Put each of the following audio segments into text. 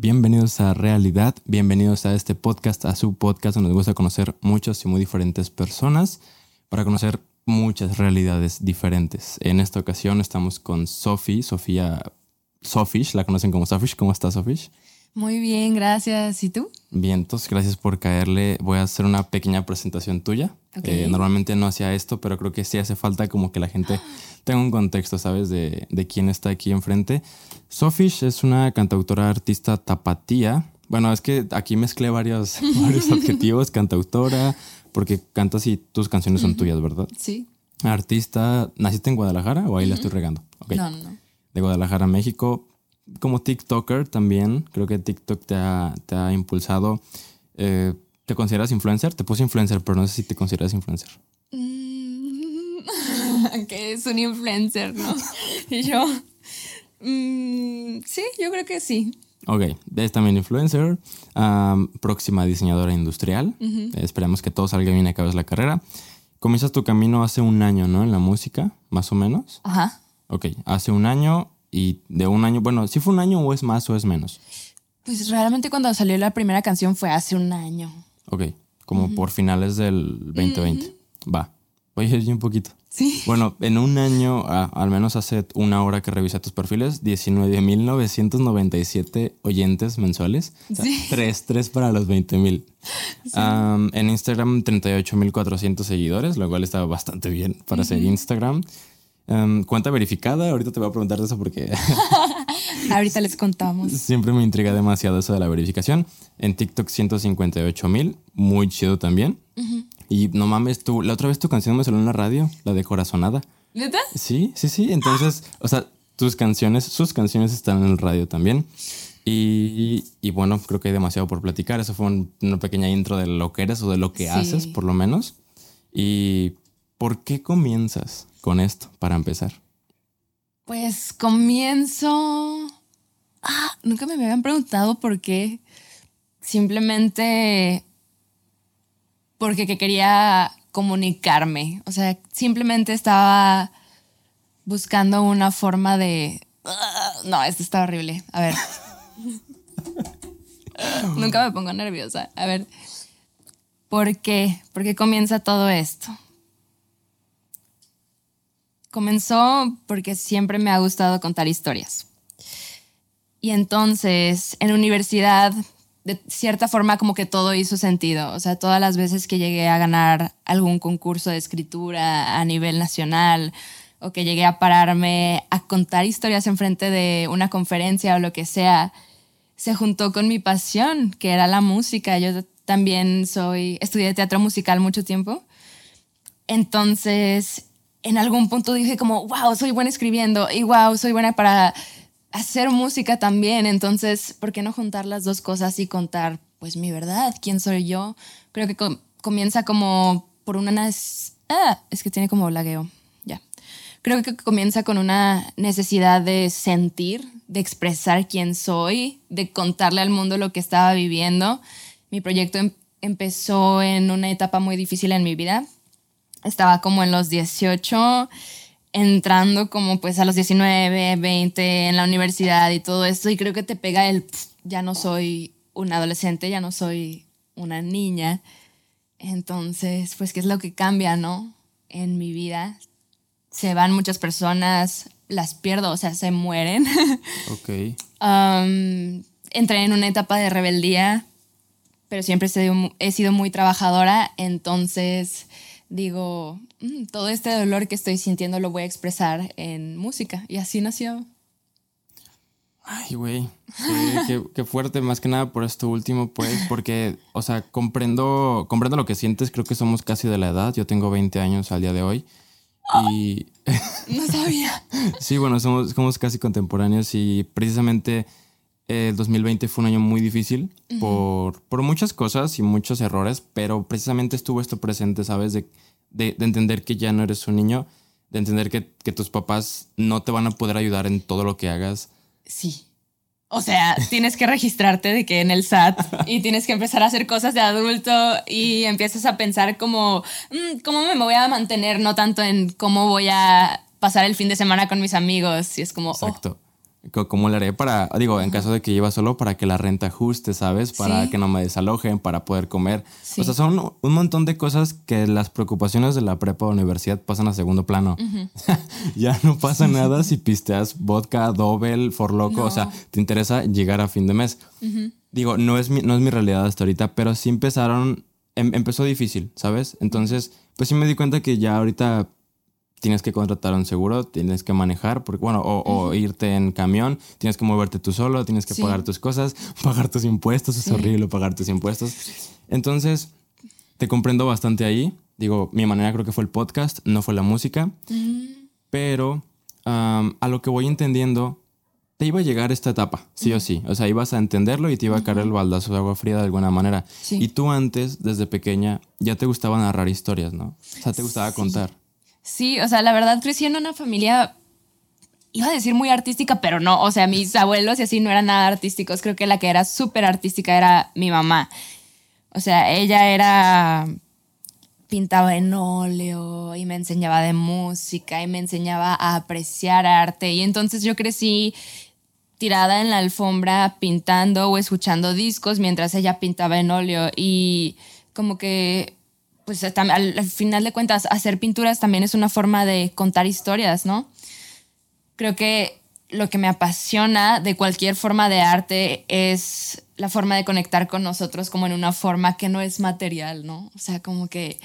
Bienvenidos a Realidad, bienvenidos a este podcast, a su podcast donde nos gusta conocer muchas y muy diferentes personas para conocer muchas realidades diferentes. En esta ocasión estamos con Sofi, Sofía Sofish, la conocen como Sofish. ¿Cómo estás, Sofish? Muy bien, gracias. ¿Y tú? Bien, entonces gracias por caerle. Voy a hacer una pequeña presentación tuya. Eh, normalmente no hacía esto, pero creo que sí hace falta como que la gente tenga un contexto, ¿sabes? De, de quién está aquí enfrente. Sofish es una cantautora artista tapatía. Bueno, es que aquí mezclé varios, varios adjetivos. Cantautora, porque cantas y tus canciones son tuyas, ¿verdad? Sí. Artista, ¿naciste en Guadalajara o ahí la estoy regando? No, no, no. De Guadalajara, México como TikToker también, creo que TikTok te ha, te ha impulsado. Eh, ¿Te consideras influencer? Te puse influencer, pero no sé si te consideras influencer. Mm, que es un influencer, ¿no? y yo. Mm, sí, yo creo que sí. Ok, es también influencer, próxima diseñadora industrial. esperemos que todo salga bien y acabes la carrera. Comienzas tu camino hace un año, ¿no? En la música, más o menos. Ajá. Ok, hace un año y de un año, bueno, si fue un año o es más o es menos. Pues realmente cuando salió la primera canción fue hace un año. Ok, como por finales del 2020. Va. Oye, un poquito. Sí. Bueno, en un año, al menos hace una hora que revisé tus perfiles, 19.997 oyentes mensuales. sí. Tres, tres para los 20.000. Sí. en Instagram, 38.400 seguidores, lo cual está bastante bien para ser Instagram. Em, cuenta verificada, ahorita te voy a preguntar de eso porque... ahorita les contamos. Siempre me intriga demasiado eso de la verificación. En TikTok 158 mil, muy chido también. Y no mames, tú, la otra vez tu canción me salió en la radio, la de Corazonada. ¿Neta? Sí, sí, sí. Entonces, o sea, tus canciones, sus canciones están en el radio también. Y, y, bueno, creo que hay demasiado por platicar. Eso fue una pequeña intro de lo que eres o de lo que haces, por lo menos. ¿Y por qué comienzas? Con esto para empezar? Pues comienzo... Ah, nunca me habían preguntado por qué. Simplemente porque quería comunicarme. O sea, simplemente estaba buscando una forma de... Ah, no, esto está horrible. A ver. Nunca me pongo nerviosa. A ver. ¿Por qué? ¿Por qué comienza todo esto? Comenzó porque siempre me ha gustado contar historias. Y entonces, en universidad, de cierta forma, como que todo hizo sentido. O sea, todas las veces que llegué a ganar algún concurso de escritura a nivel nacional o que llegué a pararme a contar historias enfrente de una conferencia o lo que sea, se juntó con mi pasión, que era la música. Yo también soy, estudié teatro musical mucho tiempo. Entonces, en algún punto dije como, wow, soy buena escribiendo y wow, soy buena para hacer música también. Entonces, ¿por qué no juntar las dos cosas y contar, pues, mi verdad? ¿Quién soy yo? Creo que comienza como por una... Ah, es que tiene como lagueo. Ya. Creo que comienza con una necesidad de sentir, de expresar quién soy, de contarle al mundo lo que estaba viviendo. Mi proyecto em-, empezó en una etapa muy difícil en mi vida estaba como en los 18, entrando como pues a los 19, 20 en la universidad y todo esto y creo que te pega el, ya no soy un adolescente, ya no soy una niña. Entonces, pues, ¿qué es lo que cambia, no? En mi vida. Se van muchas personas, las pierdo, o sea, se mueren. Ok. Um, entré en una etapa de rebeldía, pero siempre he sido muy trabajadora, entonces digo, mm, todo este dolor que estoy sintiendo lo voy a expresar en música. Y así nació. Ay, güey. qué, fuerte, más que nada por esto último, pues, porque, o sea, comprendo, comprendo lo que sientes, creo que somos casi de la edad, yo tengo 20 años al día de hoy. Y... no sabía. sí, bueno, somos, somos casi contemporáneos y precisamente el 2020 fue un año muy difícil por, por, muchas cosas y muchos errores, pero precisamente estuvo esto presente, ¿sabes? De, de, entender que ya no eres un niño, de entender que, que, tus papás no te van a poder ayudar en todo lo que hagas. Sí. O sea, tienes que registrarte de que en el SAT y tienes que empezar a hacer cosas de adulto y empiezas a pensar como, mm, ¿cómo me voy a mantener? No tanto en cómo voy a pasar el fin de semana con mis amigos. Y es como, oh, Exacto. ¿Cómo le haré para, digo, en caso de que lleva solo, para que la renta ajuste, ¿sabes? Para que no me desalojen, para poder comer. O sea, son un montón de cosas que las preocupaciones de la prepa o universidad pasan a segundo plano. ya no pasa nada si pisteas vodka, doble, for loco. O sea, te interesa llegar a fin de mes. Digo, no es, mi, no es mi realidad hasta ahorita, pero sí empezaron, em, empezó difícil, ¿sabes? Entonces, pues sí me di cuenta que ya ahorita tienes que contratar un seguro, tienes que manejar, porque, bueno, o, irte en camión, tienes que moverte tú solo, tienes que pagar tus cosas, pagar tus impuestos, es horrible pagar tus impuestos. Entonces, te comprendo bastante ahí. Digo, mi manera creo que fue el podcast, no fue la música, pero a lo que voy entendiendo, te iba a llegar esta etapa, sí o sí. O sea, ibas a entenderlo y te iba a caer el baldazo de agua fría de alguna manera. Y tú antes, desde pequeña, ya te gustaba narrar historias, ¿no? O sea, te gustaba contar. Sí, o sea, la verdad crecí en una familia, iba a decir muy artística, pero no, o sea, mis abuelos y así no eran nada artísticos, creo que la que era súper artística era mi mamá. O sea, ella era pintaba en óleo y me enseñaba de música y me enseñaba a apreciar arte. Y entonces yo crecí tirada en la alfombra pintando o escuchando discos mientras ella pintaba en óleo. Y como que pues eh, al, final de cuentas, hacer pinturas también es una forma de contar historias, ¿no? Creo que lo que me apasiona de cualquier forma de arte es la forma de conectar con nosotros como en una forma que no es material, ¿no? O sea, como que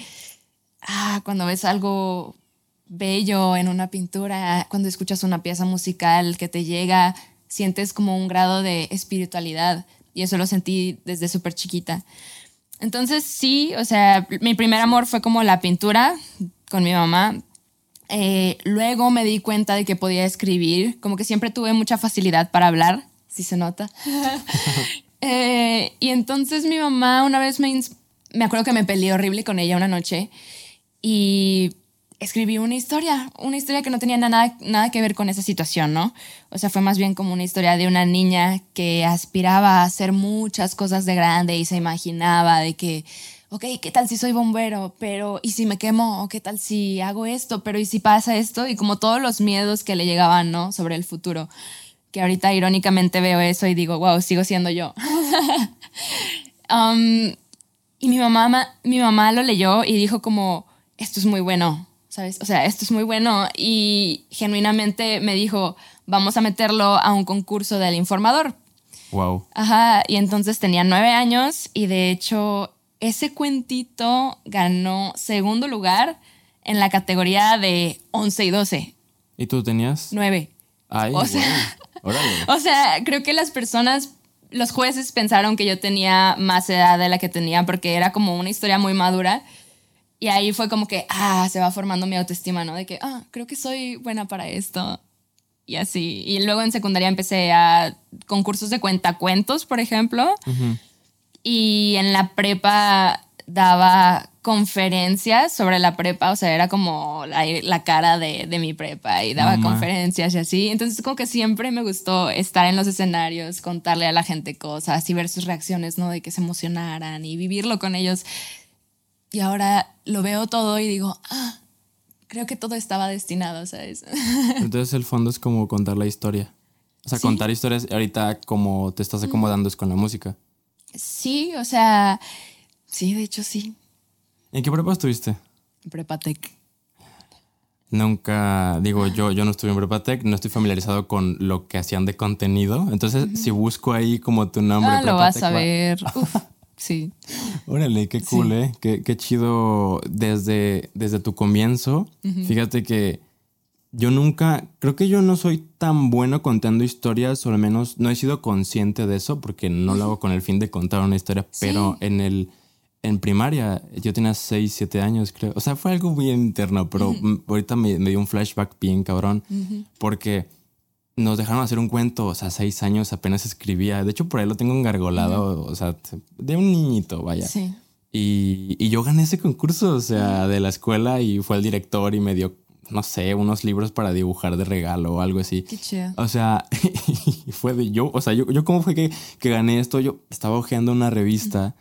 ah, cuando ves algo bello en una pintura, cuando escuchas una pieza musical que te llega, sientes como un grado de espiritualidad y eso lo sentí desde súper chiquita. Entonces sí, o sea, mi primer amor fue como la pintura con mi mamá. Eh, luego me di cuenta de que podía escribir, como que siempre tuve mucha facilidad para hablar, si se nota. Eh, y entonces mi mamá una vez me, me acuerdo que me peleé horrible con ella una noche y escribí una historia, una historia que no tenía nada, nada que ver con esa situación, ¿no? O sea, fue más bien como una historia de una niña que aspiraba a hacer muchas cosas de grande y se imaginaba de que, ok, ¿qué tal si soy bombero? Pero, ¿y si me quemo? ¿O qué tal si hago esto? Pero, ¿y si pasa esto? Y como todos los miedos que le llegaban, ¿no? Sobre el futuro. Que ahorita irónicamente veo eso y digo, wow, sigo siendo yo. Um, y mi mamá, mi mamá lo leyó y dijo como, esto es muy bueno ¿sabes? O sea, esto es muy bueno y genuinamente me dijo, vamos a meterlo a un concurso del informador. Wow. Ajá, y entonces tenía nueve años y de hecho ese cuentito ganó segundo lugar en la categoría de 11 y 12. ¿Y tú tenías? Nueve. Ay, o sea, o sea, creo que las personas, los jueces pensaron que yo tenía más edad de la que tenía porque era como una historia muy madura y ahí fue como que, ah, se va formando mi autoestima, ¿no? De que, ah, creo que soy buena para esto. Y así. Y luego en secundaria empecé a concursos de cuentacuentos, por ejemplo. Y en la prepa daba conferencias sobre la prepa, o sea, era como la, cara de, de, mi prepa y daba conferencias y así. Entonces, como que siempre me gustó estar en los escenarios, contarle a la gente cosas y ver sus reacciones, ¿no? De que se emocionaran y vivirlo con ellos y ahora lo veo todo y digo, ah, creo que todo estaba destinado, ¿sabes? Entonces el fondo es como contar la historia. O sea, contar historias ahorita como te estás acomodando es con la música. Sí, o sea, sí, de hecho sí. ¿En qué prepa estuviste? En Prepatec. Nunca, digo, yo, yo no estuve en Prepatec, no estoy familiarizado con lo que hacían de contenido. Entonces, si busco ahí como tu nombre. Ah, lo vas a ver. Sí. Órale, qué cool, ¿eh? Qué, qué, chido desde, desde tu comienzo. Fíjate que yo nunca, creo que yo no soy tan bueno contando historias, o al menos no he sido consciente de eso, porque no lo hago con el fin de contar una historia, pero en el... En primaria, yo tenía 6, 7 años, creo. O sea, fue algo bien interno, pero ahorita me, dio un flashback bien cabrón. Porque nos dejaron hacer un cuento, o sea, seis años apenas escribía. De hecho, por ahí lo tengo engargolado, o sea, de un niñito, vaya. Sí. Y, y, yo gané ese concurso, o sea, de la escuela y fue el director y me dio, no sé, unos libros para dibujar de regalo o algo así. Qué chido. O sea, fue de yo, o sea, yo, yo cómo fue que, que gané esto, yo estaba hojeando una revista.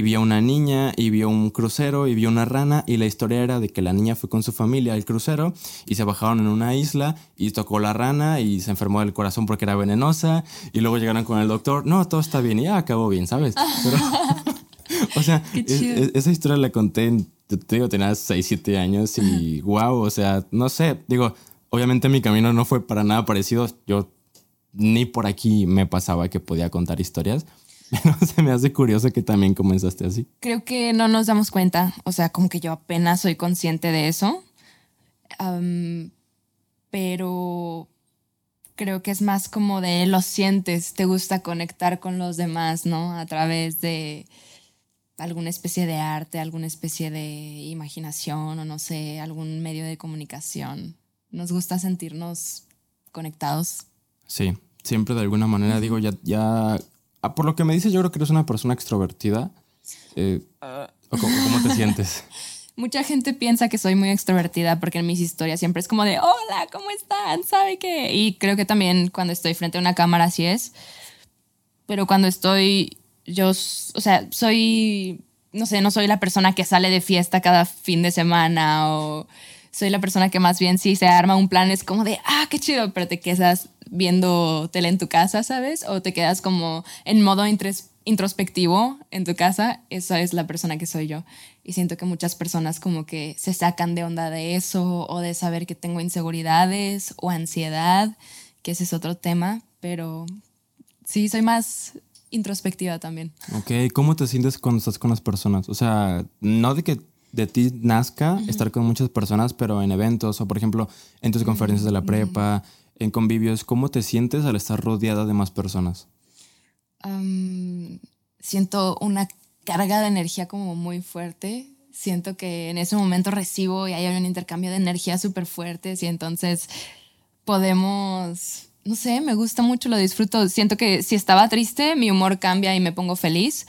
Y vio una niña y vio un crucero y vio una rana y la historia era de que la niña fue con su familia al crucero y se bajaron en una isla y tocó la rana y se enfermó del corazón porque era venenosa y luego llegaron con el doctor, no, todo está bien y ya acabó bien, ¿sabes? Pero, o sea, esa historia la conté, en, te digo, tenía 6, 7 años y wow, o sea, no sé, digo, obviamente mi camino no fue para nada parecido, yo ni por aquí me pasaba que podía contar historias. Pero se me hace curioso que también comenzaste así. Creo que no nos damos cuenta, o sea, como que yo apenas soy consciente de eso. pero creo que es más como de lo sientes, te gusta conectar con los demás, ¿no? A través de alguna especie de arte, alguna especie de imaginación o no sé, algún medio de comunicación. Nos gusta sentirnos conectados. Sí, siempre de alguna manera digo, ya, ya, ah, por lo que me dices, yo creo que eres una persona extrovertida. Eh, cómo, te sientes? Mucha gente piensa que soy muy extrovertida porque en mis historias siempre es como de, hola, ¿cómo están? ¿Sabe qué? Y creo que también cuando estoy frente a una cámara así es. Pero cuando estoy, yo, o sea, soy, no sé, no soy la persona que sale de fiesta cada fin de semana o soy la persona que más bien si se arma un plan es como de, ah, qué chido, pero te quedas viendo tele en tu casa, ¿sabes? O te quedas como en modo introspectivo en tu casa, esa es la persona que soy yo. Y siento que muchas personas como que se sacan de onda de eso o de saber que tengo inseguridades o ansiedad, que ese es otro tema, pero sí, soy más introspectiva también. Ok, ¿cómo te sientes cuando estás con las personas? O sea, no de que de ti nazca estar con muchas personas, pero en eventos o, por ejemplo, en tus conferencias de la prepa, en convivios, ¿cómo te sientes al estar rodeada de más personas? siento una carga de energía como muy fuerte. Siento que en ese momento recibo y hay un intercambio de energía súper fuertes y entonces podemos, no sé, me gusta mucho, lo disfruto. Siento que si estaba triste, mi humor cambia y me pongo feliz,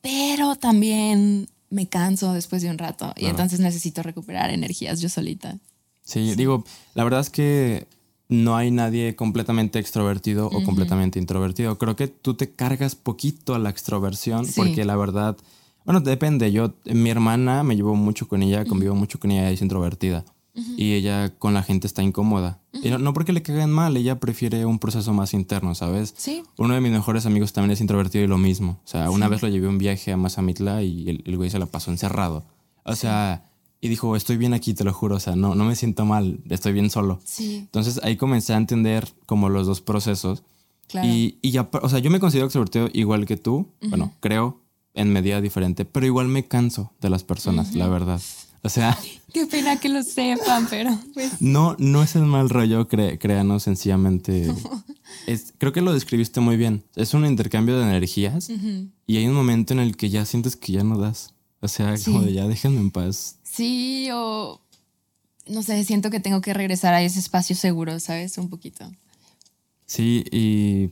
pero también me canso después de un rato y entonces necesito recuperar energías yo solita. Sí, digo, la verdad es que no hay nadie completamente extrovertido o completamente introvertido. Creo que tú te cargas poquito a la extroversión porque la verdad, bueno, depende. Yo, mi hermana me llevo mucho con ella, convivo mucho con ella, es introvertida y ella con la gente está incómoda. Y no, porque le caguen mal, ella prefiere un proceso más interno, ¿sabes? Sí. Uno de mis mejores amigos también es introvertido y lo mismo. O sea, una vez lo llevé un viaje a Mazamitla y el, el, güey se la pasó encerrado. O sea, y dijo, estoy bien aquí, te lo juro. O sea, no, no me siento mal, estoy bien solo. Sí. Entonces ahí comencé a entender como los dos procesos. Claro. Y, y ya, o sea, yo me considero extrovertido igual que tú. Bueno, creo en medida diferente, pero igual me canso de las personas, la verdad. O sea. Qué pena que lo sepan, pero. Pues. No, no es el mal rollo, créanos, sencillamente. Es, creo que lo describiste muy bien. Es un intercambio de energías y hay un momento en el que ya sientes que ya no das. O sea, como de ya déjenme en paz. Sí, o. No sé, siento que tengo que regresar a ese espacio seguro, ¿sabes? Un poquito. Sí, y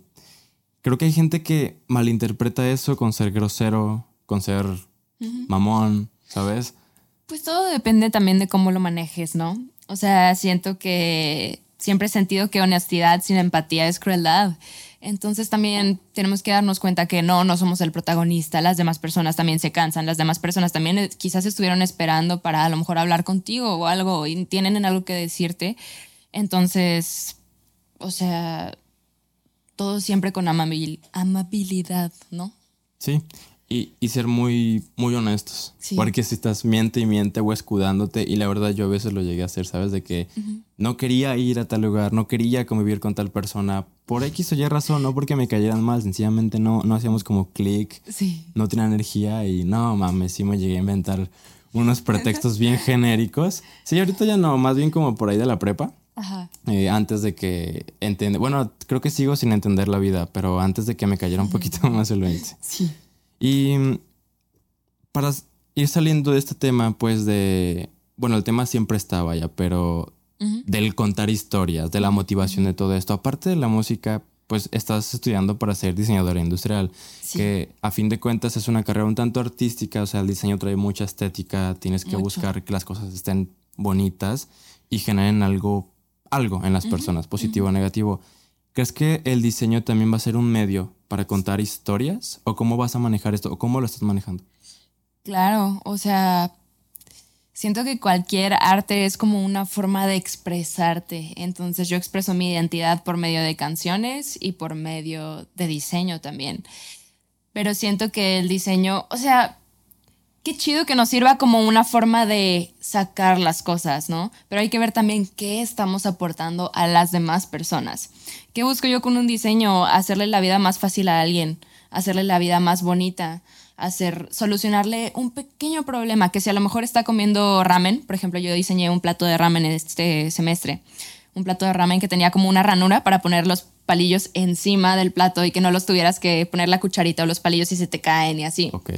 creo que hay gente que malinterpreta eso con ser grosero, con ser mamón, ¿sabes? Pues todo depende también de cómo lo manejes, ¿no? O sea, siento que siempre he sentido que honestidad sin empatía es crueldad. Entonces también tenemos que darnos cuenta que no, no somos el protagonista, las demás personas también se cansan, las demás personas también eh, quizás estuvieron esperando para a lo mejor hablar contigo o algo y tienen algo que decirte. Entonces, o sea, todo siempre con amabilidad, ¿no? Sí, y, y, ser muy, muy honestos. Porque si estás miente y miente o escudándote, y la verdad yo a veces lo llegué a hacer, ¿sabes? De que no quería ir a tal lugar, no quería convivir con tal persona, por X o Y razón, no porque me cayeran mal, sencillamente no, no hacíamos como clic, sí. no tenía energía y no mames, sí me llegué a inventar unos pretextos bien genéricos. Sí, ahorita ya no, más bien como por ahí de la prepa. Ajá. Eh, antes de que entiende, bueno, creo que sigo sin entender la vida, pero antes de que me cayera un poquito más el 20. Sí. Y para ir saliendo de este tema, pues de, bueno, el tema siempre estaba ya, pero del contar historias, de la motivación de todo esto, aparte de la música, pues estás estudiando para ser diseñadora industrial, que a fin de cuentas es una carrera un tanto artística, o sea, el diseño trae mucha estética, tienes que buscar que las cosas estén bonitas y generen algo, algo en las personas, positivo o negativo. ¿Crees que el diseño también va a ser un medio para contar historias? ¿O cómo vas a manejar esto? ¿O cómo lo estás manejando? Claro, o sea, siento que cualquier arte es como una forma de expresarte. Entonces yo expreso mi identidad por medio de canciones y por medio de diseño también. Pero siento que el diseño, o sea, qué chido que nos sirva como una forma de sacar las cosas, ¿no? Pero hay que ver también qué estamos aportando a las demás personas. ¿Qué busco yo con un diseño? Hacerle la vida más fácil a alguien, hacerle la vida más bonita, hacer, solucionarle un pequeño problema, que si a lo mejor está comiendo ramen, por ejemplo, yo diseñé un plato de ramen este semestre, un plato de ramen que tenía como una ranura para poner los palillos encima del plato y que no los tuvieras que poner la cucharita o los palillos y se te caen y así. Ok.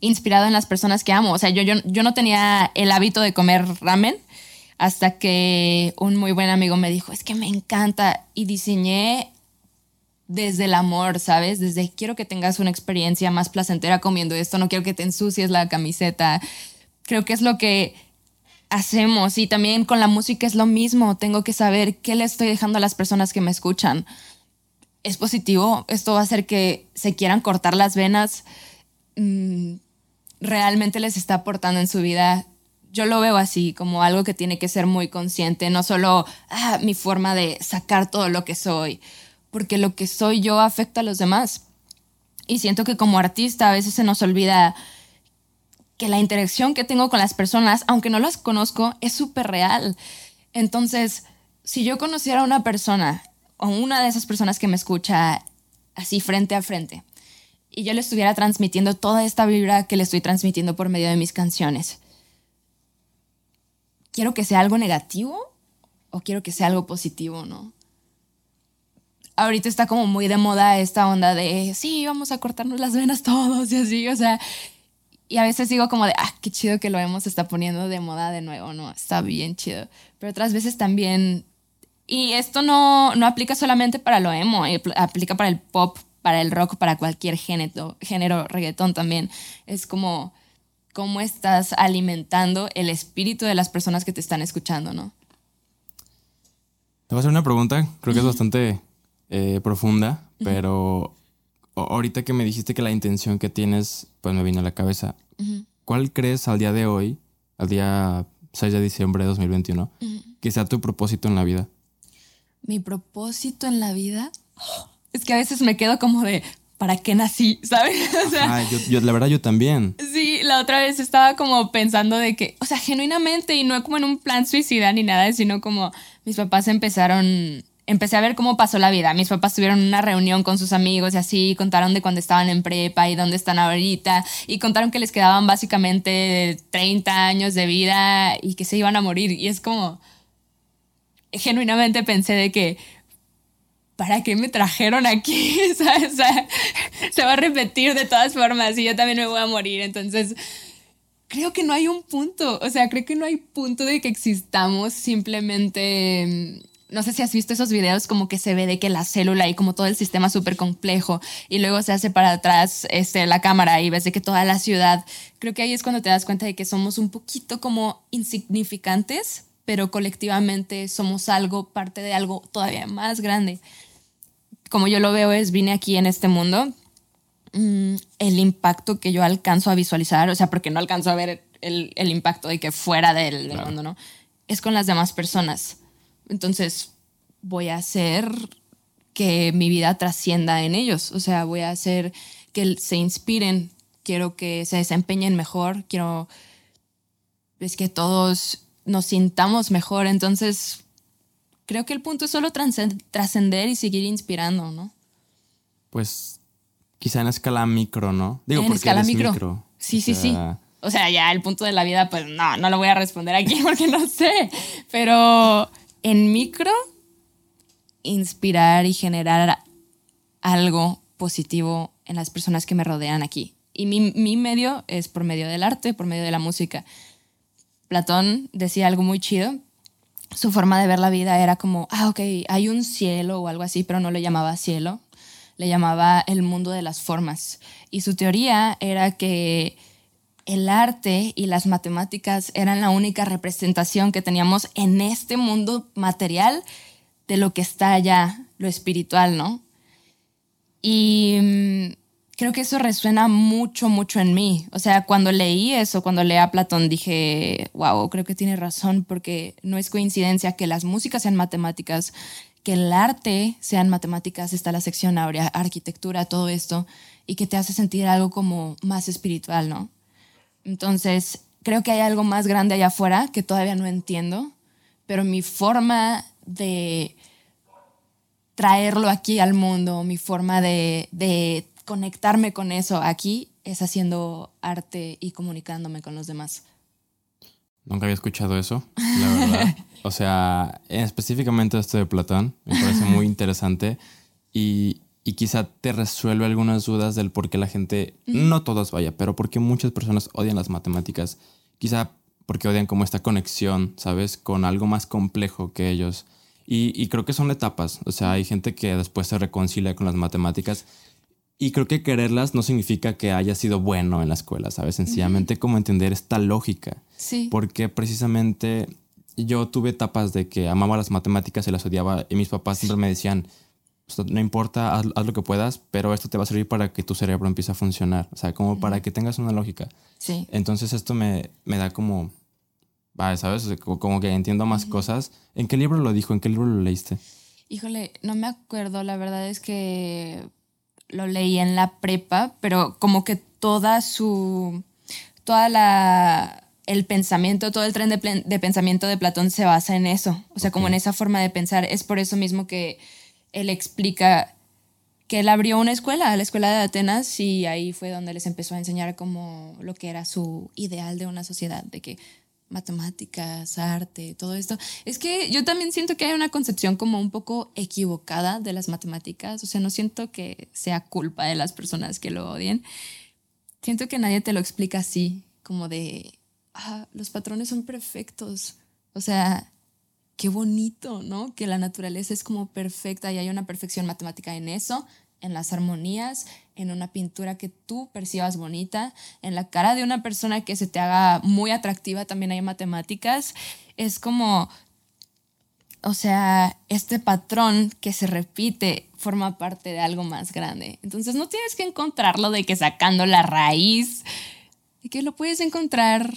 Inspirado en las personas que amo. O sea, yo, yo, yo no tenía el hábito de comer ramen hasta que un muy buen amigo me dijo, es que me encanta y diseñé desde el amor, ¿sabes? Desde quiero que tengas una experiencia más placentera comiendo esto, no quiero que te ensucies la camiseta. Creo que es lo que hacemos y también con la música es lo mismo, tengo que saber qué le estoy dejando a las personas que me escuchan. ¿Es positivo? ¿Esto va a hacer que se quieran cortar las venas? Mm, ¿Realmente les está aportando en su vida? Yo lo veo así, como algo que tiene que ser muy consciente, no solo ah, mi forma de sacar todo lo que soy porque lo que soy yo afecta a los demás. Y siento que como artista a veces se nos olvida que la interacción que tengo con las personas, aunque no las conozco, es súper real. Entonces, si yo conociera a una persona o una de esas personas que me escucha así frente a frente, y yo le estuviera transmitiendo toda esta vibra que le estoy transmitiendo por medio de mis canciones, ¿quiero que sea algo negativo o quiero que sea algo positivo, no? Ahorita está como muy de moda esta onda de, sí, vamos a cortarnos las venas todos y así, o sea, y a veces digo como de, ah, qué chido que lo hemos está poniendo de moda de nuevo, ¿no? Está bien chido. Pero otras veces también, y esto no, no aplica solamente para lo emo, eh, aplica para el pop, para el rock, para cualquier género, género reggaetón también. Es como cómo estás alimentando el espíritu de las personas que te están escuchando, ¿no? Te voy a hacer una pregunta, creo que es bastante eh, profunda, pero ahorita que me dijiste que la intención que tienes, pues me vino a la cabeza. ¿Cuál crees al día de hoy, al día 6 de diciembre de 2021, que sea tu propósito en la vida? Mi propósito en la vida es que a veces me quedo como de, ¿para qué nací? ¿Sabes? O sea, yo, la verdad yo también. Sí, la otra vez estaba como pensando de que, o sea, genuinamente y no como en un plan suicida ni nada, sino como mis papás empezaron empecé a ver cómo pasó la vida. Mis papás tuvieron una reunión con sus amigos y así contaron de cuando estaban en prepa y dónde están ahorita y contaron que les quedaban básicamente 30 años de vida y que se iban a morir. Y es como, genuinamente pensé de que, ¿para qué me trajeron aquí? se va a repetir de todas formas y yo también me voy a morir. Entonces, creo que no hay un punto, o sea, creo que no hay punto de que existamos simplemente no sé si has visto esos videos como que se ve de que la célula y como todo el sistema súper complejo y luego se hace para atrás este, la cámara y ves de que toda la ciudad, creo que ahí es cuando te das cuenta de que somos un poquito como insignificantes, pero colectivamente somos algo, parte de algo todavía más grande. Como yo lo veo es, vine aquí en este mundo, mm, el impacto que yo alcanzo a visualizar, o sea, porque no alcanzo a ver el, impacto de que fuera del, del mundo, ¿no? Es con las demás personas entonces voy a hacer que mi vida trascienda en ellos. O sea, voy a hacer que se inspiren. Quiero que se desempeñen mejor. Quiero es que todos nos sintamos mejor. Entonces, creo que el punto es solo trascender y seguir inspirando, ¿no? Pues quizá en escala micro, ¿no? Digo, en escala micro. Sí, sí, sí. O sea, ya el punto de la vida, pues no, no lo voy a responder aquí porque no sé. Pero en micro inspirar y generar algo positivo en las personas que me rodean aquí. Y mi, medio es por medio del arte, por medio de la música. Platón decía algo muy chido. Su forma de ver la vida era como, ah, ok, hay un cielo o algo así, pero no le llamaba cielo, le llamaba el mundo de las formas. Y su teoría era que el arte y las matemáticas eran la única representación que teníamos en este mundo material de lo que está allá, lo espiritual, ¿no? Y mm, creo que eso resuena mucho, mucho en mí. O sea, cuando leí eso, cuando leí a Platón, dije, wow, creo que tiene razón, porque no es coincidencia que las músicas sean matemáticas, que el arte sean matemáticas, está la sección áurea, arquitectura, todo esto, y que te hace sentir algo como más espiritual, ¿no? Entonces, creo que hay algo más grande allá afuera que todavía no entiendo, pero mi forma de traerlo aquí al mundo, mi forma de, de conectarme con eso aquí es haciendo arte y comunicándome con los demás. Nunca había escuchado eso, la verdad. o sea, específicamente esto de Platón, me parece muy interesante y, y, quizá te resuelve algunas dudas del por qué la gente, no todos vaya, pero por qué muchas personas odian las matemáticas. Quizá porque odian como esta conexión, ¿sabes? Con algo más complejo que ellos. Y, y creo que son etapas, o sea, hay gente que después se reconcilia con las matemáticas y creo que quererlas no significa que haya sido bueno en la escuela, ¿sabes? Sencillamente como entender esta lógica. Sí. Porque precisamente yo tuve etapas de que amaba las matemáticas y las odiaba y mis papás siempre me decían, no importa, haz, lo que puedas, pero esto te va a servir para que tu cerebro empiece a funcionar, o sea, como para que tengas una lógica. Sí. Entonces esto me, me da como, ¿sabes? Como que entiendo más cosas. ¿En qué libro lo dijo? ¿En qué libro lo leíste? Híjole, no me acuerdo, la verdad es que lo leí en la prepa, pero como que toda su, toda la, el pensamiento, todo el tren de, pensamiento de Platón se basa en eso, o sea, como en esa forma de pensar. Es por eso mismo que él explica que él abrió una escuela, la escuela de Atenas, y ahí fue donde les empezó a enseñar como lo que era su ideal de una sociedad, de que matemáticas, arte, todo esto. Es que yo también siento que hay una concepción como un poco equivocada de las matemáticas. O sea, no siento que sea culpa de las personas que lo odien. Siento que nadie te lo explica así, como de, ah, los patrones son perfectos. O sea, qué bonito, ¿no? Que la naturaleza es como perfecta y hay una perfección matemática en eso en las armonías, en una pintura que tú percibas bonita, en la cara de una persona que se te haga muy atractiva, también hay matemáticas. Es como, o sea, este patrón que se repite forma parte de algo más grande. Entonces no tienes que encontrarlo de que sacando la raíz, y que lo puedes encontrar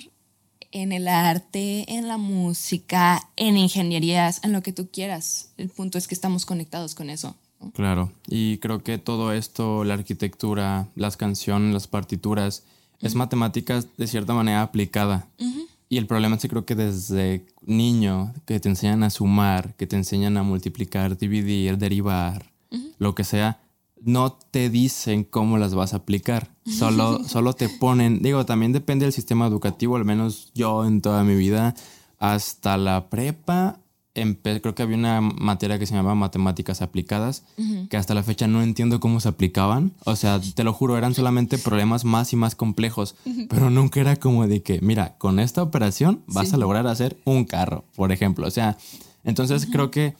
en el arte, en la música, en ingenierías, en lo que tú quieras. El punto es que estamos conectados con eso. Claro, y creo que todo esto, la arquitectura, las canciones, las partituras, es matemáticas de cierta manera aplicada. Y el problema es que creo que desde niño que te enseñan a sumar, que te enseñan a multiplicar, dividir, derivar, lo que sea, no te dicen cómo las vas a aplicar. Solo, solo te ponen, digo, también depende del sistema educativo, al menos yo en toda mi vida, hasta la prepa creo que había una materia que se llamaba matemáticas aplicadas, que hasta la fecha no entiendo cómo se aplicaban. O sea, te lo juro, eran solamente problemas más y más complejos, pero nunca era como de que, mira, con esta operación vas a lograr hacer un carro, por ejemplo. O sea, entonces creo que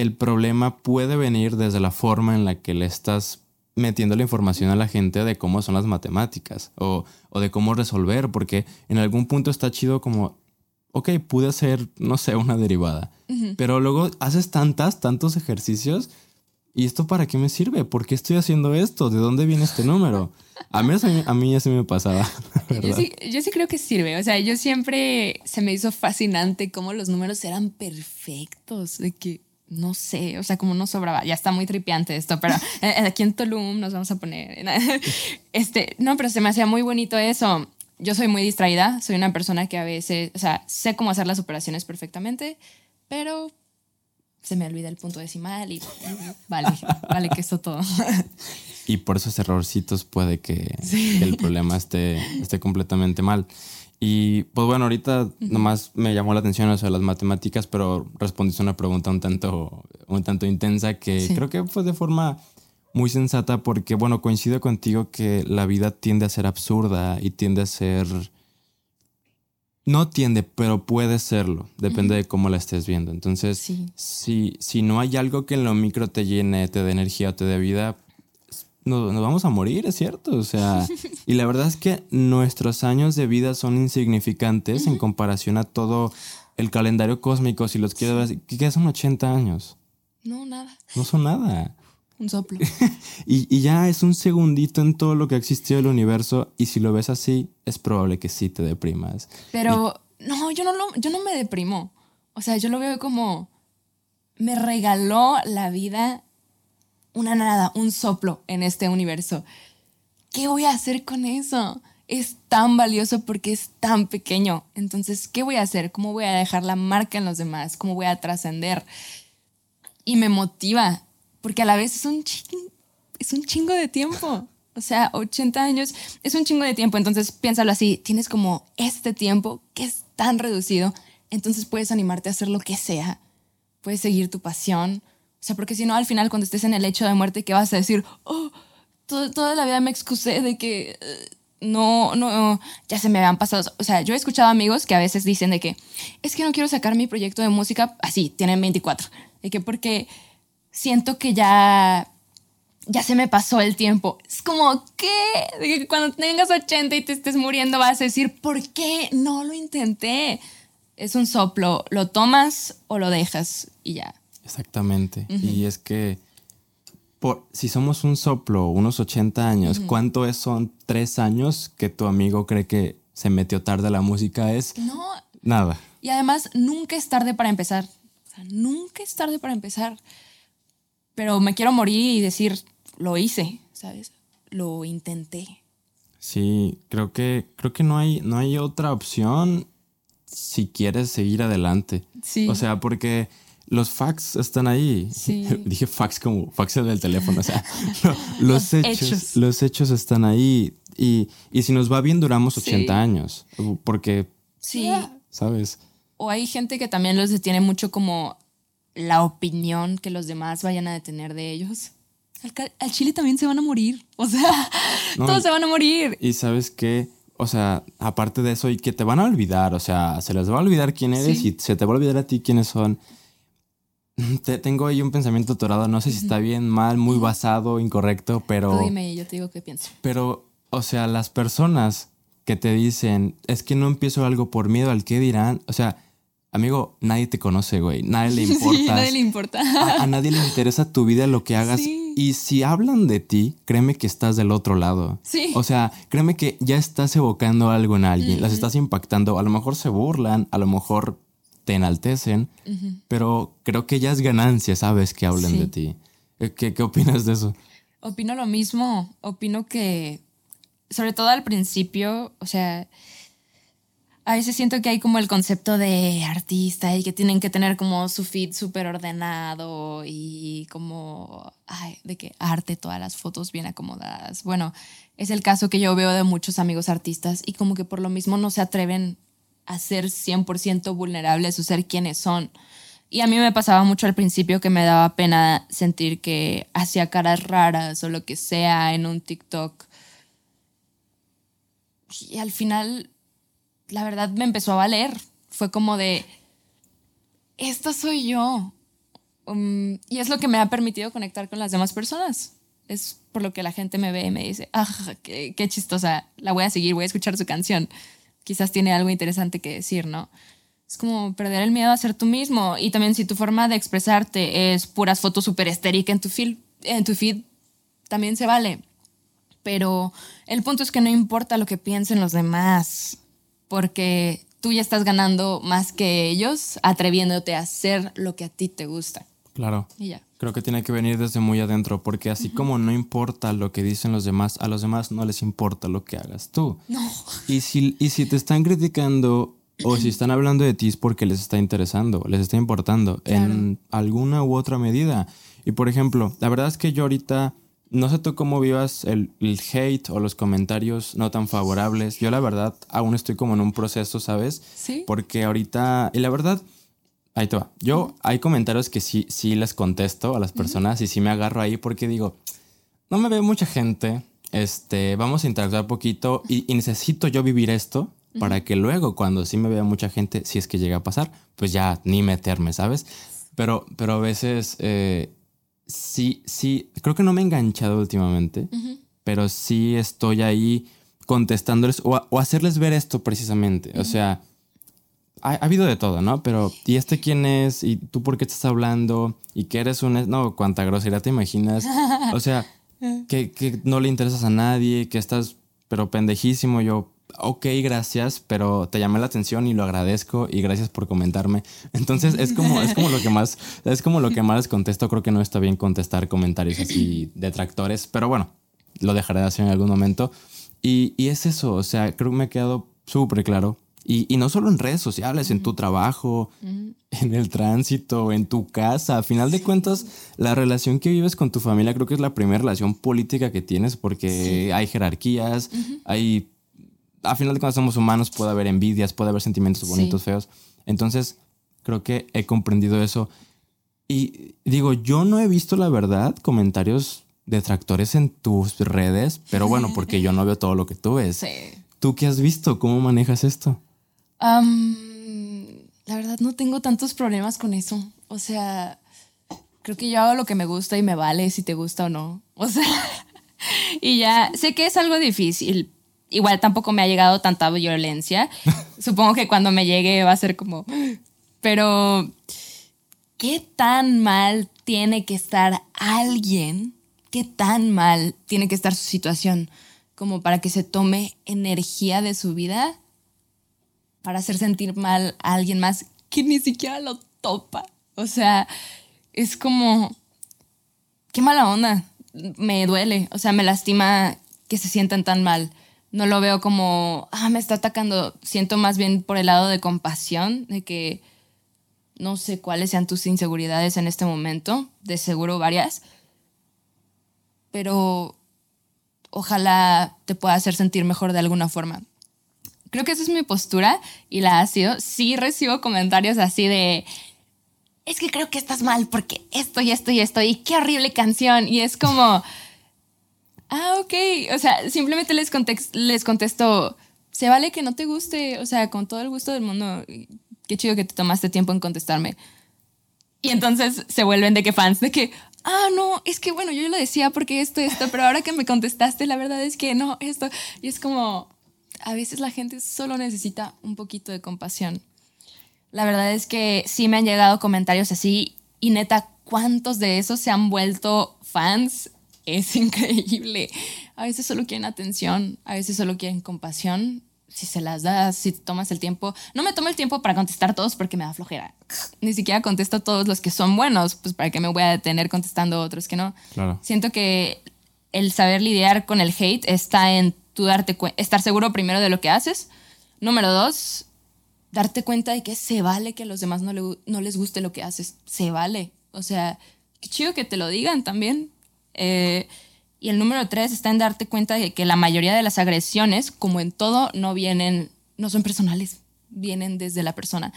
el problema puede venir desde la forma en la que le estás metiendo la información a la gente de cómo son las matemáticas o, o de cómo resolver, porque en algún punto está chido como ok, pude hacer, no sé, una derivada. Pero luego haces tantas, tantos ejercicios. ¿Y esto para qué me sirve? ¿Por qué estoy haciendo esto? ¿De dónde viene este número? A mí, a mí ya se me pasaba. Yo sí, yo sí, creo que sirve. O sea, yo siempre se me hizo fascinante cómo los números eran perfectos. De que, no sé, o sea, como no sobraba. Ya está muy tripiante esto, pero eh, aquí en Tulum nos vamos a poner. Este, no, pero se me hacía muy bonito eso yo soy muy distraída, soy una persona que a veces, o sea, sé cómo hacer las operaciones perfectamente, pero se me olvida el punto decimal y vale, vale que eso todo. Y por esos errorcitos puede que, el problema esté, esté completamente mal. Y pues bueno, ahorita nomás me llamó la atención eso de las matemáticas, pero respondiste una pregunta un tanto, un tanto intensa que creo que fue de forma muy sensata porque, bueno, coincido contigo que la vida tiende a ser absurda y tiende a ser... No tiende, pero puede serlo. Depende de cómo la estés viendo. Entonces, si, si no hay algo que en lo micro te llene, te dé energía o te dé vida, nos, vamos a morir, es cierto. O sea, y la verdad es que nuestros años de vida son insignificantes en comparación a todo el calendario cósmico. Si los quieres ver, ¿qué son 80 años? No, nada. No son nada. Un soplo. y, y ya es un segundito en todo lo que ha existido el universo y si lo ves así, es probable que sí te deprimas. Pero no, yo no, lo, yo no me deprimo. O sea, yo lo veo como me regaló la vida una nada, un soplo en este universo. ¿Qué voy a hacer con eso? Es tan valioso porque es tan pequeño. Entonces, ¿qué voy a hacer? ¿Cómo voy a dejar la marca en los demás? ¿Cómo voy a trascender? Y me motiva, porque a la vez es un, es un chingo de tiempo. O sea, 80 años es un chingo de tiempo. Entonces, piénsalo así, tienes como este tiempo que es tan reducido, entonces puedes animarte a hacer lo que sea. Puedes seguir tu pasión. Sea, porque si no, al final, cuando estés en el hecho de muerte, ¿qué vas a decir? Oh, toda la vida me excusé de que eh, no, no, ya se me habían pasado. O sea, yo he escuchado amigos que a veces dicen de que es que no quiero sacar mi proyecto de música así, tienen 24. De que porque siento que ya ya se me pasó el tiempo. Es como, ¿qué? Que cuando tengas 80 y te estés muriendo vas a decir, ¿por qué no lo intenté? Es un soplo, lo tomas o lo dejas y ya. Exactamente. Y es que por, si somos un soplo, unos 80 años, ¿cuánto es, son tres años que tu amigo cree que se metió tarde a la música? Es no. nada. Y además, nunca es tarde para empezar. O sea, nunca es tarde para empezar. Pero me quiero morir y decir, lo hice, ¿sabes? Lo intenté. Sí, creo que, creo que no hay, no hay otra opción si quieres seguir adelante. Sí. O sea, porque los facts están ahí. Sí. Dije fax como fax del teléfono. O sea, los, hechos, Los hechos están ahí. Y, y, si nos va bien, duramos 80 años. Porque. Sí. ¿Sabes? O hay gente que también los detiene mucho como la opinión que los demás vayan a tener de ellos. Al, Chile también se van a morir. O sea, todos se van a morir. Y sabes qué? O sea, aparte de eso, y que te van a olvidar. O sea, se les va a olvidar quién eres y se te va a olvidar a ti quiénes son. Te, tengo ahí un pensamiento atorado. No sé si está bien, mal, muy basado, incorrecto, pero. Tú dime y yo te digo qué pienso. Pero, o sea, las personas que te dicen, es que no empiezo algo por miedo al qué dirán. O sea, amigo, nadie te conoce, güey. Nadie le importa. Sí, nadie le importa. A, nadie le interesa tu vida, lo que hagas. Y si hablan de ti, créeme que estás del otro lado. Sí. O sea, créeme que ya estás evocando algo en alguien, las estás impactando. A lo mejor se burlan, a lo mejor te enaltecen, pero creo que ya es ganancia, ¿sabes? Que hablen de ti. Eh, ¿Qué, ¿Qué opinas de eso? Opino lo mismo. Opino que, sobre todo al principio, o sea, a veces siento que hay como el concepto de artista y que tienen que tener como su feed súper ordenado y como, ay, de que arte, todas las fotos bien acomodadas. Bueno, es el caso que yo veo de muchos amigos artistas y como que por lo mismo no se atreven a ser 100% vulnerables o ser quienes son. Y a mí me pasaba mucho al principio que me daba pena sentir que hacía caras raras o lo que sea en un TikTok. Y al final la verdad me empezó a valer. Fue como de, esta soy yo. Um, y es lo que me ha permitido conectar con las demás personas. Es por lo que la gente me ve y me dice, ah, qué, qué chistosa, la voy a seguir, voy a escuchar su canción. Quizás tiene algo interesante que decir, ¿no? Es como perder el miedo a ser tú mismo. Y también si tu forma de expresarte es puras fotos súper estéricas en tu feed, en tu feed, también se vale. Pero el punto es que no importa lo que piensen los demás porque tú ya estás ganando más que ellos atreviéndote a hacer lo que a ti te gusta. Claro. Y ya. Creo que tiene que venir desde muy adentro, porque así como no importa lo que dicen los demás, a los demás no les importa lo que hagas tú. No. Y si, y si te están criticando o si están hablando de ti es porque les está interesando, les está importando en alguna u otra medida. Y por ejemplo, la verdad es que yo ahorita no sé tú cómo vivas el, hate o los comentarios no tan favorables. Yo la verdad aún estoy como en un proceso, ¿sabes? Sí. Porque ahorita, y la verdad, ahí te va. Yo hay comentarios que sí, sí les contesto a las personas y sí me agarro ahí porque digo, no me ve mucha gente, este, vamos a interactuar poquito y, necesito yo vivir esto para que luego cuando sí me vea mucha gente, si es que llega a pasar, pues ya ni meterme, ¿sabes? Pero, pero a veces... Eh, sí, sí, creo que no me he enganchado últimamente, pero sí estoy ahí contestándoles o, hacerles ver esto precisamente. O sea, ha, habido de todo, ¿no? Pero, ¿y este quién es? ¿Y tú por qué estás hablando? ¿Y que eres un... No, cuánta grosería te imaginas. O sea, que, que no le interesas a nadie, que estás, pero pendejísimo. Yo, ok, gracias, pero te llamé la atención y lo agradezco y gracias por comentarme. Entonces es como, es como lo que más, es como lo que más les contesto. Creo que no está bien contestar comentarios así detractores, pero bueno, lo dejaré de hacer en algún momento. Y, y es eso, o sea, creo que me ha quedado súper claro. Y, y, no solo en redes sociales, en tu trabajo, en el tránsito, en tu casa. A final de cuentas, la relación que vives con tu familia creo que es la primera relación política que tienes porque hay jerarquías, hay a final de cuentas somos humanos, puede haber envidias, puede haber sentimientos bonitos, feos. Entonces, creo que he comprendido eso. Y digo, yo no he visto la verdad comentarios detractores en tus redes, pero bueno, porque yo no veo todo lo que tú ves. ¿Tú qué has visto? ¿Cómo manejas esto? La verdad no tengo tantos problemas con eso. O sea, creo que yo hago lo que me gusta y me vale si te gusta o no. O sea, y ya sé que es algo difícil, igual tampoco me ha llegado tanta violencia. Supongo que cuando me llegue va a ser como... Pero, ¿qué tan mal tiene que estar alguien? ¿Qué tan mal tiene que estar su situación como para que se tome energía de su vida para hacer sentir mal a alguien más que ni siquiera lo topa? O sea, es como... Qué mala onda. Me duele, o sea, me lastima que se sientan tan mal no lo veo como, ah, me está atacando. Siento más bien por el lado de compasión, de que no sé cuáles sean tus inseguridades en este momento, de seguro varias, pero ojalá te pueda hacer sentir mejor de alguna forma. Creo que esa es mi postura y la ha sido. Sí recibo comentarios así de, es que creo que estás mal porque esto y esto y esto y qué horrible canción. Y es como ah, ok. O sea, simplemente les, les contesto, se vale que no te guste, o sea, con todo el gusto del mundo. Qué chido que te tomaste tiempo en contestarme. Y entonces se vuelven de que fans, de que, ah, no, es que bueno, yo lo decía porque esto, esto, pero ahora que me contestaste, la verdad es que no, esto. Y es como, a veces la gente solo necesita un poquito de compasión. La verdad es que sí me han llegado comentarios así y neta, ¿cuántos de esos se han vuelto fans es increíble. A veces solo quieren atención, a veces solo quieren compasión. Si se las das, si tomas el tiempo. No me tomo el tiempo para contestar todos porque me da flojera. Ni siquiera contesto todos los que son buenos, pues para qué me voy a detener contestando otros que no. Siento que el saber lidiar con el hate está en darte estar seguro primero de lo que haces. Número dos, darte cuenta de que se vale que a los demás no, no les guste lo que haces. Se vale. O sea, qué chido que te lo digan también. Eh, y el número tres está en darte cuenta de que la mayoría de las agresiones, como en todo, no vienen, no son personales, vienen desde la persona.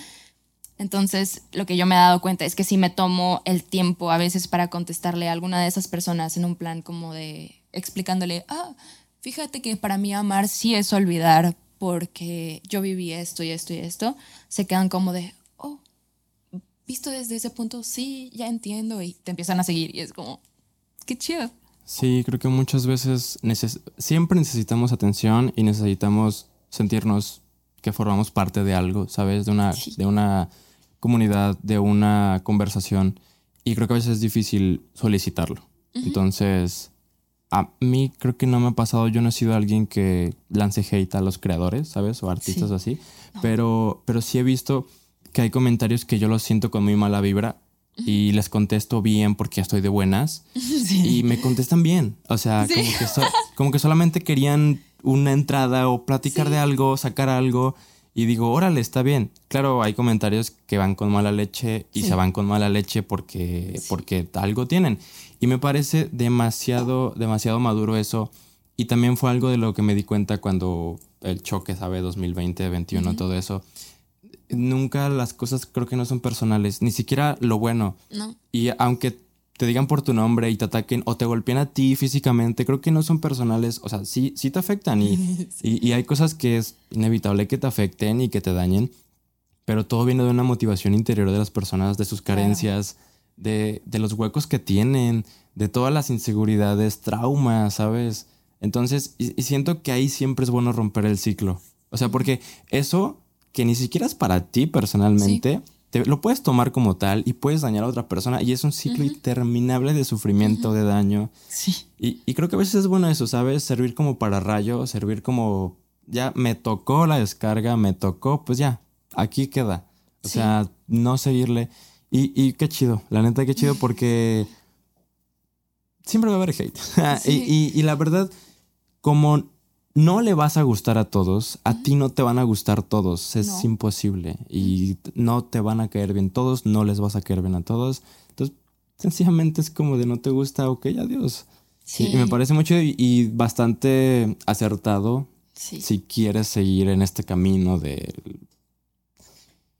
Entonces, lo que yo me he dado cuenta es que si me tomo el tiempo a veces para contestarle a alguna de esas personas en un plan como de explicándole, ah, fíjate que para mí amar sí es olvidar porque yo viví esto y esto y esto, se quedan como de, oh, visto desde ese punto, sí, ya entiendo y te empiezan a seguir y es como, Qué chido. Sí, creo que muchas veces siempre necesitamos atención y necesitamos sentirnos que formamos parte de algo, ¿sabes? De una, de una comunidad, de una conversación. Y creo que a veces es difícil solicitarlo. Entonces, a mí creo que no me ha pasado, yo no he sido alguien que lance hate a los creadores, ¿sabes? O artistas así. Pero, pero sí he visto que hay comentarios que yo los siento con muy mala vibra y les contesto bien porque estoy de buenas y me contestan bien. O sea, como, que como que solamente querían una entrada o platicar de algo, sacar algo y digo, órale, está bien. Claro, hay comentarios que van con mala leche y se van con mala leche porque, porque algo tienen. Y me parece demasiado, demasiado maduro eso. Y también fue algo de lo que me di cuenta cuando el choque, ¿sabe? 2020, 2021, todo eso nunca las cosas creo que no son personales, ni siquiera lo bueno. No. Y aunque te digan por tu nombre y te ataquen o te golpeen a ti físicamente, creo que no son personales. O sea, sí, sí te afectan y, y, hay cosas que es inevitable que te afecten y que te dañen, pero todo viene de una motivación interior de las personas, de sus carencias, de, de los huecos que tienen, de todas las inseguridades, traumas, ¿sabes? Entonces, y siento que ahí siempre es bueno romper el ciclo. O sea, porque eso que ni siquiera es para ti personalmente, te, lo puedes tomar como tal y puedes dañar a otra persona y es un ciclo interminable de sufrimiento, de daño. Sí. Y, y, creo que a veces es bueno eso, ¿sabes? Servir como para rayo, servir como, ya me tocó la descarga, me tocó, pues ya, aquí queda. O sea, no seguirle. Y, y, qué chido, la neta, qué chido porque siempre va a haber hate. y, y la verdad, como no le vas a gustar a todos, a ti no te van a gustar todos, es imposible y no te van a caer bien todos, no les vas a caer bien a todos. Entonces, sencillamente es como de no te gusta, ok, adiós. Sí. Y me parece mucho y, bastante acertado si quieres seguir en este camino de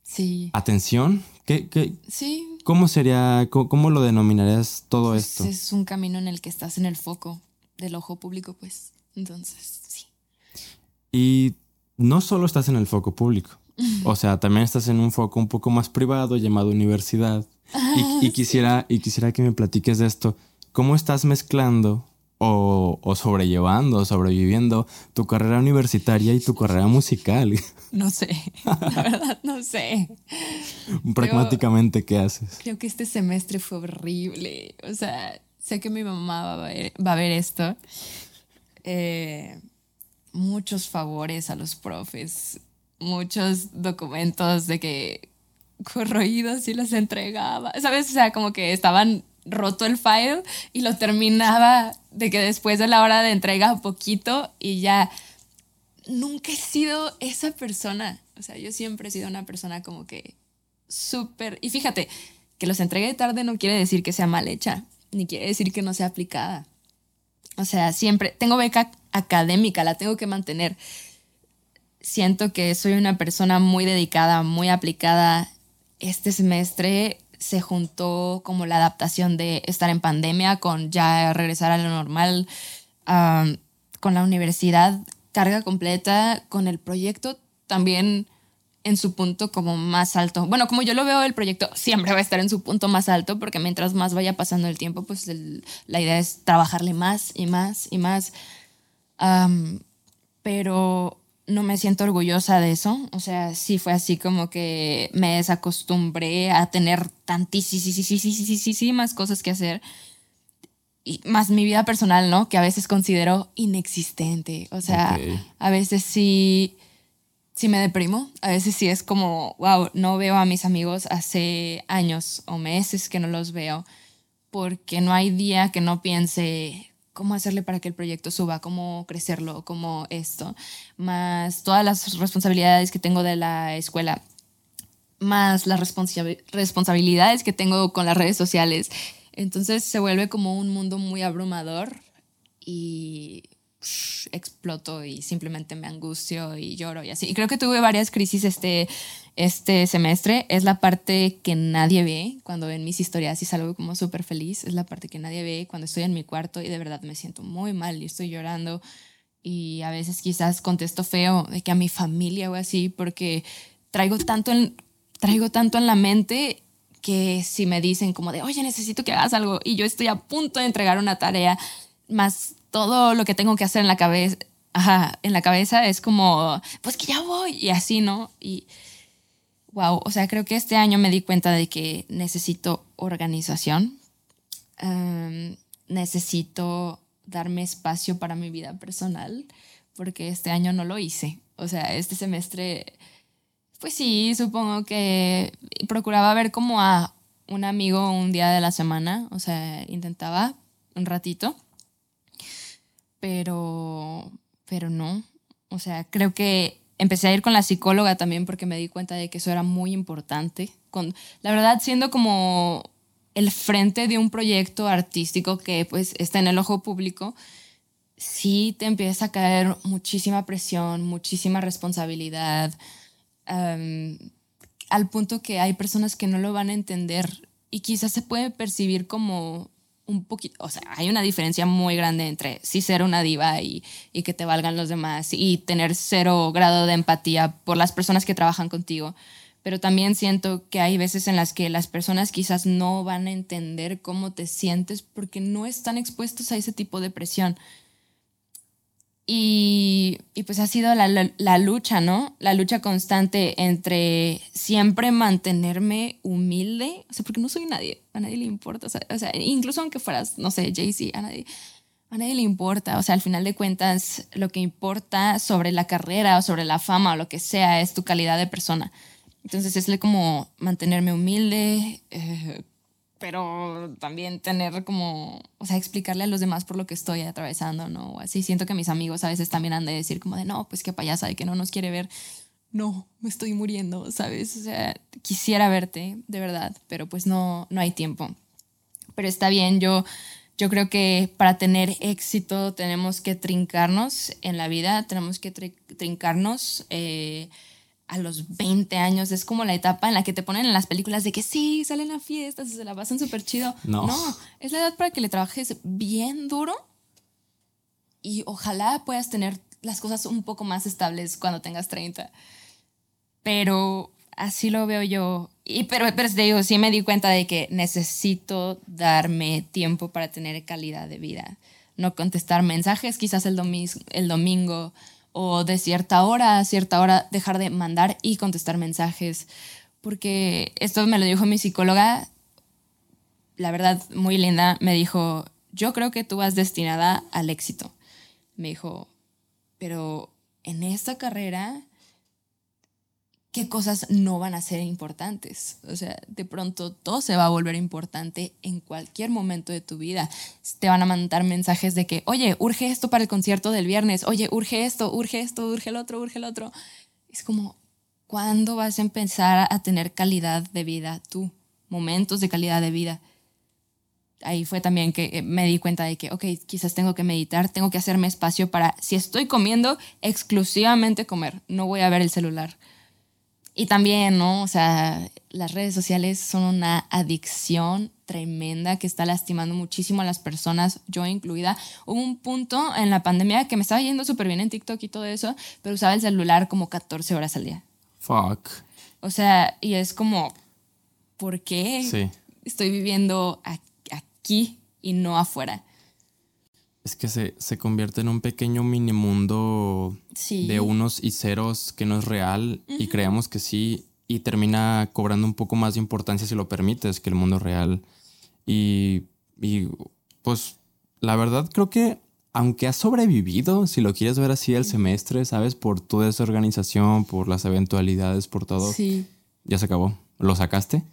sí. atención. ¿Qué, qué, sí. ¿Cómo sería, cómo, lo denominarías todo pues esto? Es un camino en el que estás en el foco del ojo público, pues. Entonces. Y no solo estás en el foco público, o sea, también estás en un foco un poco más privado llamado universidad. y, quisiera, y quisiera que me platiques de esto. ¿Cómo estás mezclando o, o, sobrellevando, sobreviviendo tu carrera universitaria y tu carrera musical? No sé, la verdad no sé. Pragmáticamente, ¿qué haces? Creo que este semestre fue horrible. O sea, sé que mi mamá va a ver, va a ver esto. Eh, muchos favores a los profes, muchos documentos de que corroídos y los entregaba, ¿sabes? O sea, como que estaban roto el file y lo terminaba de que después de la hora de entrega poquito y ya nunca he sido esa persona. O sea, yo siempre he sido una persona como que súper... Y fíjate, que los entregue tarde no quiere decir que sea mal hecha, ni quiere decir que no sea aplicada. O sea, siempre tengo beca académica, la tengo que mantener. Siento que soy una persona muy dedicada, muy aplicada. Este semestre se juntó como la adaptación de estar en pandemia con ya regresar a lo normal, con la universidad, carga completa, con el proyecto también en su punto como más alto. Bueno, como yo lo veo, el proyecto siempre va a estar en su punto más alto porque mientras más vaya pasando el tiempo, pues la idea es trabajarle más y más y más. pero no me siento orgullosa de eso. O sea, sí fue así como que me desacostumbré a tener tantísimas cosas que hacer. Y más mi vida personal, ¿no? Que a veces considero inexistente. O sea, a veces sí sí me deprimo. A veces sí es como, wow, no veo a mis amigos hace años o meses que no los veo, porque no hay día que no piense cómo hacerle para que el proyecto suba, cómo crecerlo, cómo esto, más todas las responsabilidades que tengo de la escuela, más las responsabilidades que tengo con las redes sociales. Entonces se vuelve como un mundo muy abrumador y exploto y simplemente me angustio y lloro y así. Y creo que tuve varias crisis este, este semestre. Es la parte que nadie ve cuando ven mis historias y salgo como súper feliz. Es la parte que nadie ve cuando estoy en mi cuarto y de verdad me siento muy mal y estoy llorando. Y a veces quizás contesto feo de que a mi familia o así, porque traigo tanto en, traigo tanto en la mente que si me dicen como de, oye, necesito que hagas algo y yo estoy a punto de entregar una tarea, más todo lo que tengo que hacer en la cabeza, en la cabeza es como, pues que ya voy y así, ¿no? Y wow, o sea, creo que este año me di cuenta de que necesito organización, em, necesito darme espacio para mi vida personal, porque este año no lo hice. O sea, este semestre, pues sí, supongo que procuraba ver como a un amigo un día de la semana, o sea, intentaba un ratito pero, pero no. O sea, creo que empecé a ir con la psicóloga también porque me di cuenta de que eso era muy importante. Con, la verdad, siendo como el frente de un proyecto artístico que pues está en el ojo público, sí te empieza a caer muchísima presión, muchísima responsabilidad, al punto que hay personas que no lo van a entender y quizás se puede percibir como un poquito, o sea, hay una diferencia muy grande entre sí ser una diva y, y, que te valgan los demás y tener cero grado de empatía por las personas que trabajan contigo. Pero también siento que hay veces en las que las personas quizás no van a entender cómo te sientes porque no están expuestos a ese tipo de presión. Y, pues ha sido la, lucha, ¿no? La lucha constante entre siempre mantenerme humilde, o sea, porque no soy nadie, a nadie le importa, o sea, o sea incluso aunque fueras, no sé, Jay-Z, a nadie, a nadie le importa, o sea, al final de cuentas, lo que importa sobre la carrera o sobre la fama o lo que sea es tu calidad de persona. Entonces es como mantenerme humilde, eh, pero también tener como, o sea, explicarle a los demás por lo que estoy atravesando, ¿no? Así siento que mis amigos a veces también han de decir como de, no, pues qué payasa, de que no nos quiere ver. No, me estoy muriendo, ¿sabes? O sea, quisiera verte, de verdad, pero pues no, no hay tiempo. Pero está bien, yo, yo creo que para tener éxito tenemos que trincarnos en la vida, tenemos que trincarnos. Eh, a los 20 años es como la etapa en la que te ponen en las películas de que sí, salen a fiestas y se la pasan súper chido. No. no, es la edad para que le trabajes bien duro y ojalá puedas tener las cosas un poco más estables cuando tengas 30. Pero así lo veo yo. Y, pero, pero te digo, sí me di cuenta de que necesito darme tiempo para tener calidad de vida. No contestar mensajes quizás el, domingo, el domingo o de cierta hora a cierta hora dejar de mandar y contestar mensajes. Porque esto me lo dijo mi psicóloga, la verdad muy linda, me dijo, yo creo que tú vas destinada al éxito. Me dijo, pero en esta carrera qué cosas no van a ser importantes. O sea, de pronto todo se va a volver importante en cualquier momento de tu vida. Te van a mandar mensajes de que, oye, urge esto para el concierto del viernes, oye, urge esto, urge esto, urge el otro, urge el otro. Es como, ¿cuándo vas a empezar a tener calidad de vida tú? Momentos de calidad de vida. Ahí fue también que eh, me di cuenta de que, ok, quizás tengo que meditar, tengo que hacerme espacio para, si estoy comiendo, exclusivamente comer, no voy a ver el celular y también, ¿no? O sea, las redes sociales son una adicción tremenda que está lastimando muchísimo a las personas, yo incluida. Hubo un punto en la pandemia que me estaba yendo súper bien en TikTok y todo eso, pero usaba el celular como 14 horas al día. Fuck. O sea, y es como, ¿por qué estoy viviendo aquí y no afuera? Es que se, se, convierte en un pequeño mini mundo de unos y ceros que no es real y creemos que sí y termina cobrando un poco más de importancia si lo permites que el mundo real. Y, y pues la verdad creo que aunque ha sobrevivido, si lo quieres ver así el semestre, ¿sabes? Por tu desorganización, por las eventualidades, por todo. Sí. Ya se acabó. Lo sacaste.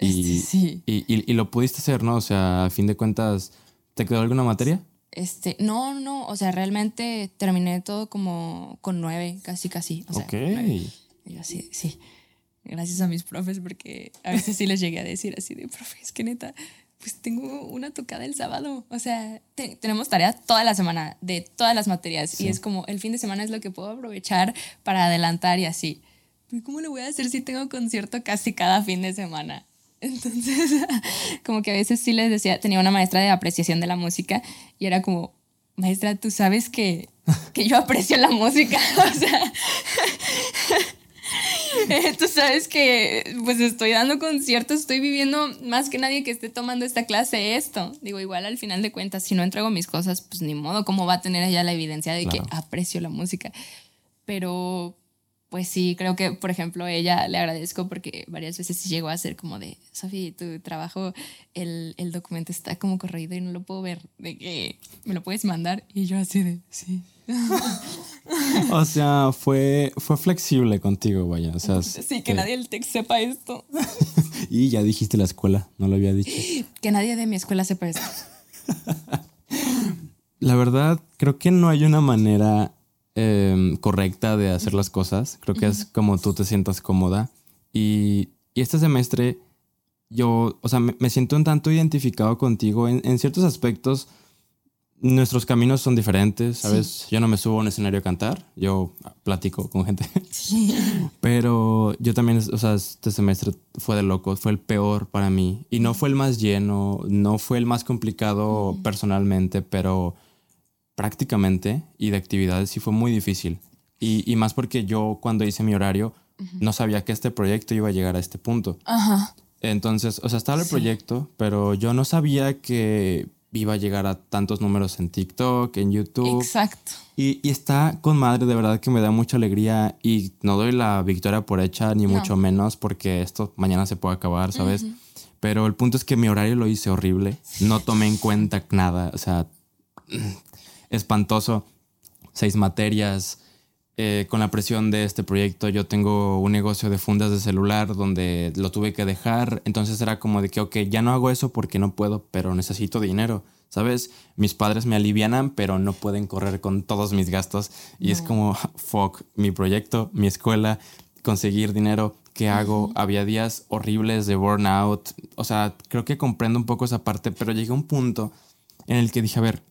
Y, este, sí. y, y, y, lo pudiste hacer, ¿no? O sea, a fin de cuentas, ¿te quedó alguna materia? Este, no, no, o sea, realmente terminé todo como con nueve, casi, casi. O sea, ok. Y así, sí. Gracias a mis profes, porque a veces sí les llegué a decir así de, profes, que neta, pues tengo una tocada el sábado. O sea, tenemos tarea toda la semana de todas las materias y es como el fin de semana es lo que puedo aprovechar para adelantar y así. ¿Cómo lo voy a hacer si tengo concierto casi cada fin de semana? Entonces, como que a veces sí les decía, tenía una maestra de apreciación de la música y era como, maestra, tú sabes que, que yo aprecio la música, o sea, tú sabes que pues estoy dando conciertos, estoy viviendo más que nadie que esté tomando esta clase esto. Digo, igual al final de cuentas, si no entrego mis cosas, pues ni modo, ¿cómo va a tener ella la evidencia de que aprecio la música? Pero pues sí, creo que, por ejemplo, ella le agradezco porque varias veces llegó a ser como de, Sofi, tu trabajo, el, el, documento está como corrido y no lo puedo ver, de que me lo puedes mandar. Y yo así de, sí. o sea, fue, fue flexible contigo, vaya. O sea, sí, que, nadie del TEC sepa esto. y ya dijiste la escuela, no lo había dicho. Que nadie de mi escuela sepa esto. la verdad, creo que no hay una manera Em, correcta de hacer las cosas. Creo que es como tú te sientas cómoda. Y, este semestre yo, o sea, me, siento un tanto identificado contigo en, ciertos aspectos. Nuestros caminos son diferentes, ¿sabes? Yo no me subo a un escenario a cantar, yo platico con gente. Pero yo también, o sea, este semestre fue de loco, fue el peor para mí. Y no fue el más lleno, no fue el más complicado personalmente, pero prácticamente y de actividades sí fue muy difícil. Y, y más porque yo cuando hice mi horario no sabía que este proyecto iba a llegar a este punto. Ajá. Entonces, o sea, estaba el proyecto, pero yo no sabía que iba a llegar a tantos números en TikTok, en YouTube. Exacto. Y, y, está con madre, de verdad que me da mucha alegría y no doy la victoria por hecha, ni mucho menos, porque esto mañana se puede acabar, ¿sabes? Pero el punto es que mi horario lo hice horrible, no tomé en cuenta nada, o sea, espantoso. Seis materias, eh, con la presión de este proyecto, yo tengo un negocio de fundas de celular donde lo tuve que dejar. Entonces era como de que, ok, ya no hago eso porque no puedo, pero necesito dinero. ¿Sabes? Mis padres me alivianan, pero no pueden correr con todos mis gastos. Y es como, fuck, mi proyecto, mi escuela, conseguir dinero. ¿Qué hago? Había días horribles de burnout. O sea, creo que comprendo un poco esa parte, pero llegué a un punto en el que dije, a ver,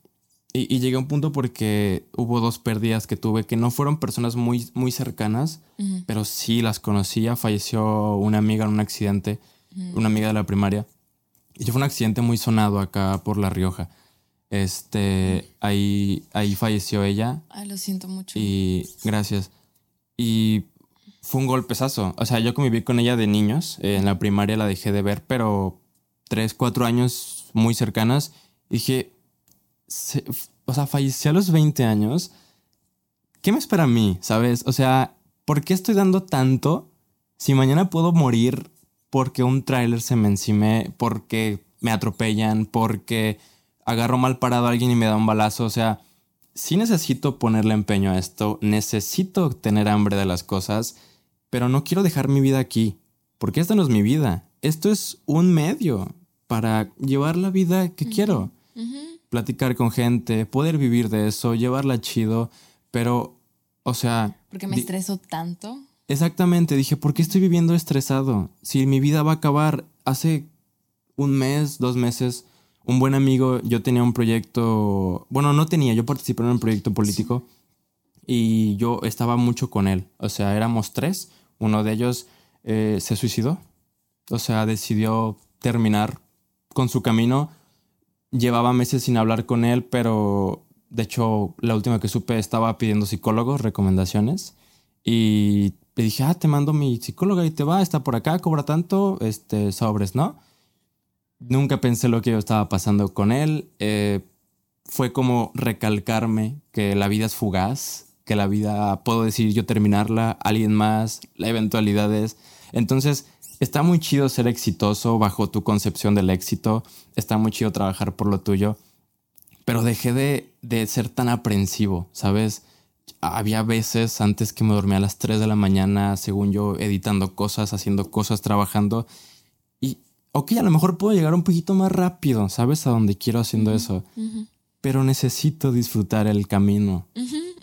y, llegué a un punto porque hubo dos pérdidas que tuve que no fueron personas muy, muy cercanas, pero sí las conocía. Falleció una amiga en un accidente, una amiga de la primaria. Y fue un accidente muy sonado acá por La Rioja. Este, ahí, ahí falleció ella. Ay, lo siento mucho. Y gracias. Y fue un golpezazo. O sea, yo conviví con ella de niños. en la primaria la dejé de ver, pero tres, cuatro años muy cercanas. dije, o sea, falleció a los 20 años. ¿Qué me espera a mí? ¿Sabes? O sea, ¿por qué estoy dando tanto si mañana puedo morir porque un tráiler se me encime, porque me atropellan, porque agarro mal parado a alguien y me da un balazo? O sea, sí necesito ponerle empeño a esto, necesito tener hambre de las cosas, pero no quiero dejar mi vida aquí, porque esta no es mi vida. Esto es un medio para llevar la vida que quiero platicar con gente, poder vivir de eso, llevarla chido, pero, o sea... Porque me estreso tanto. Exactamente, dije, ¿por qué estoy viviendo estresado? Si mi vida va a acabar hace un mes, dos meses, un buen amigo, yo tenía un proyecto, bueno, no tenía, yo participé en un proyecto político y yo estaba mucho con él, o sea, éramos tres, uno de ellos eh, se suicidó, o sea, decidió terminar con su camino llevaba meses sin hablar con él, pero de hecho la última que supe estaba pidiendo psicólogos, recomendaciones. Y le dije, ah, te mando mi psicóloga y te va, está por acá, cobra tanto, este, sobres, ¿no? Nunca pensé lo que yo estaba pasando con él. Eh, fue como recalcarme que la vida es fugaz, que la vida puedo decir yo terminarla, alguien más, la eventualidades. Entonces, está muy chido ser exitoso bajo tu concepción del éxito, está muy chido trabajar por lo tuyo, pero dejé de, ser tan aprensivo, ¿sabes? Había veces antes que me dormía a las 3 de la mañana, según yo, editando cosas, haciendo cosas, trabajando. Y, ok, a lo mejor puedo llegar un poquito más rápido, ¿sabes? A donde quiero haciendo eso. Pero necesito disfrutar el camino.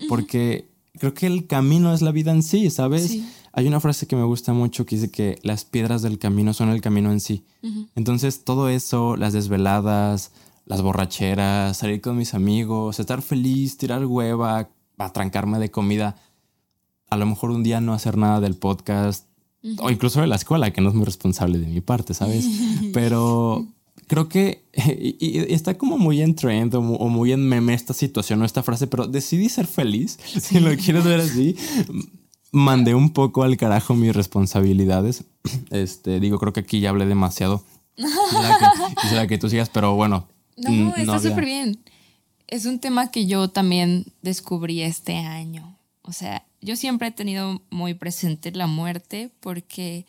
Porque creo que el camino es la vida en sí, ¿sabes? Sí. Hay una frase que me gusta mucho que dice que las piedras del camino son el camino en sí. Entonces todo eso, las desveladas, las borracheras, salir con mis amigos, estar feliz, tirar hueva, atrancarme de comida, a lo mejor un día no hacer nada del podcast o incluso de la escuela, que no es muy responsable de mi parte, ¿sabes? Pero creo que y, está como muy en trend o, muy en meme esta situación o esta frase, pero decidí ser feliz, si lo quieres ver así mandé un poco al carajo mis responsabilidades. Este, digo, creo que aquí ya hablé demasiado. Quisiera que, que tú sigas, pero bueno. No, está súper bien. Es un tema que yo también descubrí este año. O sea, yo siempre he tenido muy presente la muerte porque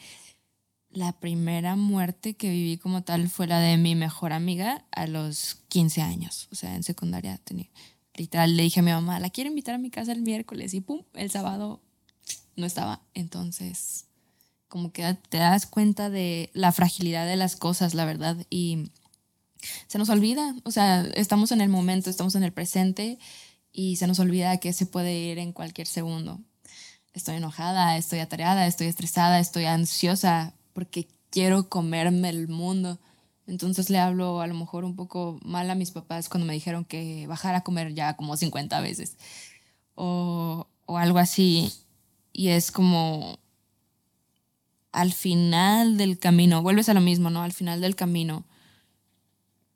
la primera muerte que viví como tal fue la de mi mejor amiga a los 15 años. O sea, en secundaria tenía. Literal, le dije a mi mamá, la quiero invitar a mi casa el miércoles y pum, el sábado no estaba. Entonces, como que te das cuenta de la fragilidad de las cosas, la verdad, y se nos olvida, o sea, estamos en el momento, estamos en el presente y se nos olvida que se puede ir en cualquier segundo. Estoy enojada, estoy atareada, estoy estresada, estoy ansiosa porque quiero comerme el mundo. Entonces le hablo a lo mejor un poco mal a mis papás cuando me dijeron que bajara a comer ya como 50 veces o, o algo así y es como al final del camino, vuelves a lo mismo, ¿no? Al final del camino,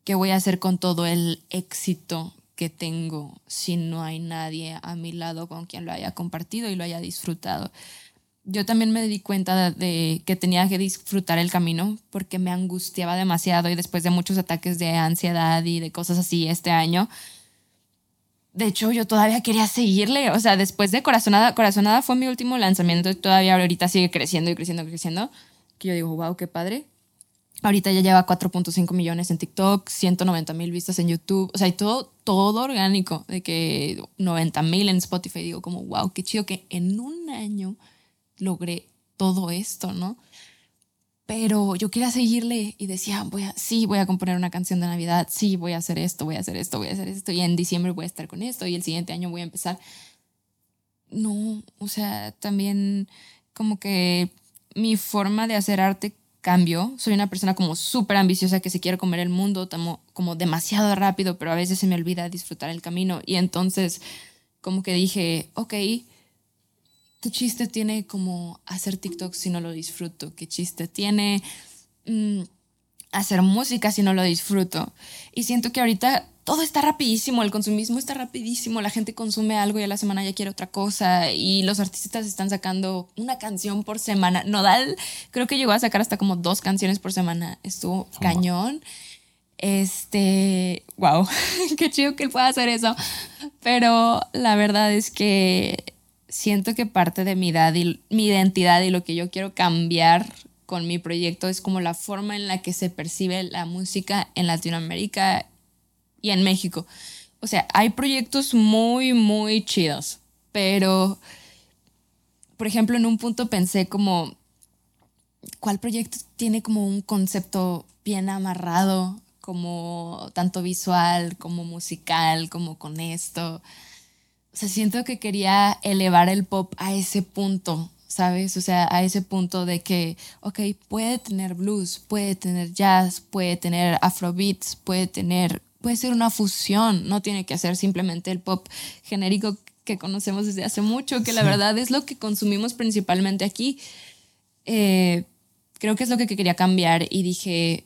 ¿qué voy a hacer con todo el éxito que tengo si no hay nadie a mi lado con quien lo haya compartido y lo haya disfrutado? yo también me di cuenta de que tenía que disfrutar el camino porque me angustiaba demasiado y después de muchos ataques de ansiedad y de cosas así este año, de hecho yo todavía quería seguirle, o sea, después de Corazonada, Corazonada fue mi último lanzamiento y todavía ahorita sigue creciendo y creciendo y creciendo, que yo digo, wow, qué padre. Ahorita ya lleva 4.5 millones en TikTok, 190 mil vistas en YouTube, o sea, y todo, todo orgánico, de que 90 mil en Spotify. Digo como, wow, qué chido que en un año logré todo esto, ¿no? Pero yo quería seguirle y decía, voy a, sí, voy a componer una canción de Navidad, sí, voy a hacer esto, voy a hacer esto, voy a hacer esto, y en diciembre voy a estar con esto, y el siguiente año voy a empezar. No, o sea, también como que mi forma de hacer arte cambió. Soy una persona como súper ambiciosa que se quiere comer el mundo, como, como demasiado rápido, pero a veces se me olvida disfrutar el camino. Y entonces como que dije, ok, ¿qué chiste tiene como hacer TikTok si no lo disfruto? ¿Qué chiste tiene mm, hacer música si no lo disfruto? Y siento que ahorita todo está rapidísimo, el consumismo está rapidísimo, la gente consume algo y a la semana ya quiere otra cosa y los artistas están sacando una canción por semana. Nodal creo que llegó a sacar hasta como dos canciones por semana, estuvo cañón. Este, wow, qué chido que él pueda hacer eso. Pero la verdad es que siento que parte de mi, edad y, mi identidad y lo que yo quiero cambiar con mi proyecto es como la forma en la que se percibe la música en Latinoamérica y en México. O sea, hay proyectos muy, muy chidos, pero, por ejemplo, en un punto pensé como, ¿cuál proyecto tiene como un concepto bien amarrado, como tanto visual, como musical, como con esto? O sea, siento que quería elevar el pop a ese punto, ¿sabes? O sea, a ese punto de que, ok, puede tener blues, puede tener jazz, puede tener afrobeats, puede tener, puede ser una fusión, no tiene que ser simplemente el pop genérico que conocemos desde hace mucho, que la verdad es lo que consumimos principalmente aquí. Eh, creo que es lo que quería cambiar y dije,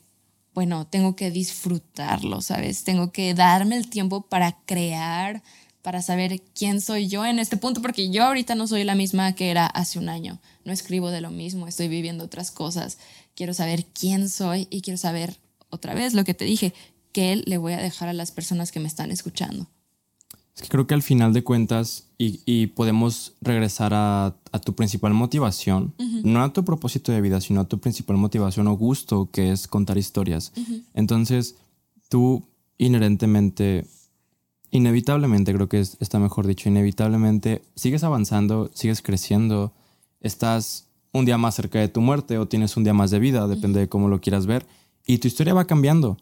bueno, tengo que disfrutarlo, ¿sabes? Tengo que darme el tiempo para crear para saber quién soy yo en este punto, porque yo ahorita no soy la misma que era hace un año. No escribo de lo mismo, estoy viviendo otras cosas. Quiero saber quién soy y quiero saber otra vez lo que te dije, qué le voy a dejar a las personas que me están escuchando. Es que creo que al final de cuentas, y, podemos regresar a, tu principal motivación, no a tu propósito de vida, sino a tu principal motivación o gusto, que es contar historias. Entonces, tú inherentemente inevitablemente, creo que está mejor dicho, inevitablemente sigues avanzando, sigues creciendo, estás un día más cerca de tu muerte o tienes un día más de vida, depende de cómo lo quieras ver, y tu historia va cambiando.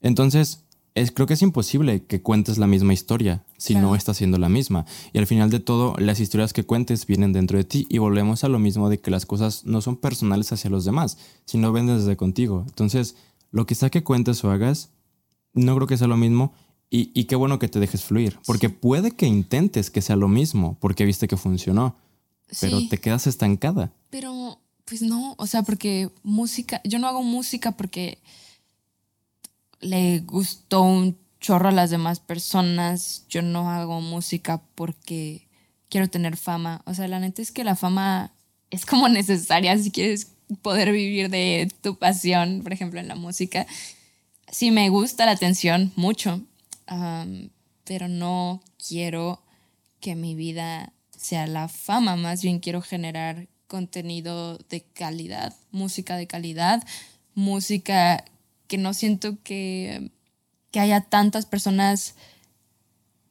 Entonces, es, creo que es imposible que cuentes la misma historia si no está siendo la misma. Y al final de todo, las historias que cuentes vienen dentro de ti y volvemos a lo mismo de que las cosas no son personales hacia los demás, sino ven desde contigo. Entonces, lo que sea que cuentes o hagas, no creo que sea lo mismo y, qué bueno que te dejes fluir, porque puede que intentes que sea lo mismo, porque viste que funcionó, pero te quedas estancada. Pero, pues no, o sea, porque música, yo no hago música porque le gustó un chorro a las demás personas, yo no hago música porque quiero tener fama, o sea, la neta es que la fama es como necesaria si quieres poder vivir de tu pasión, por ejemplo, en la música. Sí me gusta la atención mucho, pero no quiero que mi vida sea la fama, más bien quiero generar contenido de calidad, música de calidad, música que no siento que, que haya tantas personas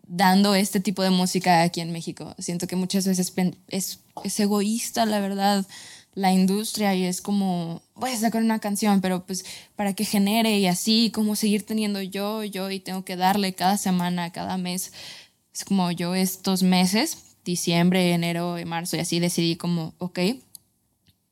dando este tipo de música aquí en México. Siento que muchas veces es, es egoísta, la verdad, la industria y es como, voy a sacar una canción, pero pues para que genere y así, como seguir teniendo yo, yo y tengo que darle cada semana, cada mes. Es como yo estos meses, diciembre, enero, marzo y así decidí como, ok,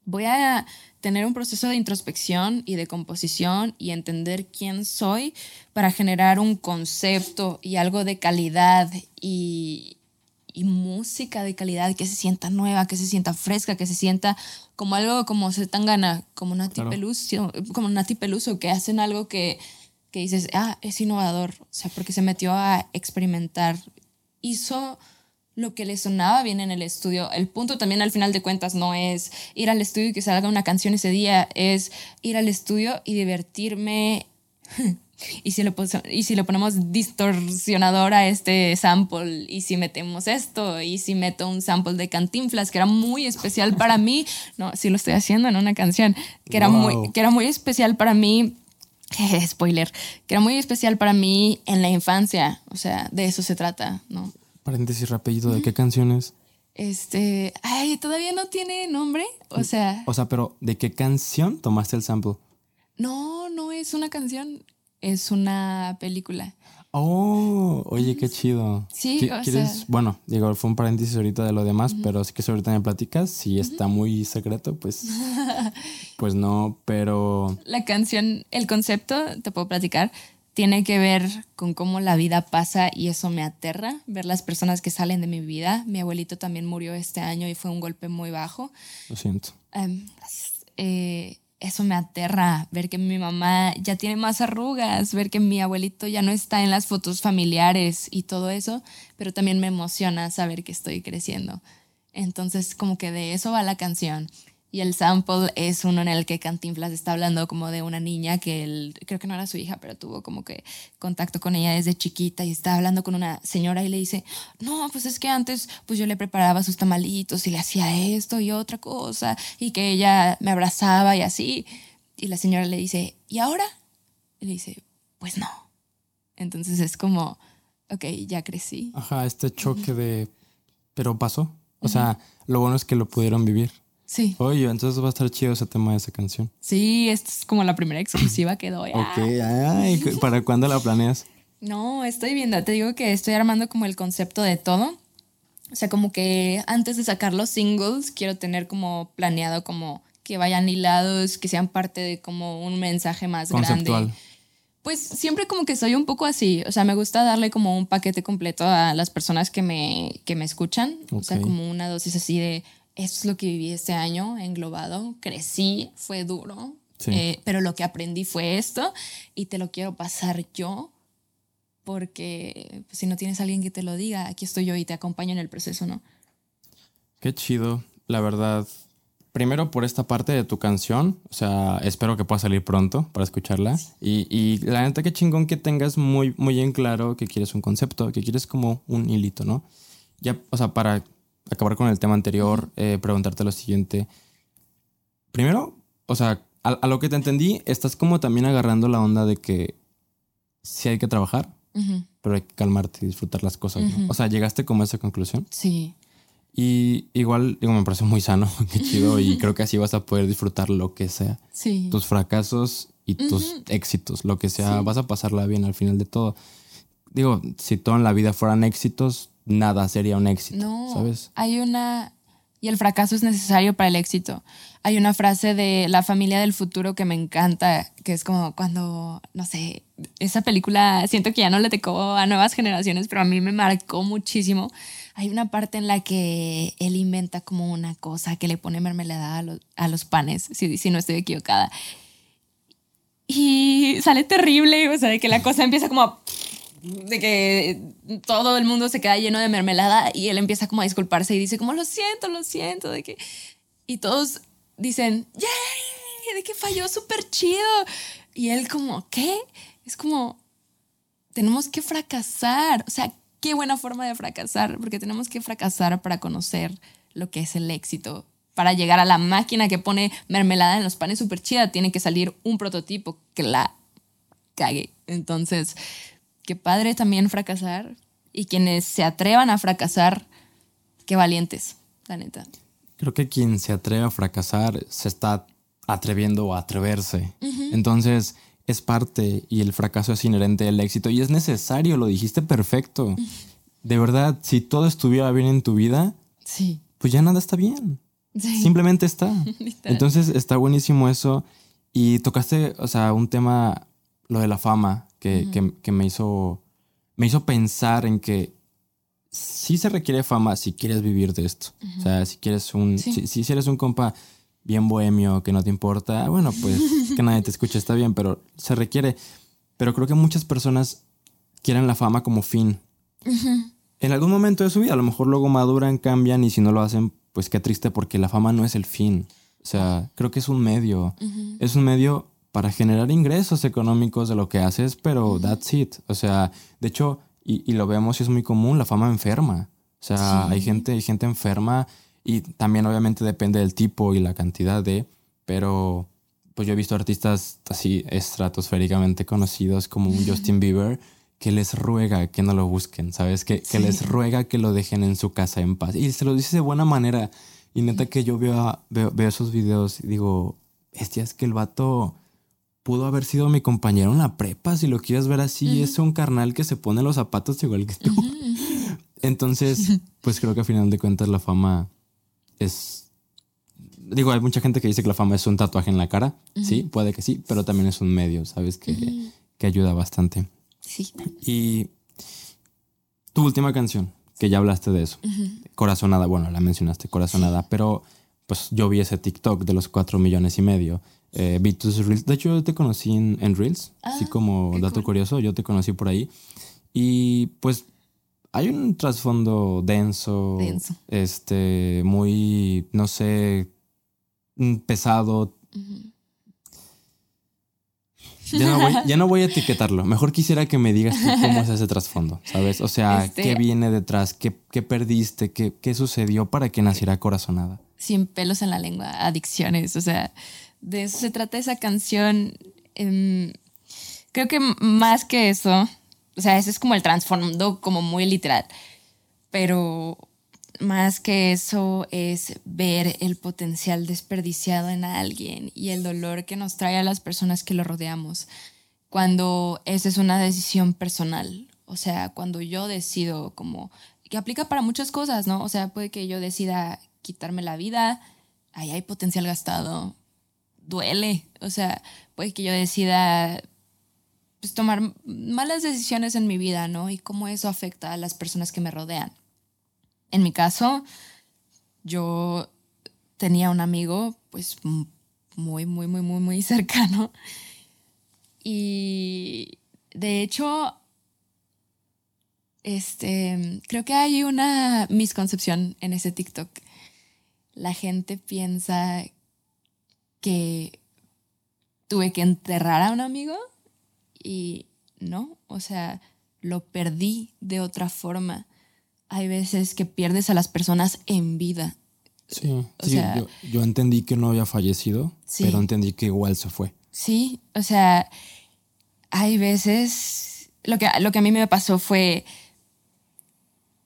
voy a tener un proceso de introspección y de composición y entender quién soy para generar un concepto y algo de calidad y, y música de calidad que se sienta nueva, que se sienta fresca, que se sienta como algo como se tan gana, como Nati Peluso, como Nati Peluso, que hacen algo que, que dices, ah, es innovador, o sea, porque se metió a experimentar, hizo lo que le sonaba bien en el estudio. El punto también al final de cuentas no es ir al estudio y que salga una canción ese día, es ir al estudio y divertirme. y, si le, y si le ponemos distorsionador a este sample, y si metemos esto, y si meto un sample de Cantinflas, que era muy especial para mí, no, sí lo estoy haciendo en una canción, que era, muy, que era muy especial para mí spoiler, que era muy especial para mí en la infancia. O sea, de eso se trata, ¿no? Paréntesis rapidito, ¿de qué canciones? Este, ay, todavía no tiene nombre, o sea. O sea, pero ¿de qué canción tomaste el sample? No, no es una canción, es una película. Oh, oye, qué chido. Sí, o ¿quieres? Bueno, digo, fue un paréntesis ahorita de lo demás, pero si que ahorita me platicas, si está muy secreto, pues, pues no, pero... La canción, el concepto, te puedo platicar, tiene que ver con cómo la vida pasa y eso me aterra, ver las personas que salen de mi vida. Mi abuelito también murió este año y fue un golpe muy bajo. Lo siento. Em, eh, eso me aterra, ver que mi mamá ya tiene más arrugas, ver que mi abuelito ya no está en las fotos familiares y todo eso, pero también me emociona saber que estoy creciendo. Entonces como que de eso va la canción. Y el sample es uno en el que Cantinflas está hablando como de una niña que él, creo que no era su hija, pero tuvo como que contacto con ella desde chiquita y está hablando con una señora y le dice, no, pues es que antes pues yo le preparaba sus tamalitos y le hacía esto y otra cosa y que ella me abrazaba y así. Y la señora le dice, ¿y ahora? Y le dice, pues no. Entonces es como, ok, ya crecí. Ajá, este choque de, pero pasó. O sea, lo bueno es que lo pudieron vivir. Sí. Oye, entonces va a estar chido ese tema de esa canción. Sí, esta es como la primera exclusiva que doy. ok, ay, ¿para cuándo la planeas? No, estoy viendo, te digo que estoy armando como el concepto de todo. O sea, como que antes de sacar los singles, quiero tener como planeado como que vayan hilados, que sean parte de como un mensaje más Conceptual. grande. Pues siempre como que soy un poco así, o sea, me gusta darle como un paquete completo a las personas que me, que me escuchan, o sea, como una dosis así de, esto es lo que viví este año englobado, crecí, fue duro, eh, pero lo que aprendí fue esto y te lo quiero pasar yo porque pues, si no tienes a alguien que te lo diga, aquí estoy yo y te acompaño en el proceso, ¿no? Qué chido, la verdad. Primero por esta parte de tu canción, o sea, espero que pueda salir pronto para escucharla. Y, y, la neta, qué chingón que tengas muy, muy en claro que quieres un concepto, que quieres como un hilito, ¿no? Ya, o sea, para acabar con el tema anterior, eh, preguntarte lo siguiente. Primero, o sea, a, lo que te entendí, estás como también agarrando la onda de que sí hay que trabajar, pero hay que calmarte y disfrutar las cosas. O sea, ¿llegaste como a esa conclusión? Sí. Y igual, digo, me parece muy sano, qué chido, y creo que así vas a poder disfrutar lo que sea. Sí. Tus fracasos y tus éxitos, lo que sea, vas a pasarla bien al final de todo. Digo, si todo en la vida fueran éxitos, nada sería un éxito, no, ¿sabes? Hay una... Y el fracaso es necesario para el éxito. Hay una frase de La familia del futuro que me encanta, que es como cuando, no sé, esa película siento que ya no le tocó a nuevas generaciones, pero a mí me marcó muchísimo. Hay una parte en la que él inventa como una cosa que le pone mermelada a los, a los panes, si, si no estoy equivocada. Y sale terrible, o sea, de que la cosa empieza como a de que todo el mundo se queda lleno de mermelada y él empieza como a disculparse y dice como lo siento, lo siento, de que... Y todos dicen, ¡yay! De que falló súper chido. Y él como, ¿qué? Es como, tenemos que fracasar. O sea, qué buena forma de fracasar, porque tenemos que fracasar para conocer lo que es el éxito. Para llegar a la máquina que pone mermelada en los panes súper chida, tiene que salir un prototipo que la cague. Entonces, qué padre también fracasar. Y quienes se atrevan a fracasar, qué valientes, la neta. Creo que quien se atreve a fracasar se está atreviendo a atreverse. Entonces, es parte y el fracaso es inherente del éxito y es necesario, lo dijiste perfecto. De verdad, si todo estuviera bien en tu vida, sí. pues ya nada está bien. Simplemente está. Entonces, está buenísimo eso. Y tocaste, o sea, un tema, lo de la fama, que, me, hizo, me hizo pensar en que sí se requiere fama si quieres vivir de esto. O sea, si quieres un, si, si, eres un compa bien bohemio que no te importa, bueno, pues que nadie te escuche está bien, pero se requiere. Pero creo que muchas personas quieren la fama como fin. en algún momento de su vida, a lo mejor luego maduran, cambian y si no lo hacen, pues qué triste porque la fama no es el fin. O sea, creo que es un medio. Es un medio para generar ingresos económicos de lo que haces, pero that's it. O sea, de hecho, y, lo vemos y es muy común, la fama enferma. O sea, hay gente, hay gente enferma y también obviamente depende del tipo y la cantidad de, pero pues yo he visto artistas así estratosféricamente conocidos como un Justin Bieber que les ruega que no lo busquen, ¿sabes? Que, que, les ruega que lo dejen en su casa en paz. Y se lo dice de buena manera. Y neta que yo veo, veo, veo esos videos y digo, es que el vato pudo haber sido mi compañero en la prepa, si lo quieres ver así, es un carnal que se pone los zapatos igual que tú. Entonces, pues creo que al final de cuentas la fama es... Digo, hay mucha gente que dice que la fama es un tatuaje en la cara, sí, puede que sí, pero también es un medio, ¿sabes? Que, que ayuda bastante. Sí. Y tu última canción, que ya hablaste de eso, Corazonada, bueno, la mencionaste, Corazonada, pero pues yo vi ese TikTok de los cuatro millones y medio. Eh, vi tus Reels. De hecho, yo te conocí en, Reels, así ah, como dato curioso, yo te conocí por ahí. Y pues hay un trasfondo denso, denso. este, muy, no sé, pesado. Ya no, voy, a etiquetarlo. Mejor quisiera que me digas cómo es ese trasfondo, ¿sabes? O sea, ¿qué este viene detrás? ¿Qué, perdiste? ¿Qué, ¿Qué, sucedió para que naciera Corazonada? Sin pelos en la lengua, adicciones. O sea, de eso se trata esa canción. Em, creo que más que eso, o sea, ese es como el trasfondo como muy literal. Pero más que eso es ver el potencial desperdiciado en alguien y el dolor que nos trae a las personas que lo rodeamos cuando esa es una decisión personal. O sea, cuando yo decido como que aplica para muchas cosas, ¿no? O sea, puede que yo decida quitarme la vida, ahí hay potencial gastado, duele. O sea, puede que yo decida pues, tomar malas decisiones en mi vida, ¿no? Y cómo eso afecta a las personas que me rodean. En mi caso, yo tenía un amigo, pues muy, muy, muy, muy, muy cercano. Y de hecho, este, creo que hay una misconcepción en ese TikTok. La gente piensa que tuve que enterrar a un amigo y no, o sea, lo perdí de otra forma hay veces que pierdes a las personas en vida. Sí, yo, entendí que no había fallecido, pero entendí que igual se fue. Sí, o sea, hay veces, lo que, lo que a mí me pasó fue,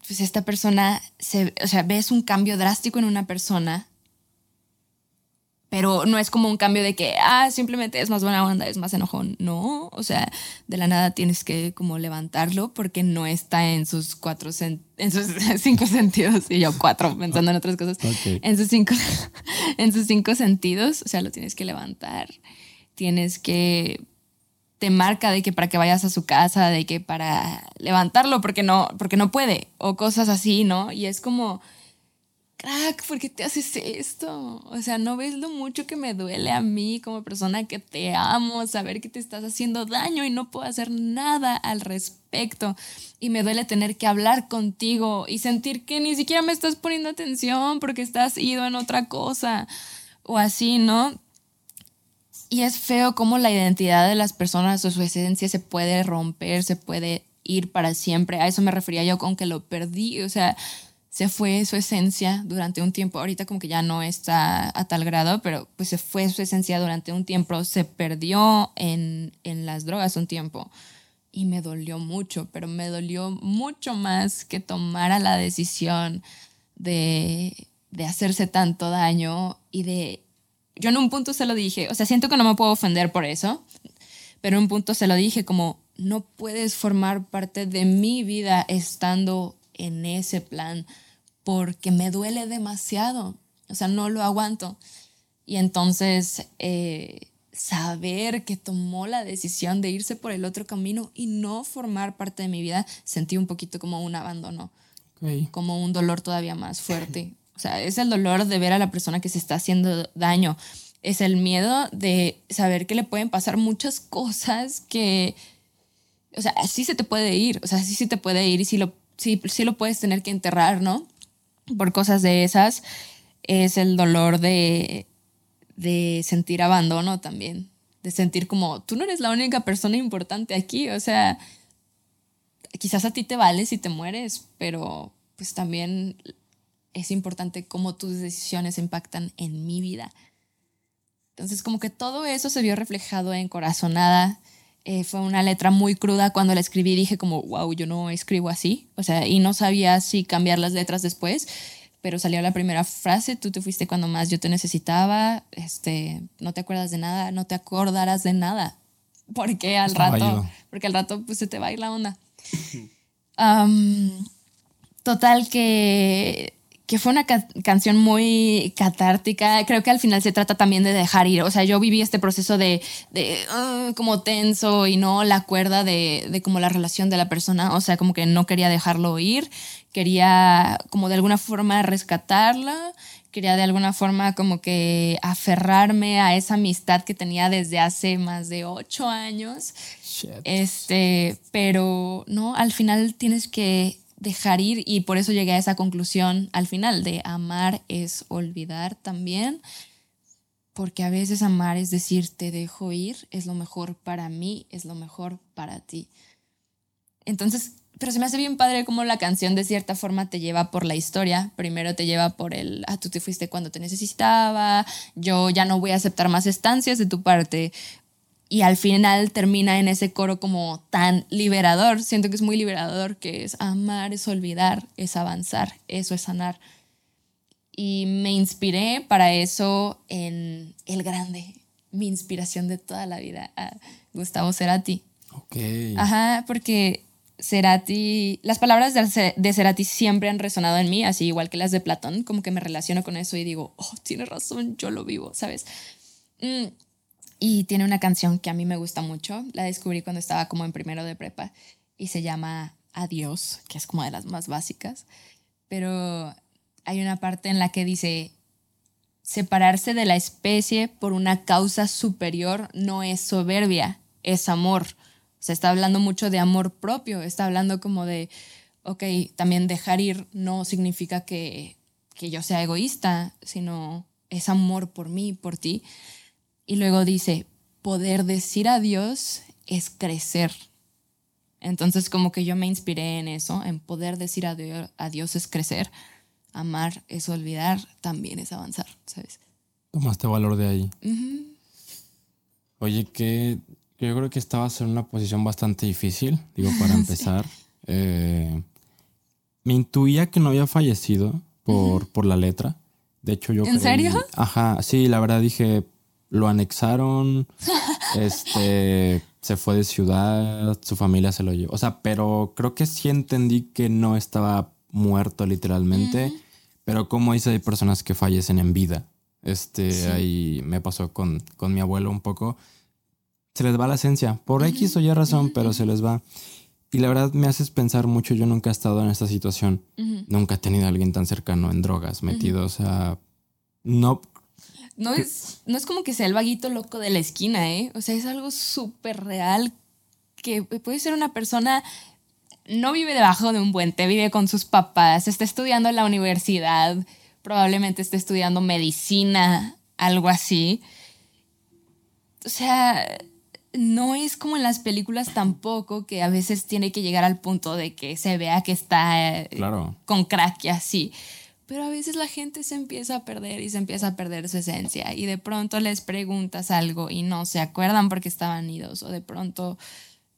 pues esta persona, se, o sea, ves un cambio drástico en una persona pero no es como un cambio de que, ah, simplemente es más buena onda, es más enojón. No, o sea, de la nada tienes que como levantarlo porque no está en sus cuatro, en sus cinco sentidos. Y yo cuatro, pensando en otras cosas. En, sus cinco, en sus cinco sentidos, o sea, lo tienes que levantar. Tienes que, te marca de que para que vayas a su casa, de que para levantarlo porque no, porque no puede, o cosas así, ¿no? Y es como crack, ¿por qué te haces esto? O sea, no ves lo mucho que me duele a mí como persona que te amo, saber que te estás haciendo daño y no puedo hacer nada al respecto. Y me duele tener que hablar contigo y sentir que ni siquiera me estás poniendo atención porque estás ido en otra cosa o así, ¿no? Y es feo cómo la identidad de las personas o su esencia se puede romper, se puede ir para siempre. A eso me refería yo con que lo perdí. O sea, se fue su esencia durante un tiempo. Ahorita como que ya no está a tal grado, pero pues se fue su esencia durante un tiempo. Se perdió en, en las drogas un tiempo. Y me dolió mucho, pero me dolió mucho más que tomara la decisión de, de hacerse tanto daño y de... Yo en un punto se lo dije, o sea, siento que no me puedo ofender por eso, pero en un punto se lo dije como, no puedes formar parte de mi vida estando en ese plan porque me duele demasiado, o sea, no lo aguanto. Y entonces eh, saber que tomó la decisión de irse por el otro camino y no formar parte de mi vida, sentí un poquito como un abandono, como un dolor todavía más fuerte. O sea, es el dolor de ver a la persona que se está haciendo daño. Es el miedo de saber que le pueden pasar muchas cosas que, o sea, así se te puede ir, o sea, así se te puede ir y si lo sí, sí lo puedes tener que enterrar, ¿no? Por cosas de esas, es el dolor de, de sentir abandono también, de sentir como, tú no eres la única persona importante aquí, o sea, quizás a ti te vale si te mueres, pero pues también es importante cómo tus decisiones impactan en mi vida. Entonces, como que todo eso se vio reflejado en Corazonada. Eh, fue una letra muy cruda cuando la escribí. Dije como, wow, yo no escribo así. O sea, y no sabía si cambiar las letras después. Pero salió la primera frase, tú te fuiste cuando más yo te necesitaba. Este, no te acuerdas de nada, no te acordarás de nada. Porque al rato, porque al rato pues se te va a ir la onda. total que que fue una canción muy catártica. Creo que al final se trata también de dejar ir. O sea, yo viví este proceso de, de ah, como tenso y no la cuerda de, de, como la relación de la persona. O sea, como que no quería dejarlo ir. Quería como de alguna forma rescatarla. Quería de alguna forma como que aferrarme a esa amistad que tenía desde hace más de ocho años. Este, pero no, al final tienes que dejar ir y por eso llegué a esa conclusión al final de amar es olvidar también, porque a veces amar es decir te dejo ir, es lo mejor para mí, es lo mejor para ti. Entonces, pero se me hace bien padre como la canción de cierta forma te lleva por la historia. Primero te lleva por el, ah, tú te fuiste cuando te necesitaba, yo ya no voy a aceptar más estancias de tu parte, y al final termina en ese coro como tan liberador. Siento que es muy liberador, que es amar, es olvidar, es avanzar, eso es sanar. Y me inspiré para eso en El Grande, mi inspiración de toda la vida, a Gustavo Cerati. Ok. Ajá, porque Cerati, las palabras de Cerati siempre han resonado en mí, así igual que las de Platón, como que me relaciono con eso y digo, oh, tiene razón, yo lo vivo, ¿sabes? Mm, y tiene una canción que a mí me gusta mucho. La descubrí cuando estaba como en primero de prepa y se llama Adiós, que es como de las más básicas. Pero hay una parte en la que dice, separarse de la especie por una causa superior no es soberbia, es amor. Se está hablando mucho de amor propio, está hablando como de, ok, también dejar ir no significa que, que yo sea egoísta, sino es amor por mí, por ti. Y luego dice, poder decir adiós es crecer. Entonces como que yo me inspiré en eso, en poder decir adiós, es crecer, amar es olvidar, también es avanzar, ¿sabes? Tomaste valor de ahí. Oye, que yo creo que estabas en una posición bastante difícil, digo, para empezar. Eh, me intuía que no había fallecido por, por la letra. De hecho, yo... ¿En serio? Ajá, sí, la verdad dije, lo anexaron, este, se fue de ciudad, su familia se lo llevó. O sea, pero creo que sí entendí que no estaba muerto literalmente, pero como dice, hay personas que fallecen en vida. Este, ahí me pasó con, con mi abuelo un poco. Se les va la esencia, por X o Y razón, pero se les va. Y la verdad me haces pensar mucho, yo nunca he estado en esta situación, nunca he tenido a alguien tan cercano en drogas metido, o sea, no no es, no es como que sea el vaguito loco de la esquina, ¿eh? O sea, es algo súper real que puede ser una persona no vive debajo de un puente, vive con sus papás, está estudiando en la universidad, probablemente esté estudiando medicina, algo así. O sea, no es como en las películas tampoco, que a veces tiene que llegar al punto de que se vea que está eh, con crack y así. Pero a veces la gente se empieza a perder y se empieza a perder su esencia y de pronto les preguntas algo y no se acuerdan porque estaban idos o de pronto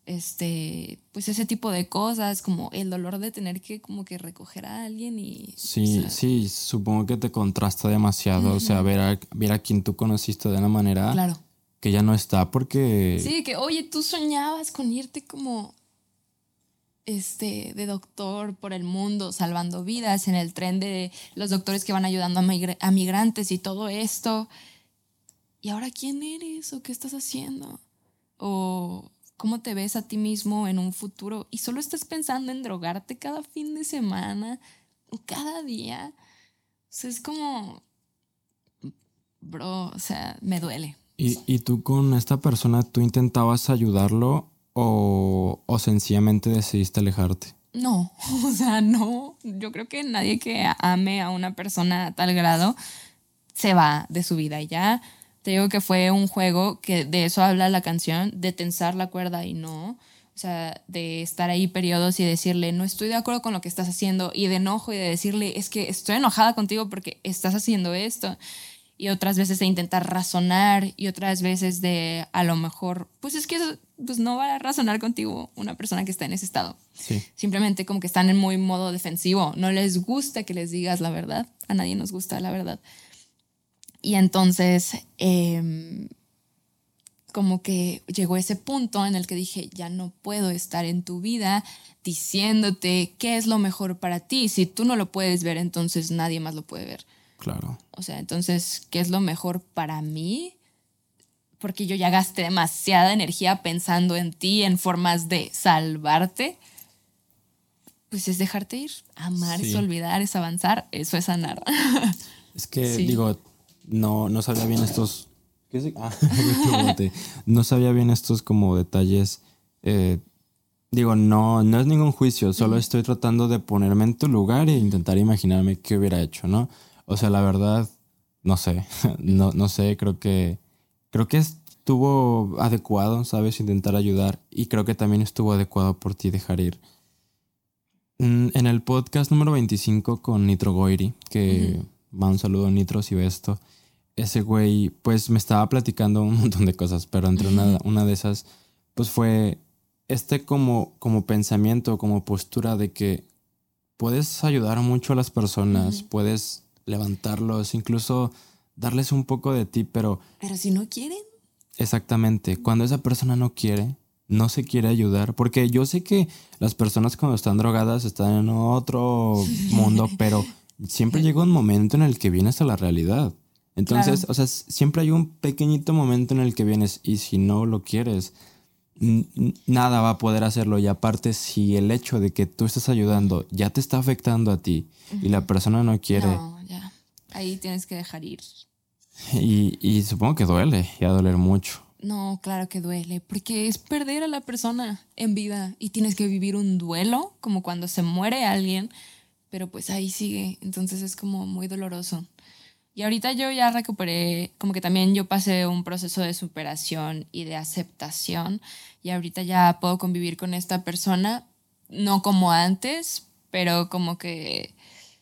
este pues ese tipo de cosas como el dolor de tener que como que recoger a alguien y sí sí supongo que te contrasta demasiado o sea ver a, ver a quien tú conociste de una manera claro. que ya no está porque sí que oye tú soñabas con irte como este, de doctor por el mundo, salvando vidas, en el tren de los doctores que van ayudando a, migrantes y todo esto. ¿Y ahora quién eres o qué estás haciendo? ¿O cómo te ves a ti mismo en un futuro? Y solo estás pensando en drogarte cada fin de semana o cada día. Es como, bro, o sea, me duele. ¿Y, y tú con esta persona, tú intentabas ayudarlo o, sencillamente decidiste alejarte? No, o sea, no. Yo creo que nadie que ame a una persona a tal grado se va de su vida y ya. Te digo que fue un juego que de eso habla la canción, de tensar la cuerda y no. O sea, de estar ahí periodos y decirle, no estoy de acuerdo con lo que estás haciendo, y de enojo y de decirle, es que estoy enojada contigo porque estás haciendo esto. Y otras veces de intentar razonar y otras veces de a lo mejor, pues es que pues no va a razonar contigo una persona que está en ese estado. Simplemente como que están en muy modo defensivo. No les gusta que les digas la verdad. A nadie nos gusta la verdad. Y entonces, eh, como que llegó ese punto en el que dije, ya no puedo estar en tu vida diciéndote qué es lo mejor para ti. Si tú no lo puedes ver, entonces nadie más lo puede ver. Claro. O sea, entonces, ¿qué es lo mejor para mí? Porque yo ya gasté demasiada energía pensando en ti, en formas de salvarte. Pues es dejarte ir. Amar es olvidar, es avanzar, eso es sanar. Es que, digo, no, no sabía bien estos Ah, no sabía bien estos como detalles. Eh, digo, no, no es ningún juicio, solo estoy tratando de ponerme en tu lugar e intentar imaginarme qué hubiera hecho, ¿no? O sea, la verdad, no sé, no, no sé, creo que, creo que estuvo adecuado, ¿sabes? Intentar ayudar y creo que también estuvo adecuado por ti dejar ir. Mm, en el podcast número 25 con Nitro Goiri, que va un saludo a Nitro si ve esto, ese güey, pues me estaba platicando un montón de cosas, pero entre una, una de esas, pues fue este como, como pensamiento, como postura de que puedes ayudar mucho a las personas, puedes levantarlos, incluso darles un poco de ti, pero... Pero si no quieren. Exactamente, cuando esa persona no quiere, no se quiere ayudar, porque yo sé que las personas cuando están drogadas están en otro mundo, pero siempre llega un momento en el que vienes a la realidad. Entonces, o sea, siempre hay un pequeñito momento en el que vienes y si no lo quieres, nada va a poder hacerlo. Y aparte, si el hecho de que tú estás ayudando ya te está afectando a ti y la persona no quiere... No. Ahí tienes que dejar ir. Y, y supongo que duele, y a doler mucho. No, claro que duele, porque es perder a la persona en vida y tienes que vivir un duelo, como cuando se muere alguien, pero pues ahí sigue, entonces es como muy doloroso. Y ahorita yo ya recuperé, como que también yo pasé un proceso de superación y de aceptación y ahorita ya puedo convivir con esta persona, no como antes, pero como que...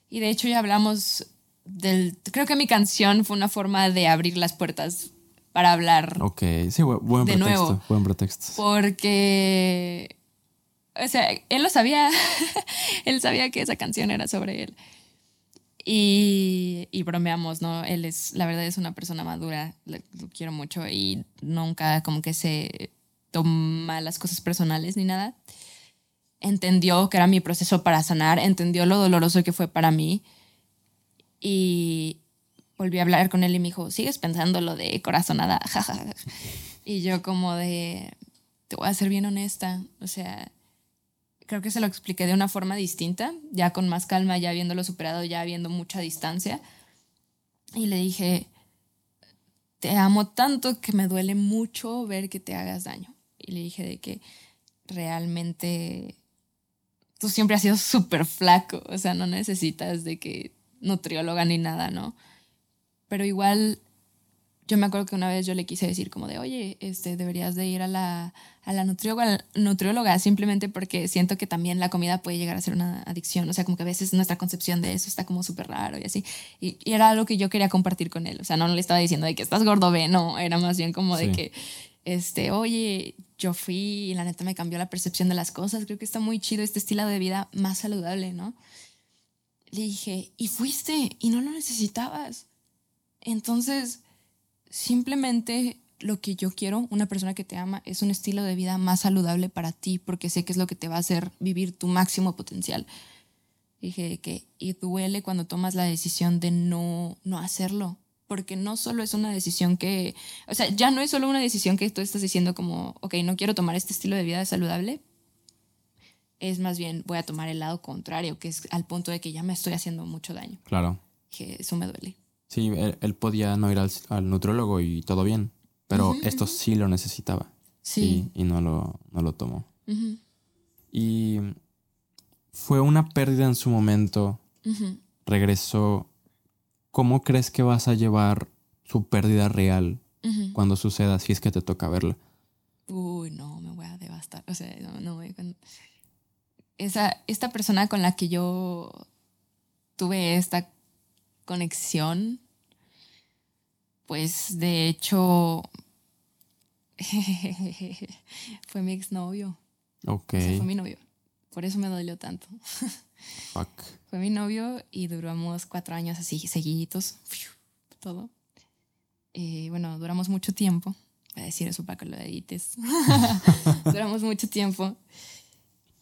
Y de hecho ya hablamos del... Creo que mi canción fue una forma de abrir las puertas para hablar. Ok, sí, buen, de pretexto, nuevo, buen pretexto. Porque... O sea, él lo sabía, él sabía que esa canción era sobre él. Y, bromeamos, ¿no? Él es, la verdad es una persona madura, lo quiero mucho y nunca como que se toma las cosas personales ni nada. Entendió que era mi proceso para sanar, entendió lo doloroso que fue para mí y volví a hablar con él y me dijo, ¿sigues pensando lo de corazonada? y yo como de, te voy a ser bien honesta, o sea, creo que se lo expliqué de una forma distinta, ya con más calma, ya habiéndolo superado, ya habiendo mucha distancia. Y le dije, te amo tanto que me duele mucho ver que te hagas daño. Y le dije de que realmente tú siempre has sido súper flaco, o sea, no necesitas de que nutrióloga ni nada, ¿no? Pero igual yo me acuerdo que una vez yo le quise decir como de, oye, este, deberías de ir a la, a la nutrióloga, nutrióloga simplemente porque siento que también la comida puede llegar a ser una adicción. O sea, como que a veces nuestra concepción de eso está como súper raro y así. Y, era algo que yo quería compartir con él. O sea, no, le estaba diciendo de que estás gordo, ve, no, era más bien como de que, este, oye, yo fui y la neta me cambió la percepción de las cosas. Creo que está muy chido este estilo de vida más saludable, ¿no? Le dije, y fuiste y no lo necesitabas. Entonces simplemente lo que yo quiero, una persona que te ama, es un estilo de vida más saludable para ti, porque sé que es lo que te va a hacer vivir tu máximo potencial. Dije que, y duele cuando tomas la decisión de no, no hacerlo, porque no solo es una decisión que, o sea, ya no es solo una decisión que tú estás diciendo como, ok, no quiero tomar este estilo de vida saludable, es más bien voy a tomar el lado contrario, que es al punto de que ya me estoy haciendo mucho daño. Claro. Que eso me duele. Sí, él, podía no ir al, al, nutrólogo y todo bien, pero esto sí lo necesitaba. Sí. Y, no, lo, no lo tomó. Y fue una pérdida en su momento, regresó, ¿cómo crees que vas a llevar su pérdida real cuando suceda si es que te toca verla? Uy, no, me voy a devastar. O sea, no, no voy Esa, esta persona con la que yo tuve esta conexión, pues de hecho fue mi exnovio. Ok. fue mi novio. Por eso me dolió tanto. Fuck. Fue mi novio y duramos cuatro años así, seguiditos, todo. Y bueno, duramos mucho tiempo. Voy a decir eso para que lo edites. duramos mucho tiempo.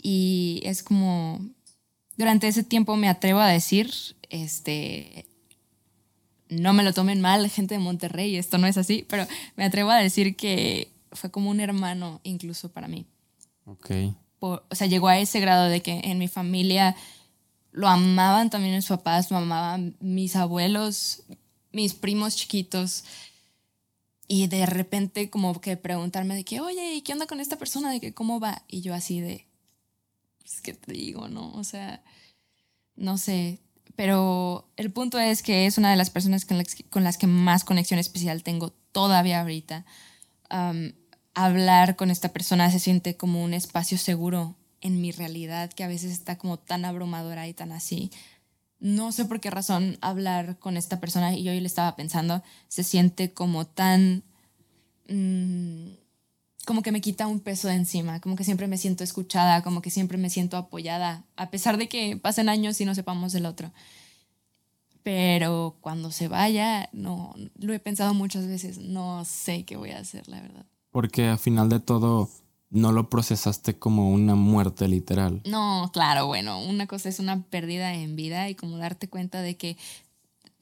Y es como, durante ese tiempo me atrevo a decir, este, no me lo tomen mal, gente de Monterrey, esto no es así, pero me atrevo a decir que fue como un hermano incluso para mí. Ok. o sea, llegó a ese grado de que en mi familia lo amaban también mis papás, lo amaban mis abuelos, mis primos chiquitos. Y de repente como que preguntarme de que, oye, ¿y qué onda con esta persona? De que, ¿cómo va? Y yo así de, pues, ¿qué te digo, no? O sea, no sé, pero el punto es que es una de las personas con las, que más conexión especial tengo todavía ahorita. hablar con esta persona se siente como un espacio seguro en mi realidad que a veces está como tan abrumadora y tan así. No sé por qué razón hablar con esta persona y yo hoy le estaba pensando, se siente como tan... Mm, como que me quita un peso de encima, como que siempre me siento escuchada, como que siempre me siento apoyada, a pesar de que pasen años y no sepamos del otro. Pero cuando se vaya, no, lo he pensado muchas veces, no sé qué voy a hacer, la verdad. Porque al final de todo no lo procesaste como una muerte literal. No, claro, bueno, una cosa es una pérdida en vida y como darte cuenta de que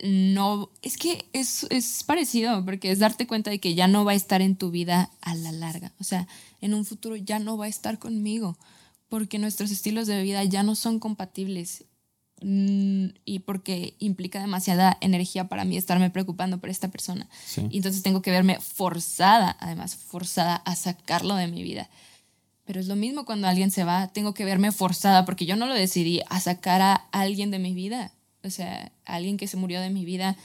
no, es que es, es, parecido, porque es darte cuenta de que ya no va a estar en tu vida a la larga. O sea, en un futuro ya no va a estar conmigo, porque nuestros estilos de vida ya no son compatibles. Mm, y porque implica demasiada energía para mí estarme preocupando por esta persona. Y entonces tengo que verme forzada, además, forzada a sacarlo de mi vida. Pero es lo mismo cuando alguien se va, tengo que verme forzada, porque yo no lo decidí, a sacar a alguien de mi vida o sea, alguien que se murió de mi vida,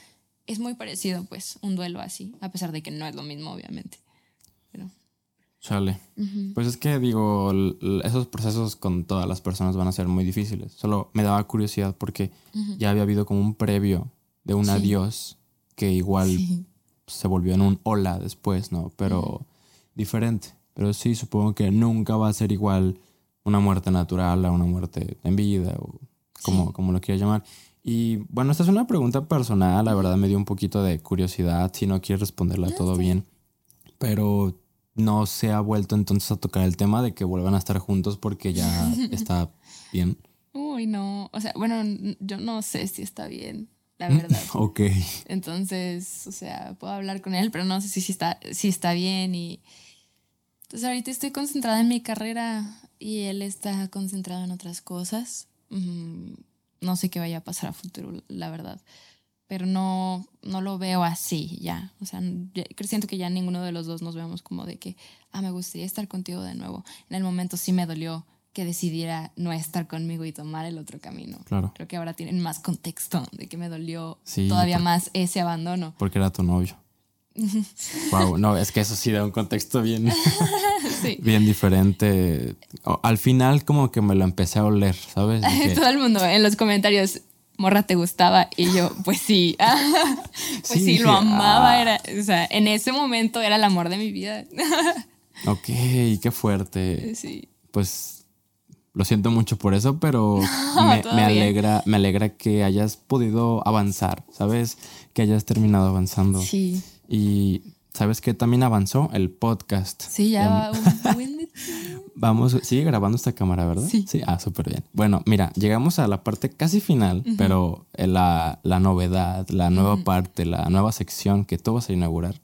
es muy parecido, pues, un duelo así, a pesar de que no es lo mismo, obviamente. Pero... Chale. Pues es que digo, esos procesos con todas las personas van a ser muy difíciles. Solo me daba curiosidad porque ya había habido como un previo de un adiós que igual se volvió en un hola después, ¿no? Pero diferente. Pero sí, supongo que nunca va a ser igual una muerte natural a una muerte en vida o como, como lo quieras llamar. Y bueno, esta es una pregunta personal, la verdad me dio un poquito de curiosidad, si no quieres responderla todo bien, pero no se ha vuelto entonces a tocar el tema de que vuelvan a estar juntos porque ya está bien. Uy, no, o sea, bueno, yo no sé si está bien, la verdad. ok. Entonces, o sea, puedo hablar con él, pero no sé si, está, si está bien y... Entonces ahorita estoy concentrada en mi carrera y él está concentrado en otras cosas no sé qué vaya a pasar a futuro, la verdad. Pero no, no lo veo así ya. O sea, siento que ya ninguno de los dos nos vemos como de que, ah, me gustaría estar contigo de nuevo. En el momento sí me dolió que decidiera no estar conmigo y tomar el otro camino. Claro. Creo que ahora tienen más contexto de que me dolió todavía más ese abandono. Porque era tu novio. wow, no, es que eso sí da un contexto bien, bien diferente. Al final como que me lo empecé a oler, ¿sabes? Todo el mundo en los comentarios, morra, ¿te gustaba? Y yo, pues sí, pues sí, lo amaba. Ah". Era, o sea, en ese momento era el amor de mi vida. ok, qué fuerte. Sí. Pues lo siento mucho por eso, pero me, alegra, me alegra que hayas podido avanzar, ¿sabes? Que hayas terminado avanzando. Sí. Y ¿sabes qué? También avanzó el podcast. Sí, ya va un buen Vamos, sigue grabando esta cámara, ¿verdad? Sí. Sí, ah, súper bien. Bueno, mira, llegamos a la parte casi final, pero la, la, novedad, la nueva parte, la nueva sección que tú vas a inaugurar.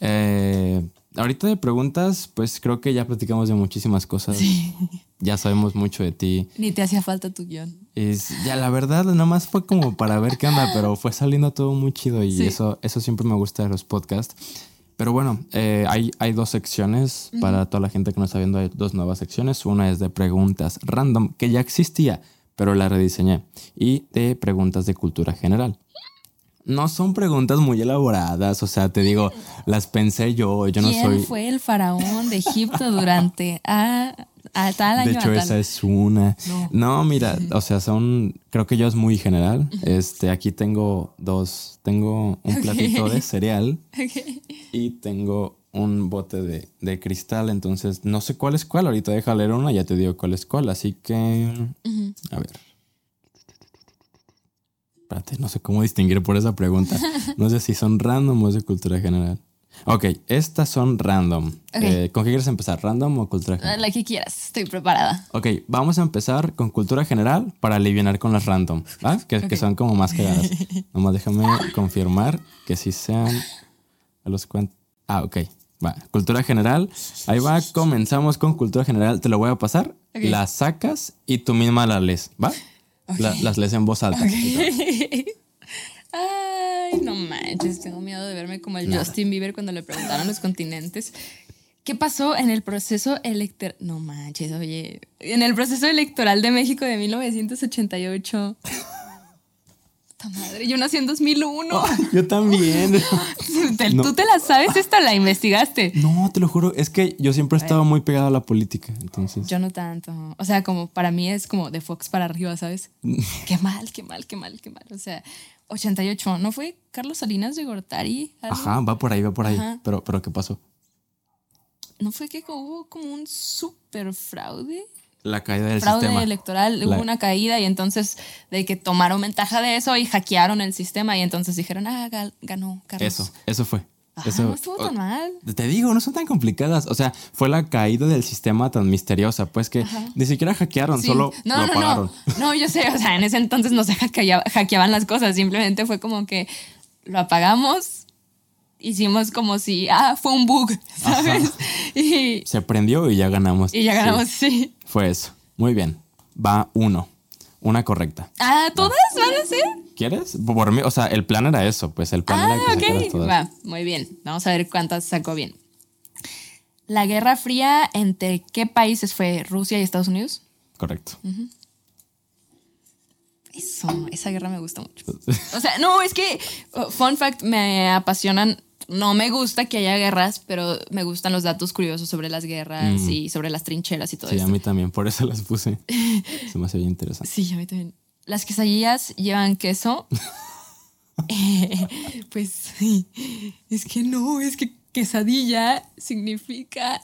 Eh, ahorita de preguntas, pues creo que ya platicamos de muchísimas cosas. Sí. Ya sabemos mucho de ti. Ni te hacía falta tu guion. Es, ya la verdad, nada más fue como para ver qué onda, pero fue saliendo todo muy chido y eso, eso siempre me gusta de los podcasts. Pero bueno, eh, hay, hay dos secciones para toda la gente que nos está viendo. Hay dos nuevas secciones. Una es de preguntas random, que ya existía, pero la rediseñé. Y de preguntas de cultura general. No son preguntas muy elaboradas, o sea, te digo, las pensé yo, yo no ¿Quién soy... fue el faraón de Egipto durante a, a tal año? De hecho, a tal- esa es una. No. No. mira, o sea, son. Creo que yo es muy general. Este, aquí tengo dos. Tengo un platito de cereal y tengo un bote de, de cristal. Entonces, no sé cuál es cuál. Ahorita deja leer una, ya te digo cuál es cuál. Así que. A ver. Espérate, no sé cómo distinguir por esa pregunta. No sé si son random o es de cultura general. Ok, estas son random. Ok. Eh, ¿Con qué quieres empezar? ¿Random o cultura general? La que quieras, estoy preparada. Ok, vamos a empezar con cultura general para aliviar con las random, ¿va? Que, que son como más cagadas. Nomás déjame confirmar que sí sean a los cuantos. Ah, ok. Va, cultura general. Aí va, comenzamos con cultura general. Te lo voy a pasar. Ok. La sacas y tú misma la lees, ¿va? La- las lees en voz alta. Ay, no manches, tengo miedo de verme como el Justin Bieber cuando le preguntaron los continentes. ¿Qué pasó en el proceso electoral? No manches, oye. En el proceso electoral de México de 1988. Puta madre, yo nací en 2001. Yo también. Te- no. ¿Tú te la sabes esta? ¿La investigaste? No, te lo juro. Es que yo siempre he estado muy pegado a la política. Entonces. Yo no tanto. O sea, como para mí es como de Fox para arriba, ¿sabes? qué mal, qué mal, qué mal, qué mal. O sea, 88, ¿no fue Carlos Salinas de Gortari? algo? Ajá, va por ahí, va por ahí. Ajá. Pero, pero ¿qué pasó? ¿No fue que hubo como un súper fraude? La caída del Fraude sistema. electoral, La- hubo una caída y entonces de que tomaron ventaja de eso y hackearon el sistema y entonces dijeron, ah, ganó Carlos. Eso, eso fue. Ajá, eso, no estuvo tan mal. Te digo, no son tan complicadas. O sea, fue la caída del sistema tan misteriosa, pues que ni siquiera hackearon, Sí. solo no, lo no, apagaron. no, no, yo sé, o sea, en ese entonces no se hackeaba- hackeaban las cosas, simplemente fue como que lo apagamos, hicimos como si, ah, fue un bug, ¿sabes? Y, Se prendió y ya ganamos. y ya Sí, ganamos, sí. Fue eso. Muy bien. Va uno. Una correcta. Ah, ¿todas van a ser? ¿Quieres? Por mí, o sea, el plan era eso, pues el plan Ah, era que sacaras ok. todas. Va, muy bien. Vamos a ver cuántas sacó bien. La Guerra Fría, ¿entre qué países fue? ¿Rusia y Estados Unidos? Correcto. Eso, esa guerra me gusta mucho. O sea, no, es que, uh, fun fact, me apasionan. No me gusta que haya guerras, pero me gustan los datos curiosos sobre las guerras y sobre las trincheras y todo Sí, a eso. mí también, por eso las puse. Se me hace bien interesante. Sí, a mí también. Las quesadillas llevan queso. Eh, pues sí. Es que no, es que quesadilla significa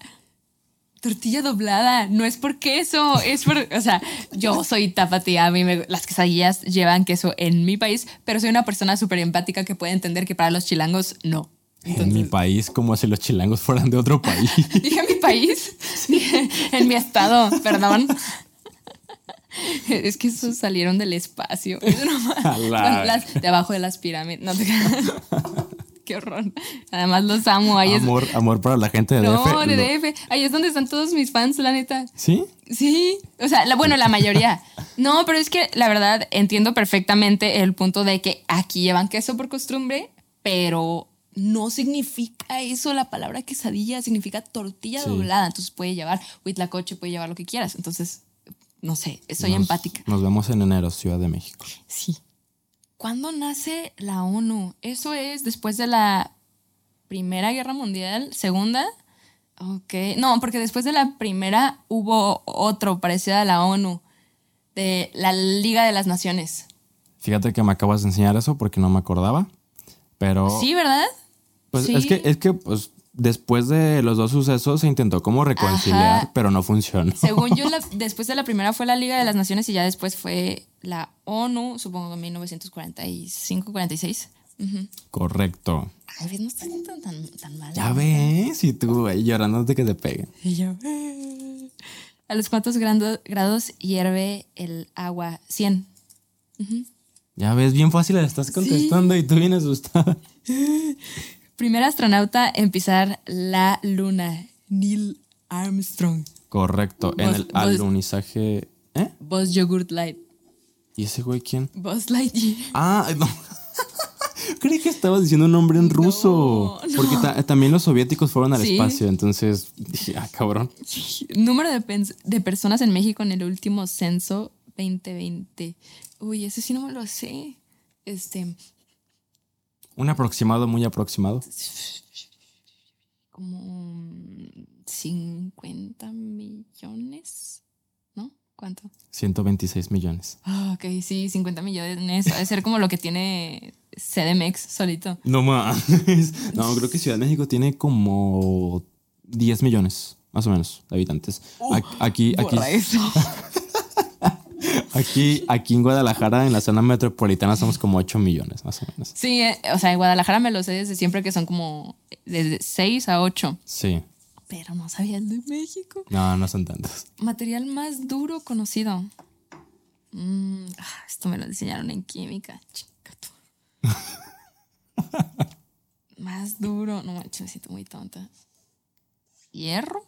tortilla doblada. No es por queso, es por. O sea, yo soy tapatía. A mí me- las quesadillas llevan queso en mi país, pero soy una persona súper empática que puede entender que para los chilangos no. En mi país, como si los chilangos fueran de otro país. Dije mi país. en mi estado, perdón. Es que esos salieron del espacio. Las- de abajo de las pirámides. No te. Qué horror. Además los amo. Ahí es, amor, amor para la gente de no, DF. de lo- DF. Ahí es donde están todos mis fans, la neta. ¿Sí? Sí, o sea, la- bueno, la mayoría. No, pero es que la verdad entiendo perfectamente el punto de que aquí llevan queso por costumbre, pero no significa eso la palabra quesadilla, significa tortilla Sí. doblada. Entonces puede llevar huitlacoche, puede llevar lo que quieras. Entonces, no sé, soy Nos- empática. Nos vemos en enero, Ciudad de México. Sí. ¿Cuándo nace la ONU? Eso es después de la Primera Guerra Mundial, Segunda. Ok. No, porque después de la primera hubo otro parecido a la ONU, de la Liga de las Naciones. Fíjate que me acabas de enseñar eso porque no me acordaba. Pero. Sí, ¿verdad? Pues sí. es que, es que pues, después de los dos sucesos se intentó como reconciliar, Ajá. pero no funcionó. Según yo, la- después de la primera fue la Liga de las Naciones y ya después fue la ONU, supongo en 1945, 46. Ujú. Correcto. Ay, ves, no está tan, tan, tan mal. Ya ves, y tú ahí llorando de que te peguen. Y yo, "Eh". ¿A los cuántos grados hierve el agua? 100. Ya ves, bien fácil la estás contestando y tú bien asustada. Primer astronauta en pisar la luna, Neil Armstrong. Correcto. En el alunizaje. ¿Eh? Buzz Yogurt Light. ¿Y ese güey quién? Buzz Lightyear. Ah, no. Creí que estabas diciendo un nombre en ruso. no. Porque ta- también los soviéticos fueron al Sí. espacio. Entonces dije, ah, cabrón. Número de, de personas en México en el último censo 2020. Uy, ese sí no me lo sé. Este, Un aproximado, muy aproximado. como 50 millones, ¿no? ¿Cuánto? 126 millones. Ah, ok, sí, 50 millones. Ha de ser como lo que tiene CDMX solito. No mames. No, creo que Ciudad de México tiene como 10 millones, más o menos, de habitantes. Aquí, aquí, Borra eso. aquí, aquí en Guadalajara, en la zona metropolitana, somos como 8 millones, más o menos. Sí, eh, o sea, en Guadalajara me lo sé desde siempre que son como de 6 a 8. Sí. Pero no sabía el de México. No, no son tantos. Material más duro conocido. Mm, ah, esto me lo enseñaron en química. Más duro. No manches, me siento muy tonta. ¿Hierro?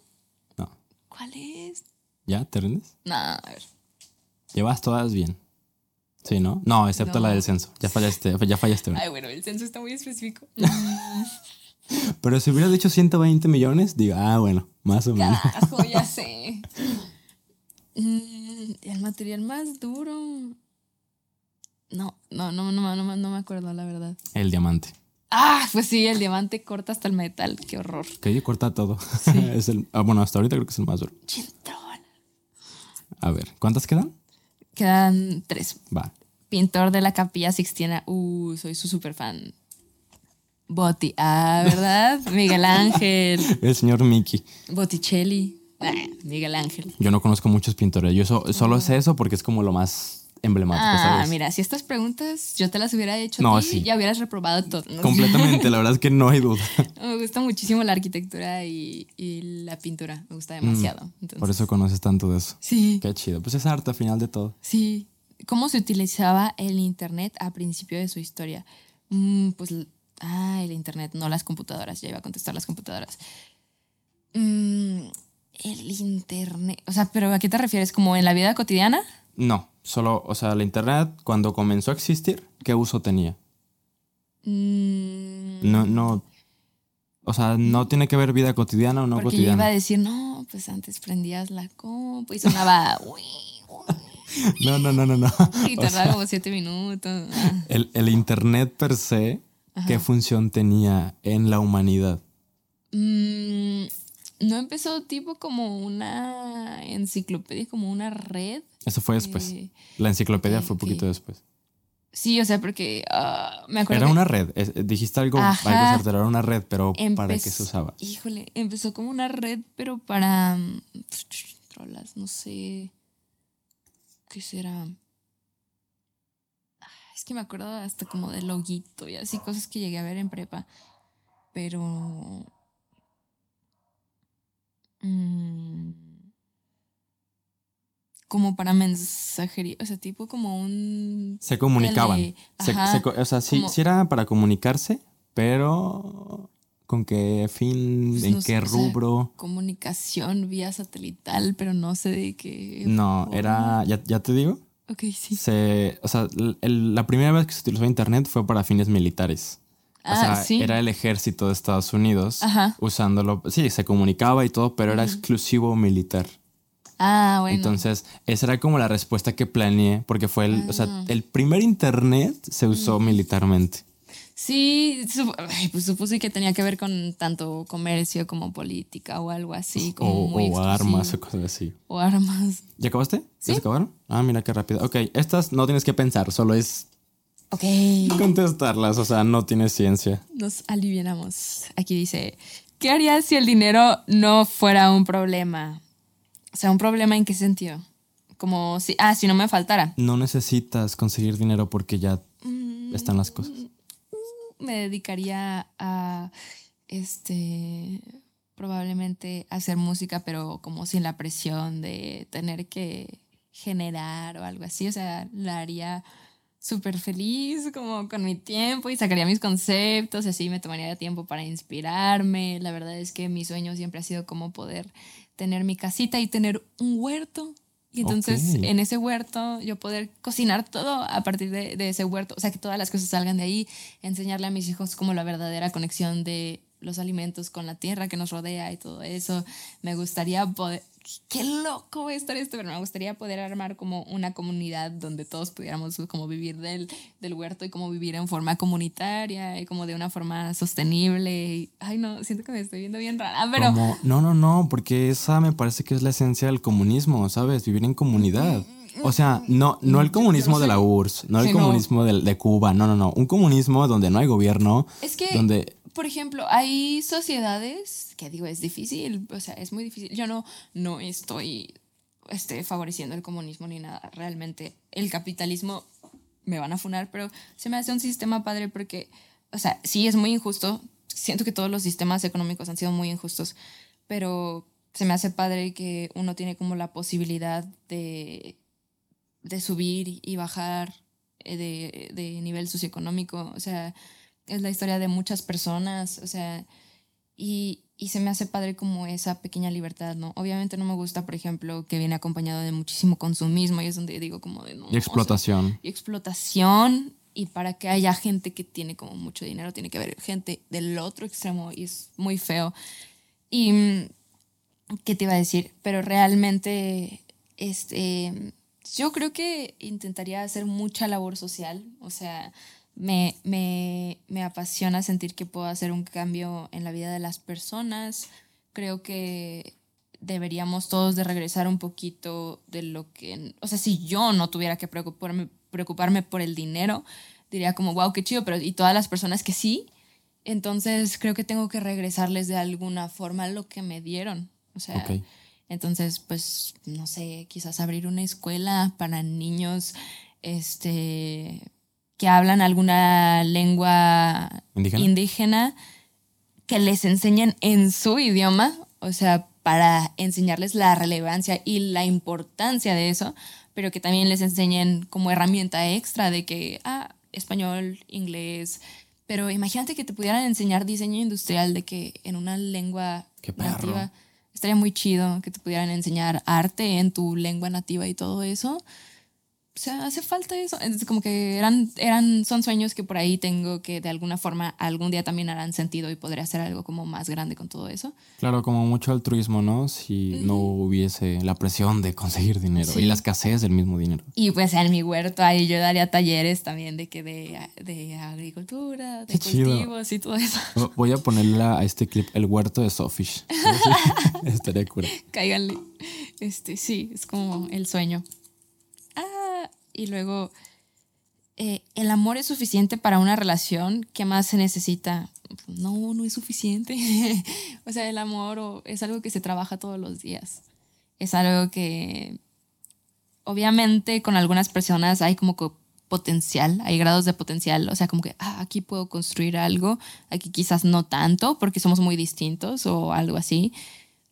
No. ¿Cuál es? ¿Ya? ¿Te rindes? No, a ver. Llevas todas bien. Sí, ¿no? No, excepto No. la del censo. Ya fallaste, ya fallaste. una. Ay, bueno, el censo está muy específico. Pero si hubieras dicho 120 millones, digo, ah, bueno, más o menos. Carajo, ya sé. Mm, el material más duro. No, no, no, no, no, no me acuerdo, la verdad. El diamante. Ah, pues sí, el diamante corta hasta el metal. Qué horror. Que ahí corta todo. es el, ah, bueno, hasta ahorita creo que es el más duro. A ver, ¿cuántas quedan? Quedan tres. Va. Pintor de la Capilla Sixtina. Uh, soy su super fan. Botti. Ah, ¿verdad? Miguel Ángel. El señor Mickey. Botticelli. Ah, Miguel Ángel. Yo no conozco muchos pintores. Yo so- solo sé eso porque es como lo más emblemático, Ah, ¿sabes? mira, si estas preguntas yo te las hubiera hecho No, a ti, sí. ya hubieras reprobado todo. ¿no? Completamente, la verdad es que no hay duda. Me gusta muchísimo la arquitectura y, y la pintura. Me gusta demasiado. Entonces, Mm, Por eso conoces tanto de eso. Sí, Qué chido. Pues es arte al final de todo. sí. ¿Cómo se utilizaba el Internet a principio de su historia? Mm, pues, ah, el Internet, no las computadoras. Ya iba a contestar las computadoras. Mm, el Internet. O sea, ¿pero a qué te refieres? ¿Como en la vida cotidiana? No, solo, o sea, la internet cuando comenzó a existir, ¿qué uso tenía? Mm, No, no. O sea, no tiene que ver vida cotidiana o no porque yo iba a cotidiana. decir, no, pues antes prendías la compu y sonaba... uy, No, no, no, no, no. Y tardaba como siete minutos. El, el internet per se, ¿qué función tenía en la humanidad? Mm, ¿No empezó tipo como una enciclopedia, como una red? Eso fue después. Eh, La enciclopedia fue un poquito después. Sí, o sea, porque ah, me acuerdo Era que una red. es- dijiste algo, Ajá. algo certero, era una red, pero ¿para qué se usaba? Híjole, empezó como una red, pero para mm, trolas, no sé. ¿Qué será? Ah, Es que me acuerdo hasta como de loguito y así cosas que llegué a ver en prepa. Pero. Mm, como para mensajería, o sea, tipo como un. Se comunicaban. Se- se o sea, sí, como- sí era para comunicarse, pero ¿con qué fin? Pues ¿En no sé, qué o sea, rubro? comunicación vía satelital, pero no sé de qué. No, era, ya, ya te digo, Ok, sí. se, o sea, el- la primera vez que se utilizó Internet fue para fines militares. O Ah, sea, sí. era el ejército de Estados Unidos Ajá. usándolo. Sí, se comunicaba y todo, pero era exclusivo militar. Ah, bueno. Entonces, esa era como la respuesta que planeé, porque fue el, o Ah. sea, el primer Internet se usó militarmente. sí, sup- ay, pues supuse que tenía que ver con tanto comercio como política o algo así. Como O, muy o armas o cosas así. O armas. ¿Ya acabaste? ¿Ya Sí. se acabaron? Ah, mira qué rápido. Ok, estas no tienes que pensar, solo es Ok. contestarlas, o sea, no tienes ciencia. Nos alivianamos. Aquí dice, ¿qué harías si el dinero no fuera un problema? O sea, ¿un problema en qué sentido? Como si, ah, si no me faltara. No necesitas conseguir dinero porque ya Mm, están las cosas. me dedicaría a este probablemente hacer música pero como sin la presión de tener que generar o algo así o sea la haría súper feliz como con mi tiempo y sacaría mis conceptos y así me tomaría tiempo para inspirarme. La verdad es que mi sueño siempre ha sido como poder tener mi casita y tener un huerto. Y entonces en ese huerto yo poder cocinar todo a partir de, de, ese huerto, o sea, que todas las cosas salgan de ahí, enseñarle a mis hijos como la verdadera conexión de los alimentos con la tierra que nos rodea y todo eso. Me gustaría poder, qué loco va a estar esto, pero me gustaría poder armar como una comunidad donde todos pudiéramos como vivir del, del huerto y como vivir en forma comunitaria y como de una forma sostenible. ay, no, siento que me estoy viendo bien rara, pero... no, no, no, porque esa me parece que es la esencia del comunismo, ¿sabes? Vivir en comunidad. O sea, no, no el comunismo de la URSS, no el comunismo de, de, Cuba, no, no, no. Un comunismo donde no hay gobierno. Es que, donde por ejemplo, hay sociedades que digo, es difícil, o sea, es muy difícil. Yo no, no estoy este, favoreciendo el comunismo ni nada. Realmente el capitalismo me van a funar, pero se me hace un sistema padre porque, o sea, sí es muy injusto. Siento que todos los sistemas económicos han sido muy injustos, pero se me hace padre que uno tiene como la posibilidad de, de subir y bajar eh, de, de nivel socioeconómico. O sea, es la historia de muchas personas, o sea, y, y, se me hace padre como esa pequeña libertad, ¿no? Obviamente no me gusta, por ejemplo, que viene acompañado de muchísimo consumismo y es donde digo como de... No, y explotación. y explotación y para que haya gente que tiene como mucho dinero, tiene que haber gente del otro extremo y es muy feo. Y, ¿qué te iba a decir? Pero realmente, este, yo creo que intentaría hacer mucha labor social, o sea, me, me, me, apasiona sentir que puedo hacer un cambio en la vida de las personas. Creo que deberíamos todos de regresar un poquito de lo que, o sea, si yo no tuviera que preocuparme, preocuparme por el dinero, diría como, wow, qué chido, pero y todas las personas que sí, entonces creo que tengo que regresarles de alguna forma lo que me dieron. O sea, entonces, pues, no sé, quizás abrir una escuela para niños, este, que hablan alguna lengua ¿Indígena? que les enseñen en su idioma, o sea, para enseñarles la relevancia y la importancia de eso, pero que también les enseñen como herramienta extra de que, ah, español, inglés, pero imagínate que te pudieran enseñar diseño industrial de que en una lengua nativa estaría muy chido que te pudieran enseñar arte en tu lengua nativa y todo eso o sea, hace falta eso. Es como que eran, eran, son sueños que por ahí tengo que de alguna forma algún día también harán sentido y podré hacer algo como más grande con todo eso. Claro, como mucho altruismo, ¿no? Si no hubiese la presión de conseguir dinero y la escasez del mismo dinero. Y pues en mi huerto ahí yo daría talleres también de que de, de agricultura, de cultivos y todo eso. Voy a ponerle a este clip el huerto de Sofish. Estaría cura. Cáiganle. Este, sí, es como el sueño y luego eh, el amor es suficiente para una relación, ¿qué más se necesita? No, no es suficiente. o sea, el amor es algo que se trabaja todos los días. Es algo que obviamente con algunas personas hay como potencial, hay grados de potencial, o sea, como que ah, aquí puedo construir algo, aquí quizás no tanto porque somos muy distintos o algo así,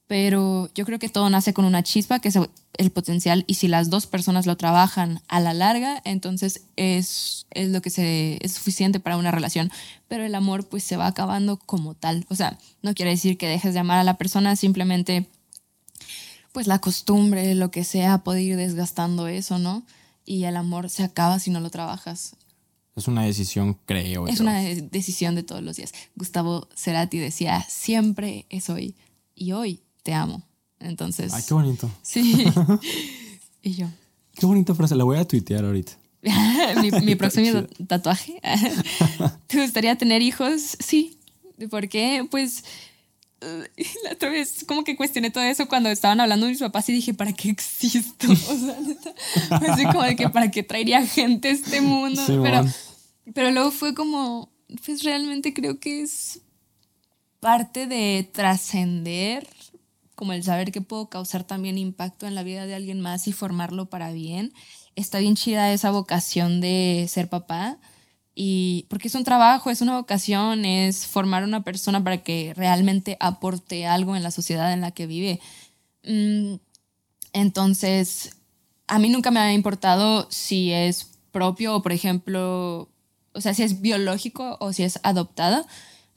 pero yo creo que todo nace con una chispa, que es el potencial, y si las dos personas lo trabajan a la larga, entonces es, es lo que se, es suficiente para una relación. Pero el amor pues se va acabando como tal. O sea, no quiere decir que dejes de amar a la persona, simplemente pues la costumbre, lo que sea, puede ir desgastando eso, ¿no? Y el amor se acaba si no lo trabajas. Es una decisión, creo. Es una decisión de todos los días. Gustavo Cerati decía, siempre es hoy. Y hoy te amo. Entonces. Ay, qué bonito. Sí. y yo. Qué bonita frase, la voy a tuitear ahorita. mi, próximo tatuaje. ¿Te gustaría tener hijos? Sí. ¿Por qué? Pues la otra vez como que cuestioné todo eso cuando estaban hablando mis papás y dije, ¿para qué existo? O sea, así como de que ¿para qué traería gente a este mundo? pero, pero luego fue como, pues realmente creo que es parte de trascender como el saber que puedo causar también impacto en la vida de alguien más y formarlo para bien. Está bien chida esa vocación de ser papá y porque es un trabajo, es una vocación, es formar una persona para que realmente aporte algo en la sociedad en la que vive. Mm, entonces, a mí nunca me ha importado si es propio o, por ejemplo, o sea, si es biológico o si es adoptada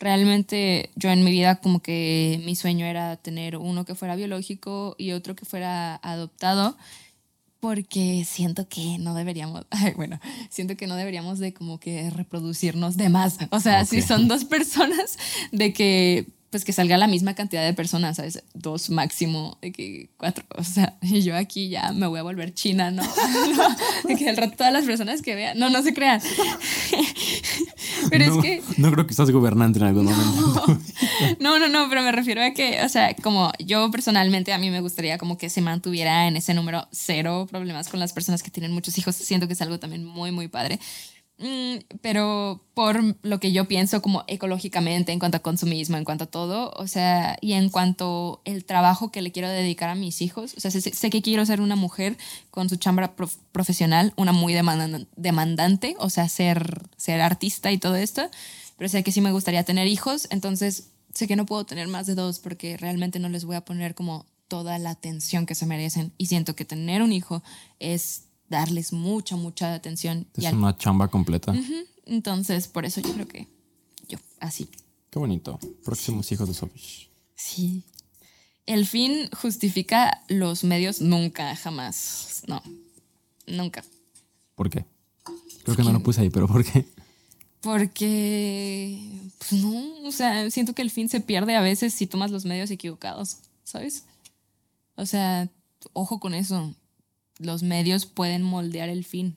realmente yo en mi vida como que mi sueño era tener uno que fuera biológico y otro que fuera adoptado. porque siento que no deberíamos, ay, bueno, siento que no deberíamos de como que reproducirnos de más. O sea, si son dos personas, de que pues que salga la misma cantidad de personas, ¿sabes? Dos máximo, de que cuatro, o sea, y yo aquí ya me voy a volver china, ¿no? de que al rato todas las personas que vean, no, no se crean. pero es que... No creo que estás gobernante en algún momento. no, no, no, pero me refiero a que, o sea, como yo personalmente a mí me gustaría como que se mantuviera en ese número cero problemas con las personas que tienen muchos hijos, siento que es algo también muy, muy padre. Mm, pero por lo que yo pienso como ecológicamente, en cuanto a consumismo, en cuanto a todo, o sea, y en cuanto el trabajo que le quiero dedicar a mis hijos, o sea, sé, que quiero ser una mujer con su chambra profesional, una muy demandante, o sea, ser, ser artista y todo esto, pero sé que sí me gustaría tener hijos, entonces sé que no puedo tener más de dos porque realmente no les voy a poner como toda la atención que se merecen y siento que tener un hijo es darles mucha, mucha atención. Es una chamba completa. Entonces, por eso yo creo que yo, así. Qué bonito. Próximos hijos de Sophie. Sí. El fin justifica los medios nunca, jamás. No, nunca. ¿Por qué? Creo que no lo puse ahí, pero ¿por qué? Porque, pues no, o sea, siento que el fin se pierde a veces si tomas los medios equivocados, ¿sabes? O sea, ojo con eso los medios pueden moldear el fin.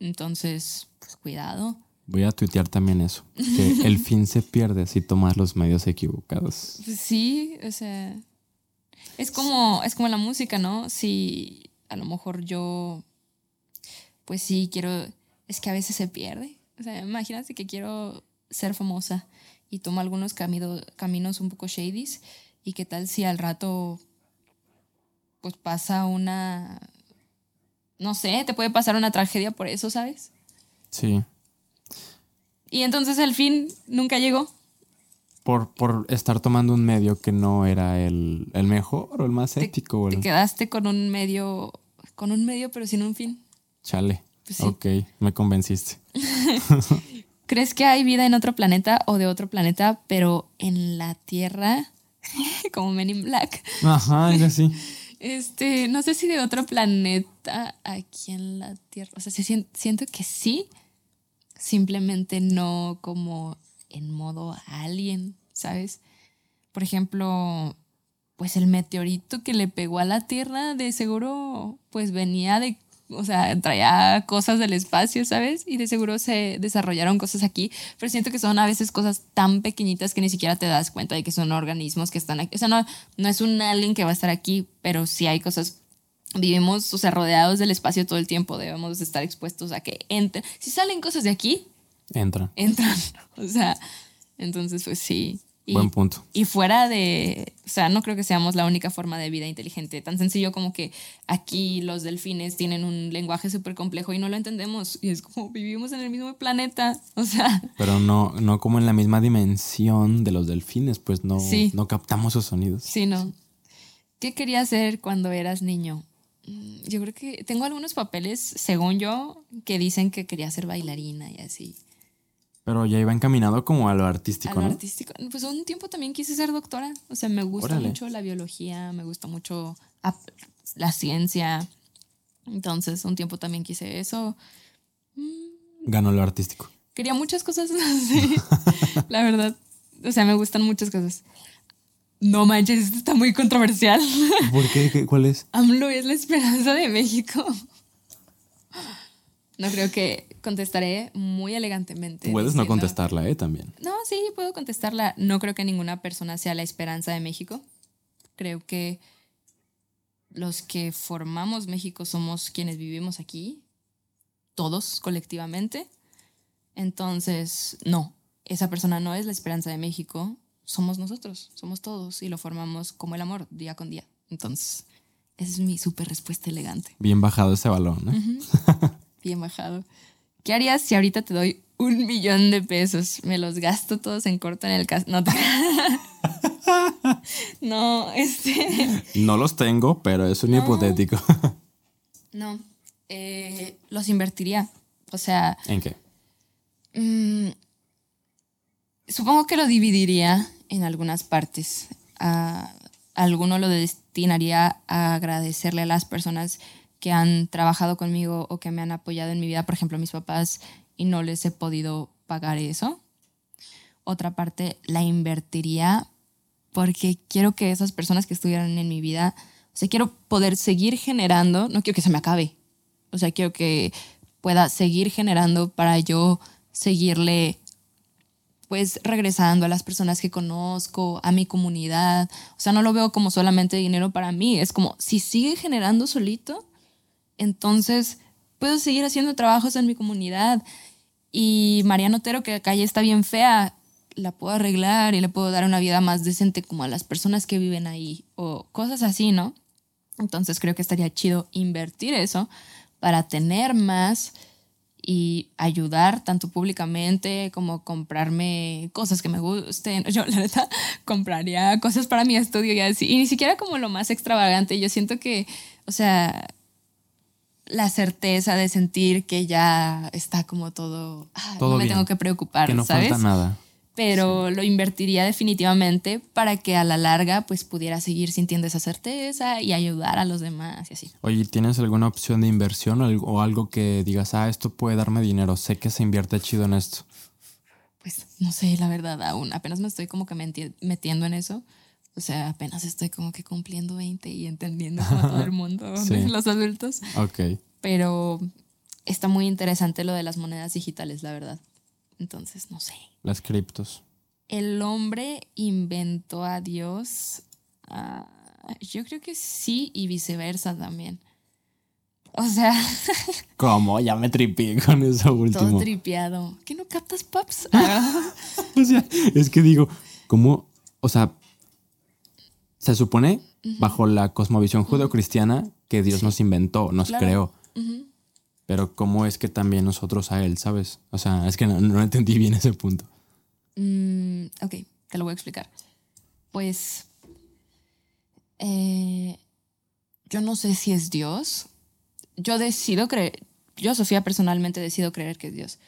Entonces, pues cuidado. Voy a tuitear también eso, que el fin se pierde si tomas los medios equivocados. Pues sí, o sea, es como, es como la música, ¿no? Si a lo mejor yo, pues sí, quiero, es que a veces se pierde. O sea, imagínate que quiero ser famosa y tomo algunos caminos un poco shadys y qué tal si al rato pues pasa una, no sé, te puede pasar una tragedia por eso, ¿sabes? Sí. Y entonces el fin nunca llegó. Por, por estar tomando un medio que no era el, mejor o el más ético. Te quedaste con un medio, con un medio pero sin un fin. Chale. Pues Ok, me convenciste. ¿Crees que hay vida en otro planeta o de otro planeta, pero en la Tierra? Como Men in Black. Ajá, es así. Este, no sé si de otro planeta aquí en la Tierra. O sea, siento que sí. Simplemente no como en modo alien, ¿sabes? Por ejemplo, pues el meteorito que le pegó a la Tierra de seguro pues venía de o sea, traía cosas del espacio, ¿sabes? Y de seguro se desarrollaron cosas aquí, pero siento que son a veces cosas tan pequeñitas que ni siquiera te das cuenta de que son organismos que están aquí. O sea, no, no es un alien que va a estar aquí, pero sí hay cosas vivimos, o sea, rodeados del espacio todo el tiempo, debemos estar expuestos a que entren. Si salen cosas de aquí, entran. Entran. O sea, entonces, pues sí. Buen punto. Y fuera de, o sea, no creo que seamos la única forma de vida inteligente. Tan sencillo como que aquí los delfines tienen un lenguaje súper complejo y no lo entendemos. Y es como vivimos en el mismo planeta. O sea. Pero no, no como en la misma dimensión de los delfines, pues no, no captamos sus sonidos. Sí, no. ¿Qué querías hacer cuando eras niño? Mm, yo creo que tengo algunos papeles, según yo, que dicen que quería ser bailarina y así. Pero ya iba encaminado como a lo artístico, a lo artístico. Pues un tiempo también quise ser doctora. O sea, me gusta mucho la biología, me gusta mucho la ciencia. Entonces, un tiempo también quise eso. Mm. Ganó lo artístico. Quería muchas cosas, sí, la verdad. O sea, me gustan muchas cosas. No manches, esto está muy controversial. ¿Por qué? ¿Cuál es? AMLO es la esperanza de México. No creo que contestaré muy elegantemente. Puedes no contestarla, ¿eh? También. No, sí, puedo contestarla. No creo que ninguna persona sea la esperanza de México. Creo que los que formamos México somos quienes vivimos aquí, todos colectivamente. Entonces, no, esa persona no es la esperanza de México, somos nosotros, somos todos y lo formamos como el amor día con día. Entonces, esa es mi súper respuesta elegante. Bien bajado ese balón, ¿eh? bien bajado. ¿Qué harías si ahorita te doy un millón de pesos? Me los gasto todos en corto en el caso. No, no, este. No los tengo, pero es un hipotético. no, eh, los invertiría. O sea. ¿En qué? Mm, supongo que lo dividiría en algunas partes. alguno lo destinaría a agradecerle a las personas que han trabajado conmigo o que me han apoyado en mi vida, por ejemplo, mis papás, y no les he podido pagar eso. Otra parte la invertiría porque quiero que esas personas que estuvieran en mi vida, o sea, quiero poder seguir generando, no quiero que se me acabe, o sea, quiero que pueda seguir generando para yo seguirle pues regresando a las personas que conozco, a mi comunidad. O sea, no lo veo como solamente dinero para mí, es como si sigue generando solito, entonces puedo seguir haciendo trabajos en mi comunidad. Y Mariano Otero, que acá ya está bien fea, la puedo arreglar y le puedo dar una vida más decente como a las personas que viven ahí o cosas así, ¿no? Entonces creo que estaría chido invertir eso para tener más y ayudar tanto públicamente como comprarme cosas que me gusten. Yo, la neta, compraría cosas para mi estudio y así. Y ni siquiera como lo más extravagante. Yo siento que, o sea, la certeza de sentir que ya está como todo, ah, no me tengo que preocupar, que no falta nada. Pero lo invertiría definitivamente para que a la larga pues pudiera seguir sintiendo esa certeza y ayudar a los demás y así. Oye, ¿tienes alguna opción de inversión o algo que digas, ah, esto puede darme dinero, sé que se invierte chido en esto? Pues no sé, la verdad, aún apenas me estoy como que metiendo en eso. O sea, apenas estoy como que cumpliendo 20 y entendiendo como todo el mundo, los adultos. Ok. Pero está muy interesante lo de las monedas digitales, la verdad. Entonces, no sé. Las criptos. El hombre inventó a Dios. Yo creo que sí y viceversa también. O sea. ¿Cómo? Ya me tripié con eso último. Todo tripiado. ¿Qué no captas, paps? o sea, es que digo, ¿cómo? O sea, se supone, bajo la cosmovisión judeocristiana, que Dios nos inventó, nos creó. Pero ¿cómo es que también nosotros a Él, sabes? O sea, es que no, entendí bien ese punto. Mm, ok, te lo voy a explicar. Pues eh, yo no sé si es Dios. Yo decido creer, yo Sofía personalmente decido creer que es Dios.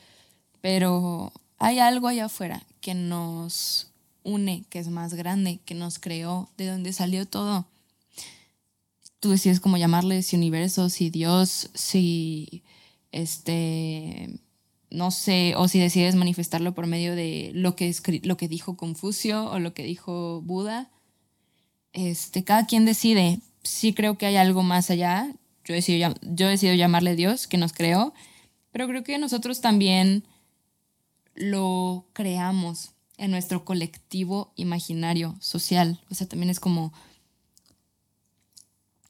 Pero hay algo allá afuera que nos une, que es más grande, que nos creó, de donde salió todo. Tú decides cómo llamarle, si universo, si Dios, si este, no sé, o si decides manifestarlo por medio de lo que, lo que dijo Confucio o lo que dijo Buda. Este, cada quien decide. Sí creo que hay algo más allá. Yo decido, yo decido llamarle Dios, que nos creó, pero creo que nosotros también lo creamos en nuestro colectivo imaginario social. O sea, también es como,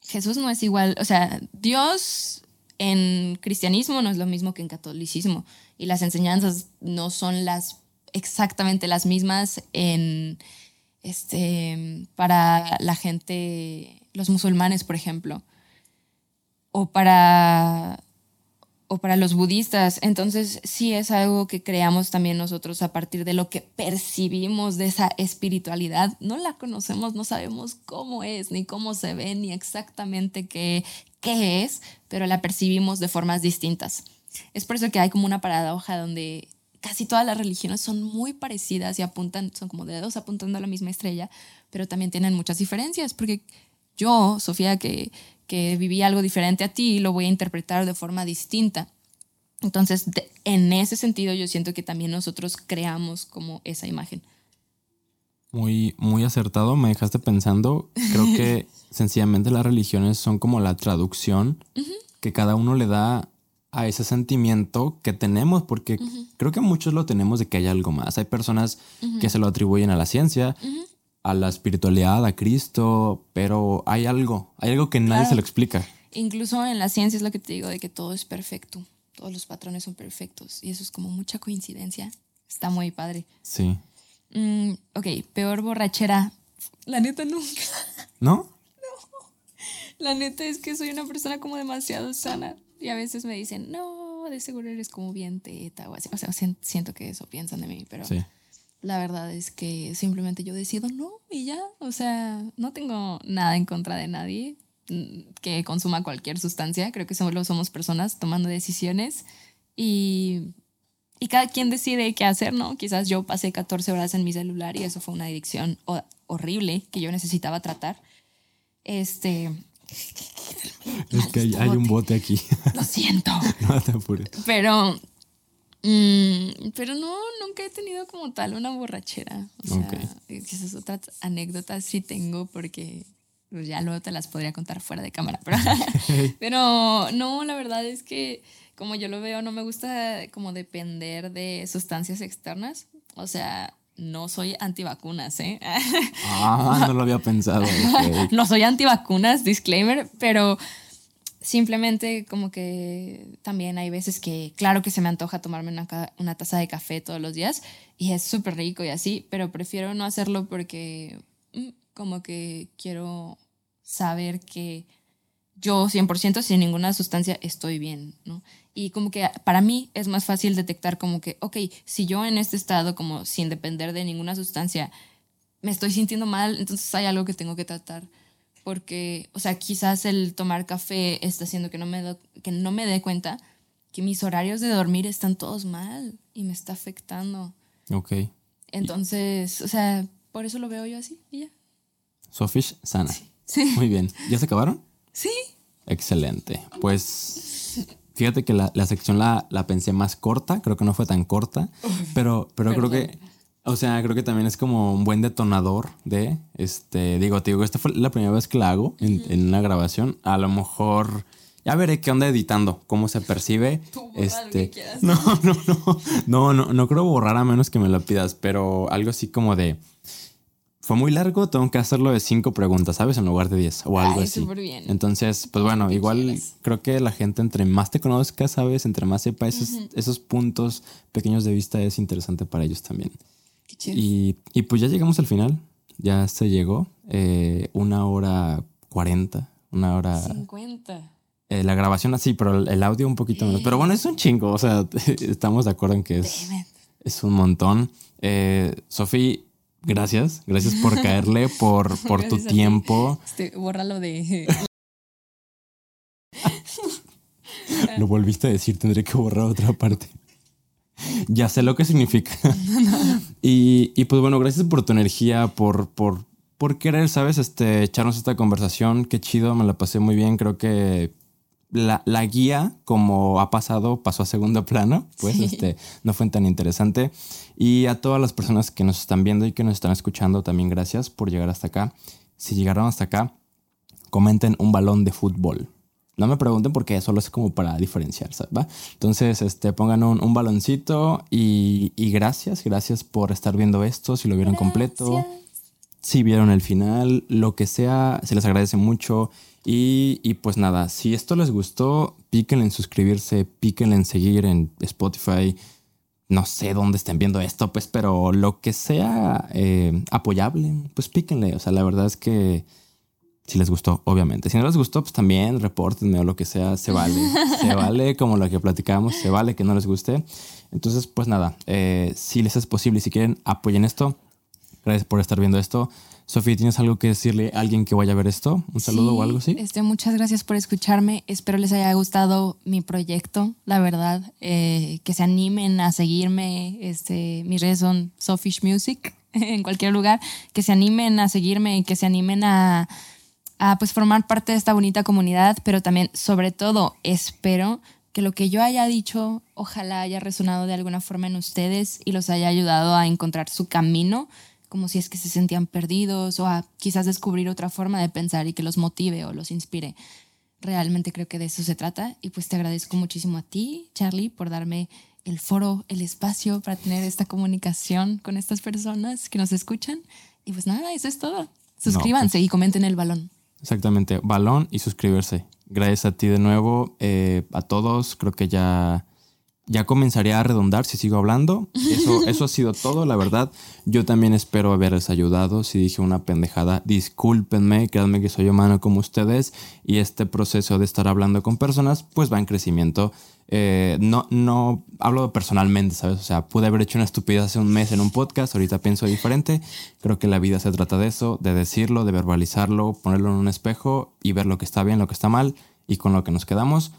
Jesús no es igual, o sea, Dios en cristianismo no es lo mismo que en catolicismo y las enseñanzas no son las exactamente las mismas en este para la gente los musulmanes por ejemplo o para o para los budistas. Entonces sí es algo que creamos también nosotros a partir de lo que percibimos de esa espiritualidad. No la conocemos, no sabemos cómo es, ni cómo se ve, ni exactamente qué, qué es, pero la percibimos de formas distintas. Es por eso que hay como una paradoja donde casi todas las religiones son muy parecidas y apuntan, son como dedos apuntando a la misma estrella, pero también tienen muchas diferencias, porque yo, Sofía, que, que viví algo diferente a ti, lo voy a interpretar de forma distinta. Entonces, en ese sentido, yo siento que también nosotros creamos como esa imagen. Muy, muy acertado, me dejaste pensando. Creo que sencillamente las religiones son como la traducción que cada uno le da a ese sentimiento que tenemos, porque creo que muchos lo tenemos de que hay algo más. Hay personas que se lo atribuyen a la ciencia, a la espiritualidad, a Cristo, pero hay algo, hay algo que nadie se lo explica. Incluso en la ciencia es lo que te digo, de que todo es perfecto, todos los patrones son perfectos y eso es como mucha coincidencia. Está muy padre. Sí. Mm, ok, peor borrachera. La neta nunca. ¿No? No. La neta es que soy una persona como demasiado sana y a veces me dicen, no, de seguro eres como bien teta o así. O sea, siento que eso piensan de mí, pero... Sí la verdad es que simplemente yo decido no y ya. O sea, no tengo nada en contra de nadie mm, que consuma cualquier sustancia. Creo que solo somos personas tomando decisiones y, y cada quien decide qué hacer, ¿no? Quizás yo pasé 14 horas en mi celular y eso fue una adicción horrible que yo necesitaba tratar. Este. es que hay, hay un bote aquí. Lo siento. no te apures. Pero, mm, pero no, nunca he tenido como tal una borrachera. O sea, esas otras anécdotas sí tengo porque pues, ya luego te las podría contar fuera de cámara. Pero, pero no, la verdad es que como yo lo veo, no me gusta como depender de sustancias externas. O sea, no soy antivacunas, ¿eh? Ah, no lo había pensado. ok. no soy antivacunas, disclaimer, pero simplemente como que también hay veces que, claro que se me antoja tomarme una, taza de café todos los días y es súper rico y así, pero prefiero no hacerlo porque mm, como que quiero saber que yo 100% sin ninguna sustancia estoy bien, ¿no? Y como que para mí es más fácil detectar como que, ok, si yo en este estado como sin depender de ninguna sustancia me estoy sintiendo mal, entonces hay algo que tengo que tratar. Porque, o sea, quizás el tomar café está haciendo que no me, do- que no me dé cuenta que mis horarios de dormir están todos mal y me está afectando. Ok. Entonces, o sea, por eso lo veo yo así y ya. Sofish sana. Sí. Muy bien. ¿Ya se acabaron? Sí. Excelente. Pues fíjate que la, la sección la, la pensé más corta, creo que no fue tan corta, pero, pero creo que, o sea, creo que también es como un buen detonador de, este, digo, te digo, esta fue la primera vez que la hago en, en una grabación, a lo mejor... Ya veré qué onda editando, cómo se percibe. Tú este, no, no, no, no, no, no creo borrar a menos que me lo pidas, pero algo así como de, fue muy largo, tengo que hacerlo de cinco preguntas, ¿sabes? En lugar de diez o algo Ay, así. bien. Entonces, pues bueno, igual creo que la gente entre más te conozca, ¿sabes? Entre más sepa esos, esos puntos pequeños de vista es interesante para ellos también. Qué chido. Y, y pues ya llegamos al final, ya se llegó, eh, una hora cuarenta, una hora... 50. eh, la grabación así, pero el, audio un poquito menos. Pero bueno, es un chingo, o sea, estamos de acuerdo en que es, es un montón. Eh, Sofi, gracias, gracias por caerle, por, por tu Gracias tiempo. Este, bórralo de. Lo volviste a decir, tendré que borrar otra parte. Ya sé lo que significa. Y, y pues bueno, gracias por tu energía, por, por, por querer, ¿sabes? Este, echarnos esta conversación. Qué chido, me la pasé muy bien. Creo que la, la guía, como ha pasado, pasó a segundo plano. Pues Sí. este, no fue tan interesante. Y a todas las personas que nos están viendo y que nos están escuchando, también gracias por llegar hasta acá. Si llegaron hasta acá, comenten un balón de fútbol. No me pregunten porque solo es como para diferenciar, ¿sabes? ¿Va? Entonces, este, pongan un, un baloncito y, y gracias, gracias por estar viendo esto, si lo vieron completo, si vieron el final, lo que sea, se les agradece mucho. Y, y pues nada, si esto les gustó, píquenle en suscribirse, píquenle en seguir en Spotify. No sé dónde estén viendo esto, pues, pero lo que sea eh, apoyable, pues píquenle. O sea, la verdad es que si les gustó, obviamente. Si no les gustó, pues también repórtenme o lo que sea, se vale. se vale como lo que platicamos, se vale que no les guste. Entonces, pues nada, eh, si les es posible y si quieren, apoyen esto. Gracias por estar viendo esto. Sofía, ¿tienes algo que decirle a alguien que vaya a ver esto? ¿Un saludo Sí, o algo así? Este, muchas gracias por escucharme. Espero les haya gustado mi proyecto, la verdad. Eh, que se animen a seguirme. Este, mis redes son Sofish Music en cualquier lugar. Que se animen a seguirme que se animen a, a pues formar parte de esta bonita comunidad. Pero también, sobre todo, espero que lo que yo haya dicho, ojalá haya resonado de alguna forma en ustedes y los haya ayudado a encontrar su camino como si es que se sentían perdidos o a quizás descubrir otra forma de pensar y que los motive o los inspire. Realmente creo que de eso se trata y pues te agradezco muchísimo a ti, Charlie, por darme el foro, el espacio para tener esta comunicación con estas personas que nos escuchan. Y pues nada, eso es todo. Suscríbanse y comenten el balón. Exactamente, balón y suscribirse. Gracias a ti de nuevo, eh, a todos. Creo que ya, ya comenzaría a redondar si sigo hablando. Eso, eso ha sido todo, la verdad. Yo también espero haberles ayudado. Si dije una pendejada, discúlpenme, créanme que soy humano como ustedes y este proceso de estar hablando con personas pues va en crecimiento. Eh, no, no hablo personalmente, ¿sabes? O sea, pude haber hecho una estupidez hace un mes en un podcast, ahorita pienso diferente. Creo que la vida se trata de eso, de decirlo, de verbalizarlo, ponerlo en un espejo y ver lo que está bien, lo que está mal y con lo que nos quedamos.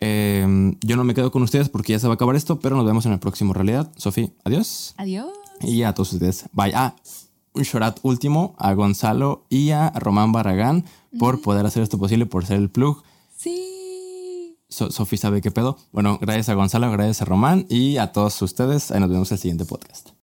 Eh, yo no me quedo con ustedes porque ya se va a acabar esto, pero nos vemos en el próximo realidad. Sofía, adiós. Adiós. Y a todos ustedes, bye. Ah, un shout último a Gonzalo y a Román Barragán por poder hacer esto posible, por ser el plug. Sí. Sofi sabe qué pedo. Bueno, gracias a Gonzalo, gracias a Román y a todos ustedes. Ahí nos vemos en el siguiente podcast.